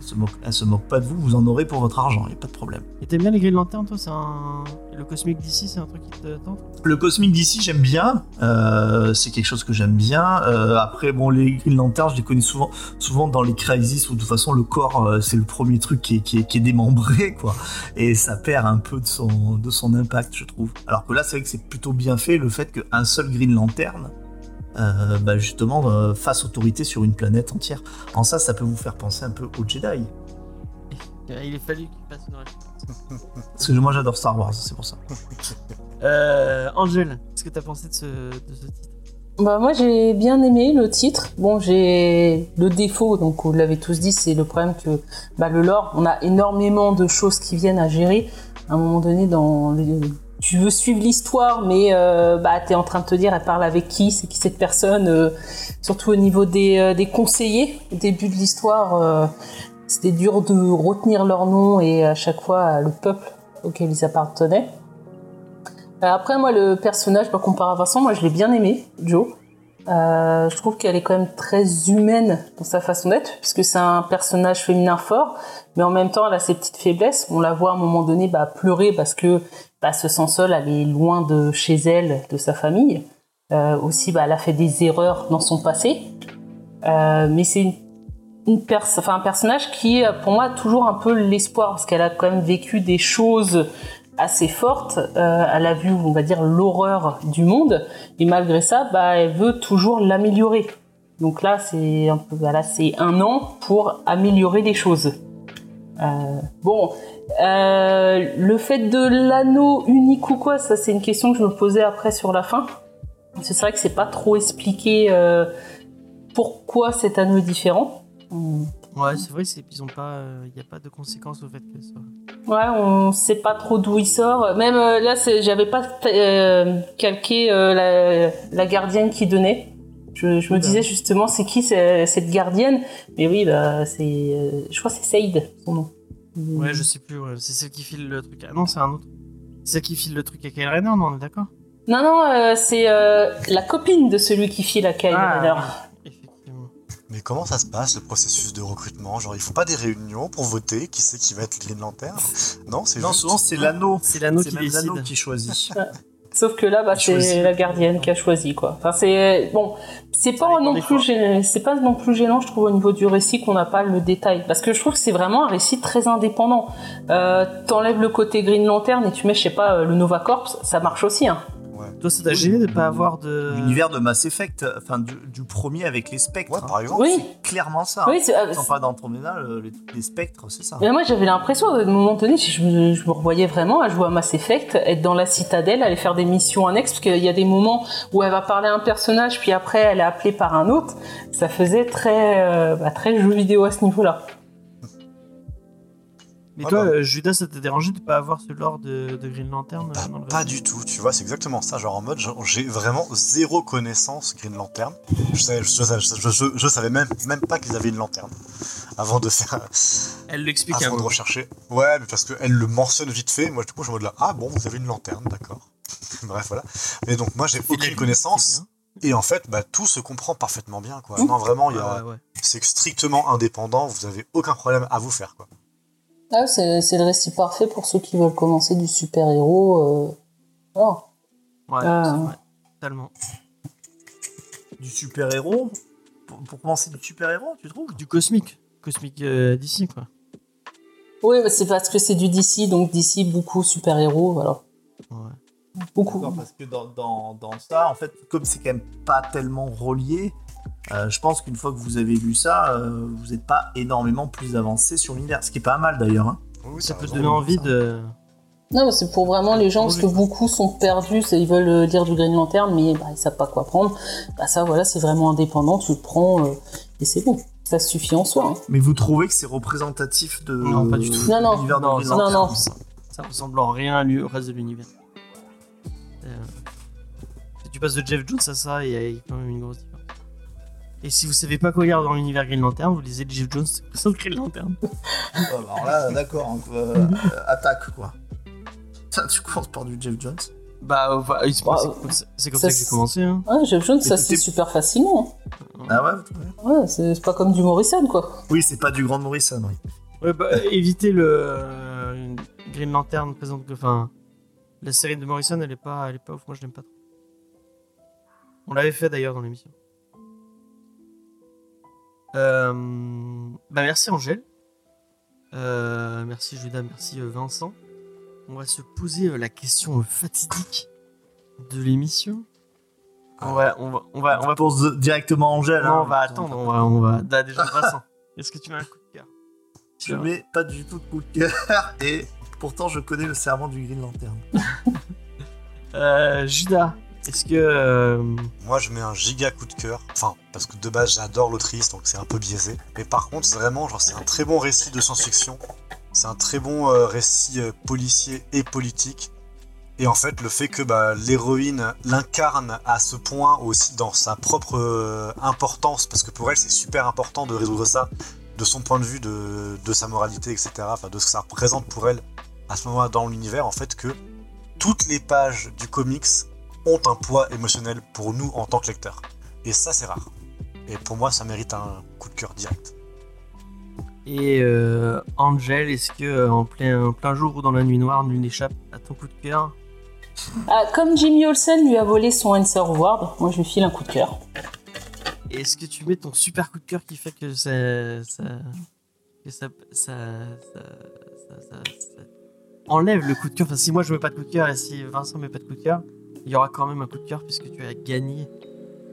se moque, elle se moque pas de vous, vous en aurez pour votre argent, il a pas de problème. Et t'aimes bien les grilles de lanterne, toi c'est un... Le cosmique d'ici, c'est un truc qui te tente? Le cosmique d'ici, j'aime bien. Euh, c'est quelque chose que j'aime bien. Euh, après, bon, les Green Lantern, je les connais souvent, souvent dans les Crisis où de toute façon le corps, euh, c'est le premier truc qui est, qui, est, qui est démembré, [laughs] quoi. Et ça perd un peu de son, de son impact, je trouve. Alors que là, c'est vrai que c'est plutôt bien fait le fait qu'un seul Green Lantern, euh, bah justement, euh, fasse autorité sur une planète entière. En ça, ça peut vous faire penser un peu aux Jedi. Il est fallu qu'il fasse une référence. Parce que moi, j'adore Star Wars, c'est pour ça. [laughs] Euh, Angèle, qu'est-ce que t'as pensé de ce, de ce titre? Bah moi j'ai bien aimé le titre. Bon j'ai le défaut, donc vous l'avez tous dit, c'est le problème que bah, le lore, on a énormément de choses qui viennent à gérer. À un moment donné, dans les- tu veux suivre l'histoire, mais euh, bah t'es en train de te dire, elle parle avec qui, c'est qui cette personne, euh, surtout au niveau des, euh, des conseillers. Au début de l'histoire, euh, c'était dur de retenir leur nom et à chaque fois le peuple auquel ils appartenaient. Après, moi, le personnage, par comparé à Vincent, moi, je l'ai bien aimé, Joe. Euh, je trouve qu'elle est quand même très humaine dans sa façon d'être, puisque c'est un personnage féminin fort, mais en même temps, elle a ses petites faiblesses. On la voit à un moment donné bah, pleurer parce que bah, se sent seule, elle est loin de chez elle, de sa famille. Euh, aussi, bah, elle a fait des erreurs dans son passé. Euh, mais c'est une, une pers- un personnage qui, euh, pour moi, a toujours un peu l'espoir, parce qu'elle a quand même vécu des choses assez fortes. Euh, elle a vu, on va dire, l'horreur du monde, et malgré ça, bah, elle veut toujours l'améliorer. Donc là, c'est un voilà, un an pour améliorer les choses. Euh, bon, euh, le fait de l'anneau unique ou quoi, ça c'est une question que je me posais après sur la fin. C'est vrai que c'est pas trop expliqué euh, pourquoi cet anneau est différent. Ouais, c'est vrai, ils ont pas, il n'y a pas de conséquences au fait que ça. Ouais, on sait pas trop d'où il sort. Même euh, là, j'avais pas euh, calqué euh, la, la gardienne qui donnait. Je, je me disais justement, c'est qui cette gardienne? Mais oui, bah, c'est, euh, je crois que c'est Saïd, son nom. Ouais, je sais plus, ouais, c'est celle qui file le truc. Ah non, c'est un autre. C'est celle qui file le truc à Kyle Rayner, non, on est d'accord? Non, non, euh, c'est euh, la copine de celui qui file à Kyle Rayner. Effectivement. Mais comment ça se passe le processus de recrutement? Genre, ils font pas des réunions pour voter qui c'est qui va être Green Lantern Non, c'est Non, juste- souvent c'est l'anneau. C'est l'anneau C'est qui décide. qui choisit. [laughs] Sauf que là, bah, c'est la gardienne qui a choisi, quoi. Enfin, c'est bon, c'est pas non plus, gênant- c'est pas non plus gênant, je trouve, au niveau du récit qu'on n'a pas le détail, parce que je trouve que c'est vraiment un récit très indépendant. Euh, T'enlèves le côté Green Lantern et tu mets, je sais pas, euh, le Nova Corps, ça marche aussi, hein. Toi, ça t'a gêné de pas avoir de. L'univers de Mass Effect, enfin du, du premier avec les spectres. Ouais, hein. par exemple. Oui, C'est clairement ça. oui, c'est- euh, Sans pas d'Andromeda, le- les, les spectres, c'est ça. Mais moi, j'avais l'impression, à un moment donné, je me, je me revoyais vraiment à jouer à Mass Effect, être dans la citadelle, aller faire des missions annexes, parce qu'il y a des moments où elle va parler à un personnage, puis après, elle est appelée par un autre. Ça faisait très, euh, bah, très jeu vidéo à ce niveau-là. Mais Ah toi, bah. euh, Judas, ça t'a dérangé de pas avoir ce lore de, de Green Lantern euh, Bah, dans le pas du tout, tu vois, c'est exactement ça. Genre en mode, j'ai vraiment zéro connaissance Green Lantern. Je savais, je, savais- je- je- je savais même, même pas qu'ils avaient une lanterne avant de faire, [laughs] Elle l'explique un avant de rechercher. Ouais, mais parce qu'elle le mentionne vite fait. Moi, du coup, je suis en mode là, ah bon, vous avez une lanterne, d'accord. [laughs] Bref, voilà. Mais donc, moi, j'ai aucune connaissance. Et en fait, bah, tout se comprend parfaitement bien, quoi. Non, vraiment, il y c'est a, bien. Ouais, ouais. c'est strictement indépendant. Vous avez aucun problème à vous faire, quoi. Ah, c'est c'est le récit parfait pour ceux qui veulent commencer du super-héros. Euh... Ouais, Ah. c'est vrai. Totalement. Du super-héros? Pour, pour commencer du super-héros, tu trouves? Du cosmique. Cosmique euh, d'ici, quoi. Oui, mais c'est parce que c'est du DC, donc DC, beaucoup super-héros, voilà. Ouais. Beaucoup. D'accord, parce que dans, dans, dans ça, en fait, comme c'est quand même pas tellement relié, euh, je pense qu'une fois que vous avez lu ça, euh, vous n'êtes pas énormément plus avancé sur l'univers. Ce qui est pas mal d'ailleurs. hein. Oui, Ça peut donner envie de. Non, c'est pour vraiment les gens, parce que beaucoup sont perdus, ils veulent euh, lire du Green Lantern, mais bah, ils savent pas quoi prendre. Bah ça, voilà, c'est vraiment indépendant, tu le prends, euh, et c'est bon. Ça suffit en soi. hein. Mais vous trouvez que c'est représentatif de Non, pas du tout. Non, non. l'univers de Non, Green ça, non, Lantern? non. Ça, ressemble en rien au reste de l'univers. Euh, si tu passes de Jeff Jones à ça, il y a il y a quand même une grosse différence. Et si vous savez pas quoi lire dans l'univers Green Lantern, vous lisez Jeff Jones sans Green Lantern. [laughs] Bah alors là, d'accord, hein, euh, euh, [laughs] attaque quoi. Ça, tu commences par du Jeff Jones. Bah, se Bah, c'est comme ça, ça, que j'ai commencé. Hein. Ouais, Jeff Jones, ça c'est super facilement. Ah ouais, Ouais, c'est pas comme du Morrison, quoi. Oui, c'est pas du Grand Morrison, oui. Ouais, bah, éviter le euh, Green Lantern présente que. Enfin, la série de Morrison, elle est pas, elle est pas ouf. Moi, je l'aime pas trop. On l'avait fait d'ailleurs dans l'émission. Euh, bah, merci Angèle. Euh, merci Judas, merci euh, Vincent. On va se poser la question fatidique de l'émission. On va, on va, on va, on va pose directement Angèle. non, hein. on va attendre, on va, on va. Là, déjà, Vincent, est-ce que tu mets un coup de cœur? Je mets pas du tout de coup de cœur et pourtant je connais le serment du Green Lantern. Euh, Judas, est-ce que. euh, Moi, je mets un giga coup de cœur. Enfin, parce que de base, j'adore l'autrice, donc c'est un peu biaisé. Mais par contre, vraiment, genre, c'est un très bon récit de science-fiction. C'est un très bon euh, récit euh, policier et politique. Et en fait, le fait que bah, l'héroïne l'incarne à ce point aussi dans sa propre importance, parce que pour elle, c'est super important de résoudre ça, de son point de vue, de, de sa moralité, etc. Enfin, de ce que ça représente pour elle à ce moment-là dans l'univers, en fait, que toutes les pages du comics ont un poids émotionnel pour nous en tant que lecteurs. Et ça, c'est rare. Et pour moi, ça mérite un coup de cœur direct. Et euh, Angel, est-ce que euh, en plein, en plein jour ou dans la nuit noire, nul n'échappe à ton coup de cœur? Ah, comme Jimmy Olsen lui a volé son Answer Award, moi je lui file un coup de cœur. Est-ce que tu mets ton super coup de cœur qui fait que ça. ça que ça. ça, ça, ça- ça- ça enlève le coup de cœur? Enfin, si moi je mets pas de coup de cœur et si Vincent met pas de coup de cœur, il y aura quand même un coup de cœur puisque tu as gagné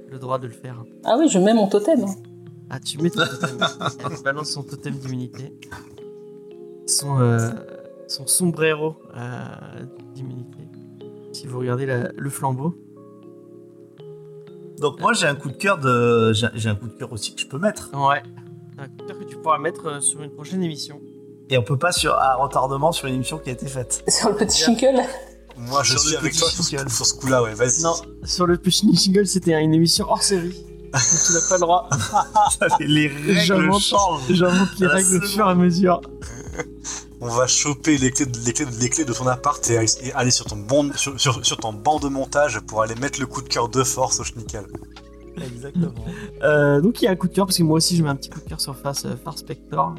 le droit de le faire. Ah oui, je mets mon totem. hein. Ah, tu mets ton totem. Elle balance son totem d'immunité. Son, euh, son sombrero euh, d'immunité. Si vous regardez la- le flambeau. Donc moi j'ai un coup de cœur de j'ai un coup de cœur aussi que je peux mettre. Ouais. Un coup de cœur que tu pourras mettre euh, sur une prochaine émission. Et on peut pas sur à retardement sur une émission qui a été faite. Sur le petit Shingle. Moi, je Sur suis avec toi sur single. ce, sur ce coup-là, ouais, vas-y. Non, sur le Pushing c'était une émission hors série. [laughs] Donc tu n'as pas le droit. les règles changent. J'invente les À la règles au fur et à mesure. [laughs] On va choper les clés, de- les clés, de- les clés de ton appart et, et aller sur ton, bon, sur, sur- sur ton banc de montage pour aller mettre le coup de cœur de force au schnickel. Exactement. Euh, donc il y a un coup de cœur parce que moi aussi je mets un petit coup de cœur sur Far, euh, Far Spector.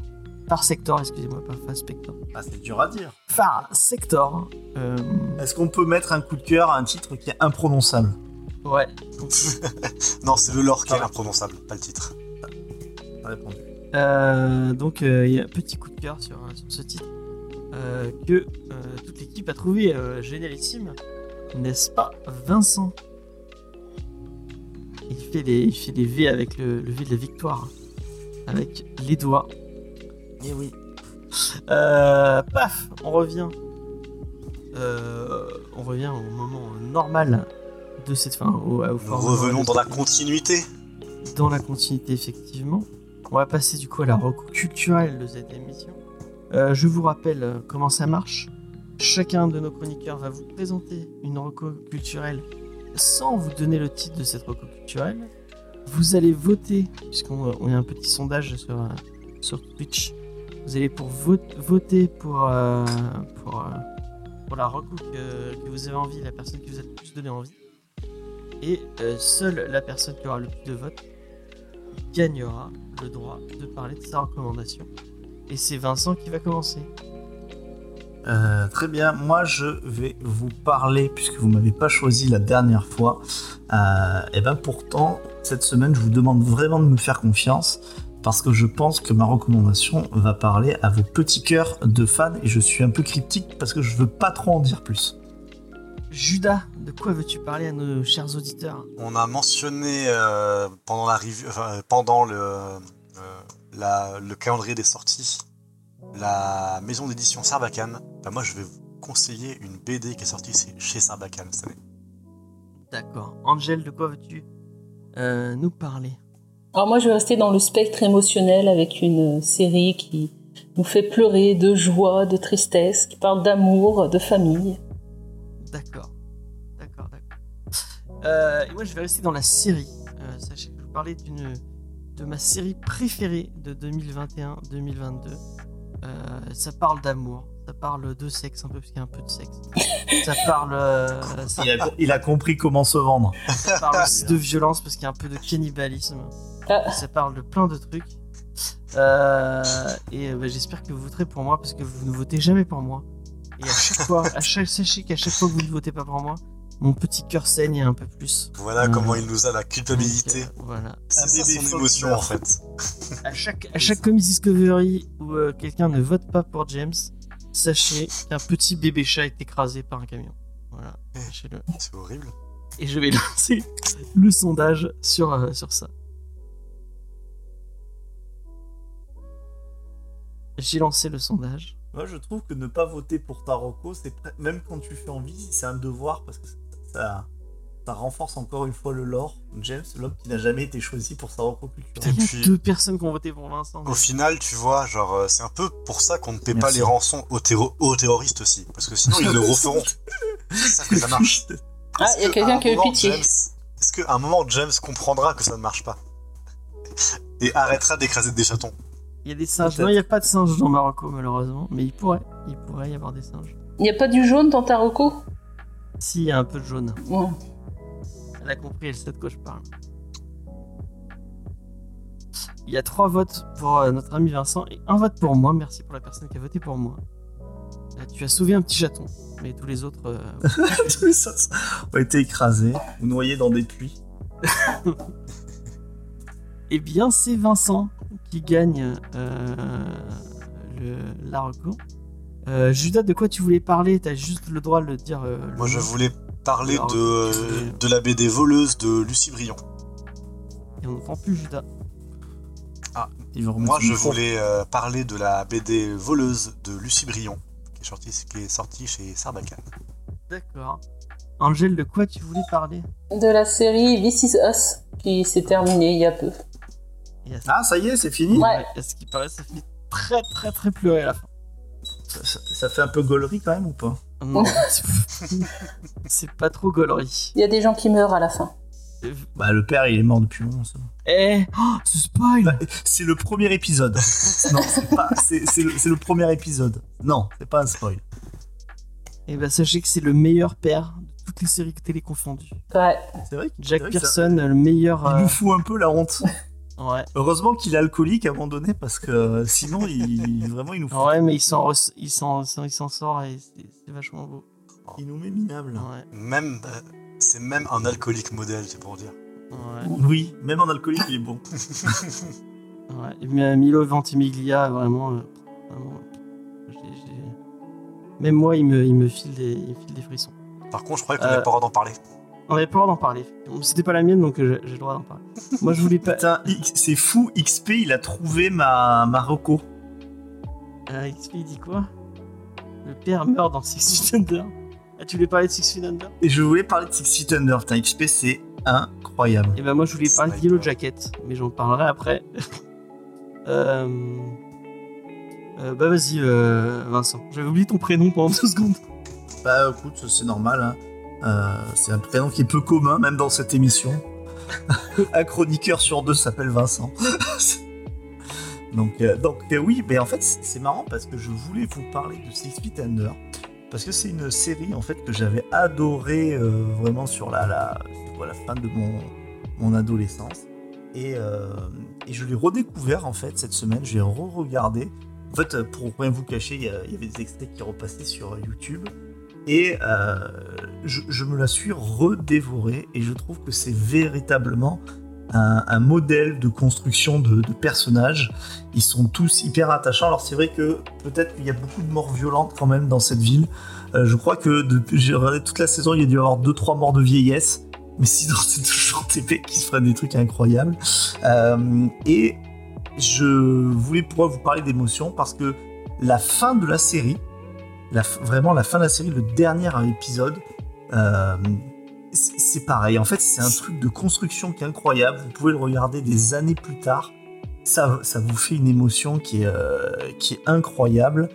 Far Sector, excusez-moi, pas Far Spector. Ah, c'est dur à dire. Far Sector. Euh, Est-ce qu'on peut mettre un coup de cœur à un titre qui est imprononçable? Ouais. [laughs] Non, c'est le lore qui est imprononçable, pas le titre. Répondu. Euh, donc euh, il y a un petit coup de cœur sur, sur ce titre euh, que euh, toute l'équipe a trouvé euh, génialissime, n'est-ce pas, Vincent? Il fait, les, il fait les V avec le, le V de la victoire, avec les doigts. Et oui. Euh, paf, on revient. Euh, on revient au moment normal de cette fin. Au, au Nous format revenons dans la continuité. dans la continuité, effectivement. On va passer du coup à la reco culturelle de cette émission. Euh, je vous rappelle comment ça marche. Chacun de nos chroniqueurs va vous présenter une reco culturelle sans vous donner le titre de cette reco culturelle. Vous allez voter, puisqu'on on a un petit sondage sur, sur Twitch. Vous allez pour vo- voter pour, euh, pour, euh, pour la reco que, vous avez envie, la personne qui vous a le plus donné envie. Et euh, seule la personne qui aura le plus de votes gagnera le droit de parler de sa recommandation. Et c'est Vincent qui va commencer. Très bien, moi je vais vous parler, puisque vous m'avez pas choisi la dernière fois, et ben pourtant, cette semaine, je vous demande vraiment de me faire confiance, parce que je pense que ma recommandation va parler à vos petits cœurs de fans, et je suis un peu cryptique parce que je veux pas trop en dire plus. Judas, de quoi veux-tu parler à nos chers auditeurs? On a mentionné euh, pendant la review, enfin, pendant le, euh, la- le calendrier des sorties la maison d'édition Sarbacane. Bah, moi, je vais vous conseiller une BD qui est sortie chez- chez Sarbacane cette année. D'accord. Angel, de quoi veux-tu euh, nous parler? Alors moi, je vais rester dans le spectre émotionnel avec une série qui nous fait pleurer de joie, de tristesse, qui parle d'amour, de famille. D'accord. D'accord, d'accord. Euh, et moi, je vais rester dans la série. Euh, sachez que je vais vous parler d'une de ma série préférée de 2021-2022. Euh, ça parle d'amour, ça parle de sexe un peu, parce qu'il y a un peu de sexe. Ça parle, euh, ça, Il a, il a compris comment se vendre. ça parle aussi de violence, parce qu'il y a un peu de cannibalisme. Ah, Ça parle de plein de trucs. Euh, et euh, bah, j'espère que vous voterez pour moi, parce que vous ne votez jamais pour moi. Et à chaque fois, à [laughs] chaque, sachez qu'à chaque fois que vous ne votez pas pour moi, mon petit cœur saigne un peu plus. Voilà Euh, comment il nous a la culpabilité. Donc, euh, voilà. C'est Un ça son émotion en fait. À chaque, à chaque [laughs] Comics Discovery où euh, quelqu'un ne vote pas pour James, sachez qu'un petit bébé chat est écrasé par un camion. Voilà, sachez-le. C'est horrible. Et je vais [laughs] lancer le sondage sur, euh, sur ça. J'ai lancé le sondage. Moi, je trouve que ne pas voter pour Taroko, c'est même quand tu fais envie, c'est un devoir parce que ça, ça renforce encore une fois le lore. James, l'homme qui n'a jamais été choisi pour sa Taroko culture. Et Il y a puis- deux personnes qui ont voté pour Vincent. Au final, tu vois, genre, euh, c'est un peu pour ça qu'on ne paie pas les rançons aux, terro- aux terroristes aussi. Parce que sinon, ils le referont. [laughs] C'est ça que ça marche. Ah, il y a que, quelqu'un qui a eu moment, pitié. James- Est-ce qu'à un moment, James comprendra que ça ne marche pas? Et arrêtera d'écraser des chatons Il y a des singes. Non, il n'y a pas de singes dans Marocco, malheureusement. Mais il pourrait. Il pourrait y avoir des singes. Il n'y a pas du jaune dans Taroko Si, il y a un peu de jaune. Ouais. Elle a compris, elle sait de quoi je parle. Il y a trois votes pour euh, notre ami Vincent et un vote pour moi. Merci pour la personne qui a voté pour moi. Euh, tu as sauvé un petit chaton, mais tous les autres. euh, [laughs] ont été écrasés ou noyés dans des puits. [laughs] Eh bien, c'est Vincent qui gagne euh, le, la reco. Euh, Judas, de quoi tu voulais parler? T'as juste le droit de le dire. euh, le Moi, je voulais parler de, de la BD voleuse de Lucie Brion. Et on n'entend plus Judas. Ils vont remettre Moi, je voulais euh, parler de la BD voleuse de Lucie Brion, qui est sortie, qui est sortie chez Sarbacane. D'accord. Angèle, de quoi tu voulais parler? De la série This Is Us, qui s'est terminée il y a peu. Ah, ça y est, c'est fini Ouais. à ce qui paraît, ça fait très très très pleurer à la fin. ça, ça- ça fait un peu gaulerie quand même ou pas? Non, c'est- [laughs] c'est pas trop gaulerie. Il y a des gens qui meurent à la fin. Euh, Bah, le père, il est mort depuis longtemps. ça. Eh, oh, ce spoil C'est le premier épisode. [laughs] non, c'est pas. C'est c'est le, c'est le premier épisode. Non, c'est pas un spoil. Eh ben sachez que c'est le meilleur père de toutes les séries télé confondues. Ouais. C'est vrai Jack c'est vrai que ça- Pearson, le meilleur. Il euh, nous fout un peu la honte. Ouais. Heureusement qu'il est alcoolique à un moment donné parce que euh, sinon, il, vraiment, il nous fout. Ouais, mais il s'en res- il s'en il s'en sort et c'est c'est vachement beau. Il nous met minable. Ouais. Même, euh, c'est même un alcoolique modèle, c'est pour dire. Ouais. Oui, même en alcoolique, il est bon. [laughs] Ouais, et mais, euh, Milo Ventimiglia, vraiment, euh, vraiment j'ai- j'ai- même moi, il me, il me file des, il me file des frissons. Par contre, je croyais qu'on Euh, n'avait pas le droit d'en parler. On avait pas le droit d'en parler. C'était pas la mienne, donc euh, j'ai le droit d'en parler. moi, je voulais pas. Putain, c'est fou, XP, il a trouvé ma, ma reco. Euh, XP, il dit quoi? Le père meurt dans Six Feet Under. Ah, tu voulais parler de Six Feet Under? Et je voulais parler de Six Feet Under. Putain, XP, c'est incroyable. Et ben moi, je voulais parler de. Yellow Jacket, mais j'en parlerai après. [laughs] euh... euh, bah vas-y, euh, Vincent. J'avais oublié ton prénom pendant deux secondes. Bah écoute, c'est normal. hein. Euh, c'est un prénom qui est peu commun, même dans cette émission. [laughs] un chroniqueur sur deux s'appelle Vincent. [laughs] donc, euh, donc euh, oui, mais en fait, c'est marrant parce que je voulais vous parler de Six Feet Under. Parce que c'est une série en fait que j'avais adorée vraiment sur la, la, fin de mon, mon adolescence. Et, et je l'ai redécouvert en fait cette semaine, j'ai re-regardé. En fait, pour rien vous cacher, il y avait des extraits qui repassaient sur YouTube. Et euh, je, me la suis redévorée et je trouve que c'est véritablement un, modèle de construction de, de personnages. Ils sont tous hyper attachants. Alors c'est vrai que peut-être qu'il y a beaucoup de morts violentes quand même dans cette ville. Euh, je crois que depuis j'ai regardé toute la saison, il y a dû y avoir 2-3 morts de vieillesse. Mais sinon [laughs] c'est toujours des mecs qui se feraient des trucs incroyables. Euh, et je voulais pouvoir vous parler d'émotion parce que la fin de la série, la vraiment la fin de la série, le dernier épisode, euh, c'est pareil. En fait, c'est un truc de construction qui est incroyable. Vous pouvez le regarder des années plus tard. Ça, ça vous fait une émotion qui est, euh, qui est incroyable.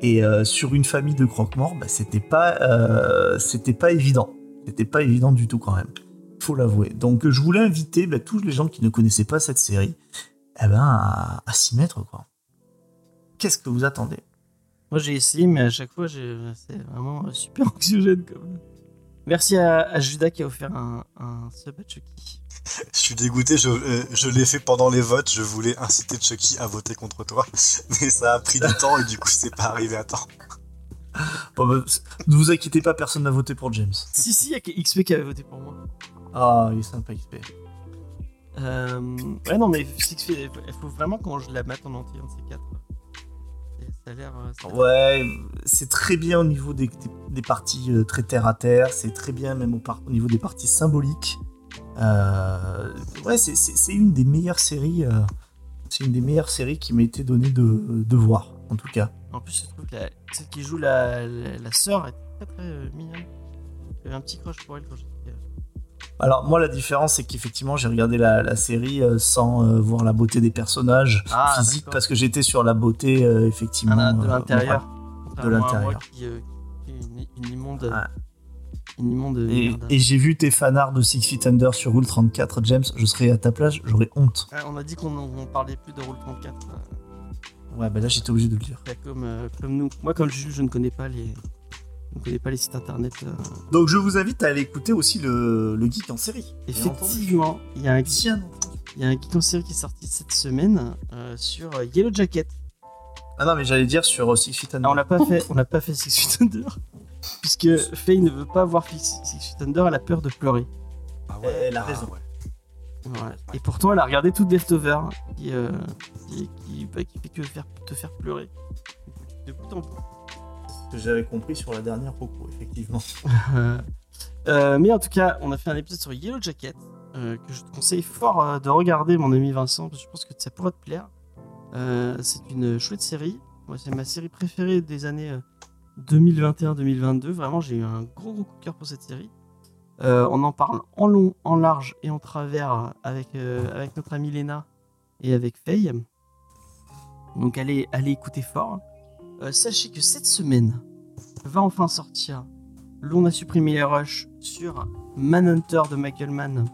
Et euh, sur une famille de croque-morts, bah, c'était pas, c'était pas évident. C'était pas évident du tout quand même. Faut l'avouer. Donc, je voulais inviter bah, tous les gens qui ne connaissaient pas cette série, eh ben, à, s'y mettre. Qu'est-ce que vous attendez? Moi j'ai essayé, mais à chaque fois j'ai- c'est vraiment super [laughs] anxiogène. Comme... Merci à, à Judas qui a offert un, un sub à Chucky. [laughs] Je suis dégoûté, je, euh, je l'ai fait pendant les votes, je voulais inciter Chucky à voter contre toi, [laughs] mais ça a pris du temps et du coup c'est pas arrivé à temps. Bon, bah, Ne vous inquiétez pas, personne n'a voté pour James. Si, si, il y a que XP qui avait voté pour moi. Ah, il est sympa XP. Euh, ouais, non, mais Feet, il faut vraiment qu'on je la mette en entier, un de ces quatre. Et Ça a l'air. euh, Ouais, c'est très bien au niveau des, des- des parties euh, très terre à terre, c'est très bien même au, par- au niveau des parties symboliques. Euh, ouais, c'est- une des meilleures séries. euh, c'est une des meilleures séries qui m'a été donnée de, de voir, en tout cas. En plus, je trouve que la, celle qui joue la, la, la sœur est très très mignonne. J'avais un petit crush pour elle quand j'étais. Euh, Alors moi, la différence, c'est qu'effectivement, j'ai regardé la, la série euh, sans euh, voir la beauté des personnages Ah, physiques, parce que j'étais sur la beauté, euh, effectivement. Ah, de euh, l'intérieur. De l'intérieur. Euh, une, une immonde. Une immonde. Et, j'ai vu tes fanarts de Six Feet Under sur Rule 34, James, je serais à ta place, j'aurais honte. Ah, on a dit qu'on on parlait plus de Roll 34. euh, Ouais, bah là j'étais obligé de le dire. comme, euh, comme nous. Moi, comme Jules, je ne connais pas les. Je ne connais pas les sites internet. euh. Donc je vous invite à aller écouter aussi le, le geek en série. Effectivement, il y a un Bien entendu. Il y a un geek en série qui est sorti cette semaine euh, sur euh, Yellow Jacket. Ah non, mais j'allais dire sur Six Feet Under. Ah, on l'a pas fait, on n'a pas fait Six Feet Under, [laughs] puisque Faye ne veut pas voir Six Six Feet Under, elle a peur de pleurer. Ah Elle a raison. ouais. Voilà. Et pourtant, elle a regardé tout Leftover, qui, euh, qui, qui, bah, qui fait que faire, te faire pleurer. De bout en bout. Que j'avais compris sur la dernière Roku, effectivement. [laughs] Euh, mais en tout cas, on a fait un épisode sur Yellow Jacket euh, que je te conseille fort euh, de regarder, mon ami Vincent, parce que je pense que ça pourrait te plaire. C'est une chouette série. Moi, c'est ma série préférée des années euh, 2021-2022. Vraiment, j'ai eu un gros gros coup de cœur pour cette série. On en parle en long, en large et en travers avec, avec notre amie Léna et avec Faye. Donc allez, allez écouter fort. Euh, sachez que cette semaine va enfin sortir l'on a supprimé les rushs sur Manhunter de Michael Mann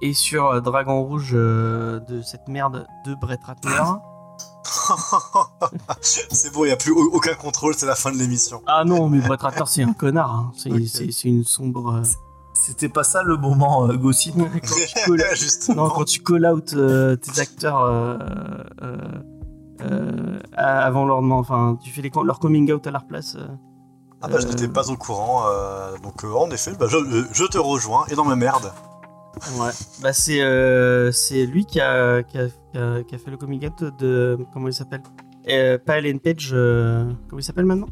et sur euh, Dragon Rouge euh, de cette merde de Brett Ratner. [laughs] c'est bon, il n'y a plus au- aucun contrôle, c'est la fin de l'émission. Ah non, mais Brett Ratner, c'est un connard. hein. C'est une sombre. C'était pas ça le moment euh, gossip. [laughs] quand tu call- [laughs] Justement. Non, quand tu call out tes acteurs euh, euh, euh, avant leur enfin, tu fais les, leur coming out à leur place. euh. Ah bah, je Euh. n'étais pas au courant, euh, donc euh, en effet, bah, je, je te rejoins, et dans ma merde. Ouais. Bah c'est euh, c'est lui qui a, qui, a, qui a- qui a fait le coming out de comment il s'appelle? Euh, Pas Ellen Page. euh, comment il s'appelle maintenant?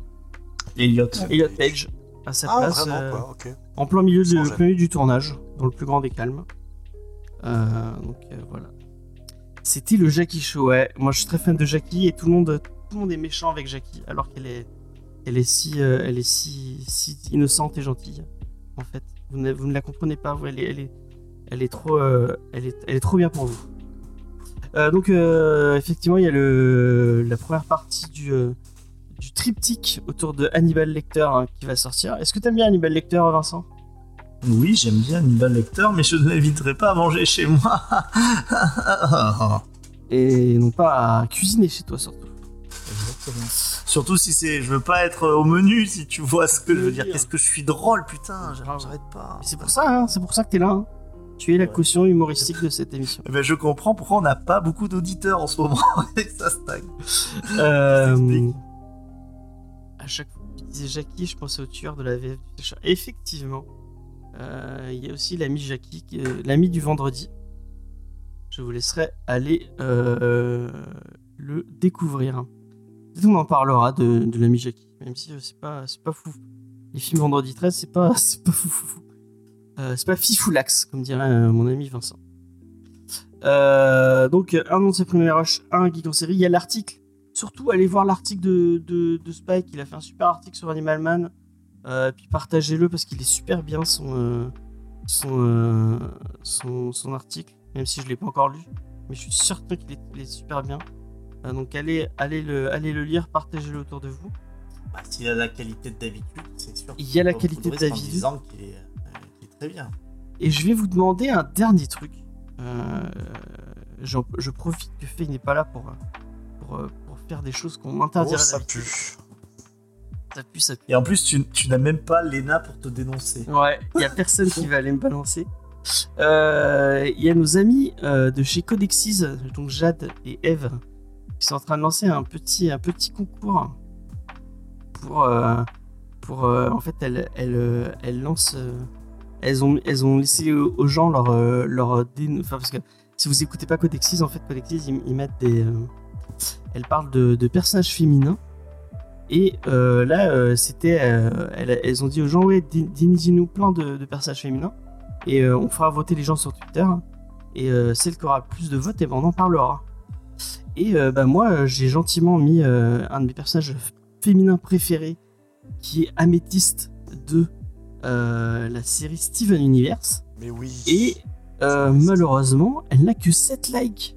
Elliot. Elliot Page à sa Ah, place. vraiment, euh, quoi, ok. En plein milieu, de, plein milieu du tournage, dans le plus grand des calmes. Euh, donc euh, voilà. C'était le Jackie Show, ouais. Moi je suis très fan de Jackie et tout le monde, est méchant avec Jackie alors qu'elle est, si, euh, elle est si, si innocente et gentille. En fait, vous ne, la comprenez pas. vous, Elle est, elle est, trop, euh, elle est, trop bien pour vous. Euh, donc effectivement, il y a le, la première partie du, du triptyque autour de Hannibal Lecter hein, qui va sortir. Est-ce que t'aimes bien Hannibal Lecter, Vincent? Oui, j'aime bien Hannibal Lecter, mais je ne l'inviterai pas à manger chez moi. [laughs] Et non pas à cuisiner chez toi surtout. Surtout si c'est, je veux pas être au menu, si tu vois ce que je veux dire. Qu'est-ce que je suis drôle, putain, j'arrête pas. C'est pour ça, hein, c'est pour ça que t'es là. hein. Tu es la Ouais. caution humoristique de cette émission. Eh ben, je comprends pourquoi on n'a pas beaucoup d'auditeurs en ce moment [laughs] et que ça stagne. Euh, à chaque fois que tu disais Jackie, je pensais au tueur de la VF du. Effectivement, il y a aussi l'ami Jackie, euh, l'ami du vendredi. Je vous laisserai aller euh, le découvrir. On en parlera de, l'ami Jackie, même si euh, c'est pas, c'est pas fou. Les films vendredi 13, c'est pas, [laughs] c'est pas fou fou fou. Euh, c'est pas fifoulax, comme dirait euh, mon ami Vincent. Euh, donc, un nom de ses premiers rushs, un geek en série. Il y a l'article surtout allez voir l'article de, de, de Spike, il a fait un super article sur Animal Man. Euh, puis partagez-le parce qu'il est super bien son, euh, son, euh, son, son article, même si je ne l'ai pas encore lu. Mais je suis certain qu'il est, super bien. Donc allez, allez, le, allez le lire, partagez-le autour de vous. Bah, S'il a la qualité de d'habitude, c'est sûr. Il y a la qualité de David. qu'il est, est très bien. Et je vais vous demander un dernier truc. Euh, je profite que Faye n'est pas là pour, pour, pour faire des choses qu'on Oh, m'interdirait ça d'habitude. pue. Ça. Et en plus, tu, tu n'as même pas Lena pour te dénoncer. Ouais, il y a personne qui va aller me balancer. Euh, Il y a nos amis euh, de chez Codexis, donc Jade et Eve, qui sont en train de lancer un petit, un petit concours pour, euh, pour euh, en fait, elles, elles, euh, elles lancent, euh, elles ont, elles ont laissé aux gens leur, euh, leur enfin parce que si vous écoutez pas Codexis, en fait, Codexis ils, ils mettent des, euh, elles parlent de, de personnages féminins. Et euh, là, euh, c'était, euh, elles, elles ont dit aux gens, ouais, dites-nous plein de, de personnages féminins, et on fera voter les gens sur Twitter. Et celle qui aura plus de votes, et ben, on en parlera. Et bah, moi, j'ai gentiment mis un de mes personnages féminins préférés, qui est Améthyste de la série Steven Universe. Mais oui. Et malheureusement, elle n'a que 7 likes.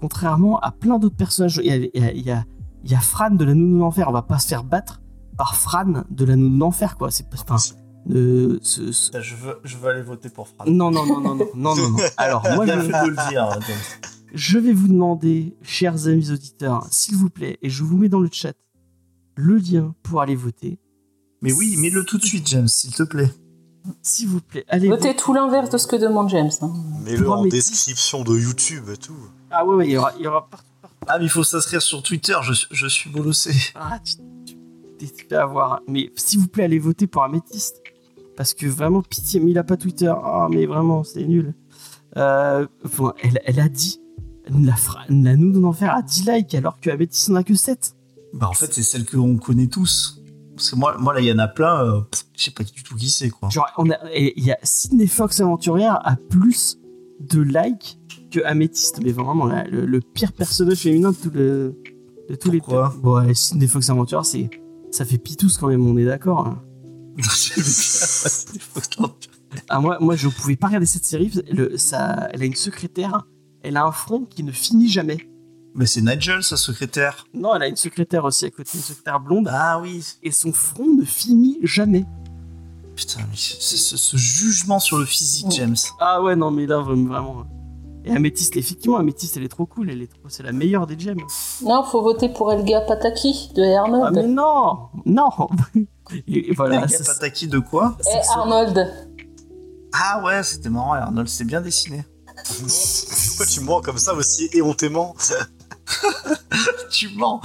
Contrairement à plein d'autres personnages. Il y a, il y a- il y a- Fran de la Nounou d'Enfer. On va pas se faire battre par Fran de la Nounou d'Enfer, quoi. C'est pas. enfin, euh, ce- ce- Putain, Je veux, je veux aller voter pour Fran. Non, non, non, non, non, non, non, non. [laughs] Alors, moi, je, fait de le dire, hein, je vais vous demander, chers amis auditeurs, s'il vous plaît, et je vous mets dans le chat le lien pour aller voter. Mais oui, mets-le tout de suite, James, s'il te plaît. S'il vous plaît, allez Votez voter. tout l'inverse de ce que demande James. hein. Mets-le en description de YouTube et tout. Ah ouais, ouais, il y aura, il y aura partout. Ah, mais il faut s'inscrire sur Twitter, je, je suis bolossé. Ah, tu tu- t'es fait avoir. Mais s'il vous plaît, allez voter pour Améthyste. Parce que vraiment, pitié, mais il a pas Twitter. Ah, mais vraiment, c'est nul. Euh, elle, elle a dit. La, fra- la nous d'enfer a 10 likes alors que Améthyste n'en a que 7. Bah, en fait, c'est celle qu'on connaît tous. Parce que moi, moi là, il y en a plein, euh, je sais pas du tout qui c'est, quoi. Genre, il y a Sydney Fox Aventurière a plus de likes que Améthyste. Mais vraiment, le, le pire personnage féminin de, tout le, de tous Pourquoi les temps. Bon, ouais, Fox Aventurière, c'est, ça fait pitous quand même, on est d'accord. hein. [laughs] Ah, moi, moi, je pouvais pas regarder cette série. Le, ça, elle a une secrétaire. Elle a un front qui ne finit jamais. Mais c'est Nigel, sa secrétaire. Non, elle a une secrétaire aussi à côté, une secrétaire blonde. Ah oui. Et son front ne finit jamais. Putain, mais ce jugement sur le physique, James. Ah ouais, non, mais là, vraiment. Et Améthyste, effectivement, Améthyste, elle est trop cool. Elle est trop... C'est la meilleure des gemmes. Non, faut voter pour Elga Pataki de Ah, Arnold. mais non Non [laughs] Et, voilà. Gars, Pataki de quoi Et Arnold. Ah ouais, c'était marrant, Arnold, c'est bien dessiné. [laughs] Pourquoi tu mens comme ça aussi éhontément [laughs] tu mens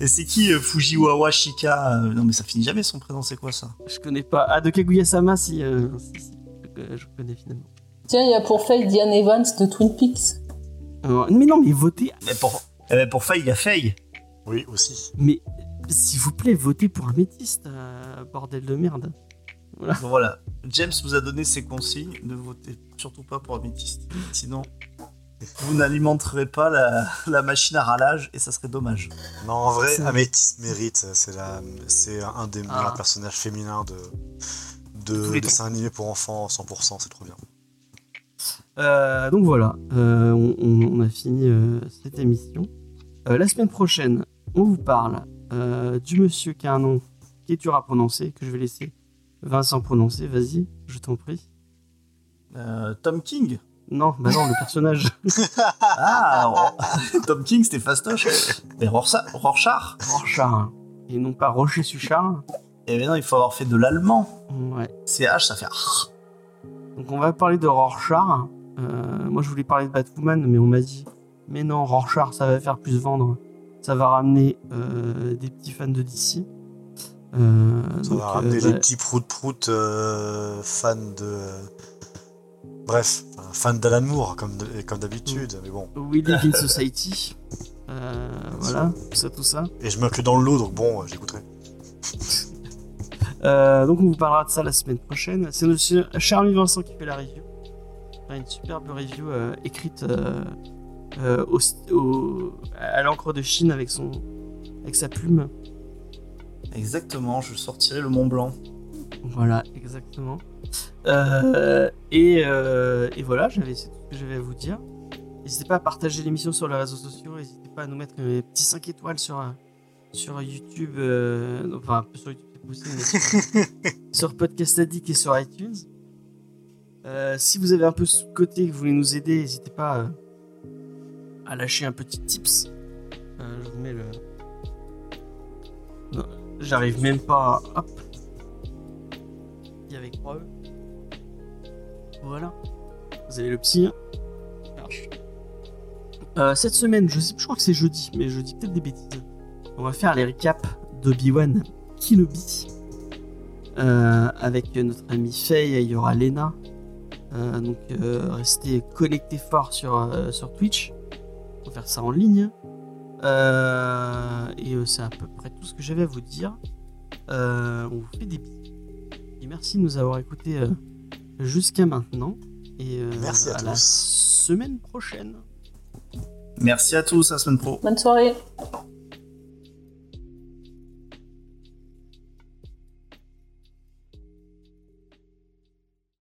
Et c'est qui euh, Fujiwawa Shika euh, Non mais ça finit jamais son prénom, c'est quoi ça? Je connais pas. Ah, de Kaguya-sama, si, euh, si, si, je, je connais finalement. Tiens, il y a pour Faye Diane Evans de Twin Peaks. Euh, mais non, mais votez. Mais pour, eh ben, pour Faye, il y a Faye. Oui, aussi. Mais s'il vous plaît, votez pour Améthyste, euh, bordel de merde. Bon, voilà, James vous a donné ses consignes, ne votez surtout pas pour Améthyste. Sinon, vous n'alimenterez pas la, la machine à ralage et ça serait dommage. Non, en vrai, Améthyste mérite. C'est la... c'est un des Ah. meilleurs personnages féminins de, De de dessin animé pour enfants 100%. C'est trop bien. Euh, donc voilà, euh, on, a fini euh, cette émission. La semaine prochaine, on vous parle du monsieur qui a un nom qui est dur à prononcer, que je vais laisser Vincent prononcer. Vas-y, je t'en prie. Tom King? Non, bah non, le personnage. [laughs] Ah [laughs] Tom King, c'était fastoche. Mais Rorschach? Rorschach. Et non pas Rocher Suchard. Eh ben non, il faut avoir fait de l'allemand. Ouais. CH, ça fait... Donc on va parler de Rorschach. Euh, moi je voulais parler de Batwoman, mais on m'a dit mais non, Rorschach ça va faire plus vendre. Ça va ramener euh, des petits fans de DC. Euh, Ça donc, va euh, ramener bah, les petits prout-prout euh, fans de. Bref, fans d'Alan Moore, comme, de- comme d'habitude. Mais bon. We Live in Society. Euh, voilà, tout ça, tout ça. Et je me que dans le lot, donc bon, euh, j'écouterai. Euh, donc on vous parlera de ça la semaine prochaine. C'est monsieur Charlie Vincent qui fait la review. Une superbe review euh, écrite euh, euh, au- au- à l'encre de Chine avec, son, avec sa plume. Exactement, je sortirai le Mont Blanc. Voilà, exactement. Et, et voilà, j'avais c'est tout ce que j'avais à vous dire. N'hésitez pas à partager l'émission sur les réseaux sociaux. N'hésitez pas à nous mettre des petits 5 étoiles sur, sur YouTube. enfin, sur YouTube, poussé, sur, [laughs] sur Podcast Addict et sur iTunes. Euh, si vous avez un peu ce côté que vous voulez nous aider, n'hésitez pas euh, à lâcher un petit tips. Euh, je vous mets le. Non, J'arrive même pas. à- Hop. Il y avec 3 E. Voilà. Vous avez le petit. hein. Cette semaine, je sais, je crois que c'est jeudi, mais je dis peut-être des bêtises. On va faire les recaps d'Obi-Wan Kenobi. Euh, avec notre amie Faye, il y aura Lena. Euh, donc euh, restez connectés fort sur, euh, sur Twitch. On va faire ça en ligne. Euh, et euh, c'est à peu près tout ce que j'avais à vous dire. Euh, on vous fait des bisous. Et merci de nous avoir écoutés euh, jusqu'à maintenant. Et euh, Merci à la tous. semaine prochaine. Merci à tous, à la semaine pro. Bonne soirée.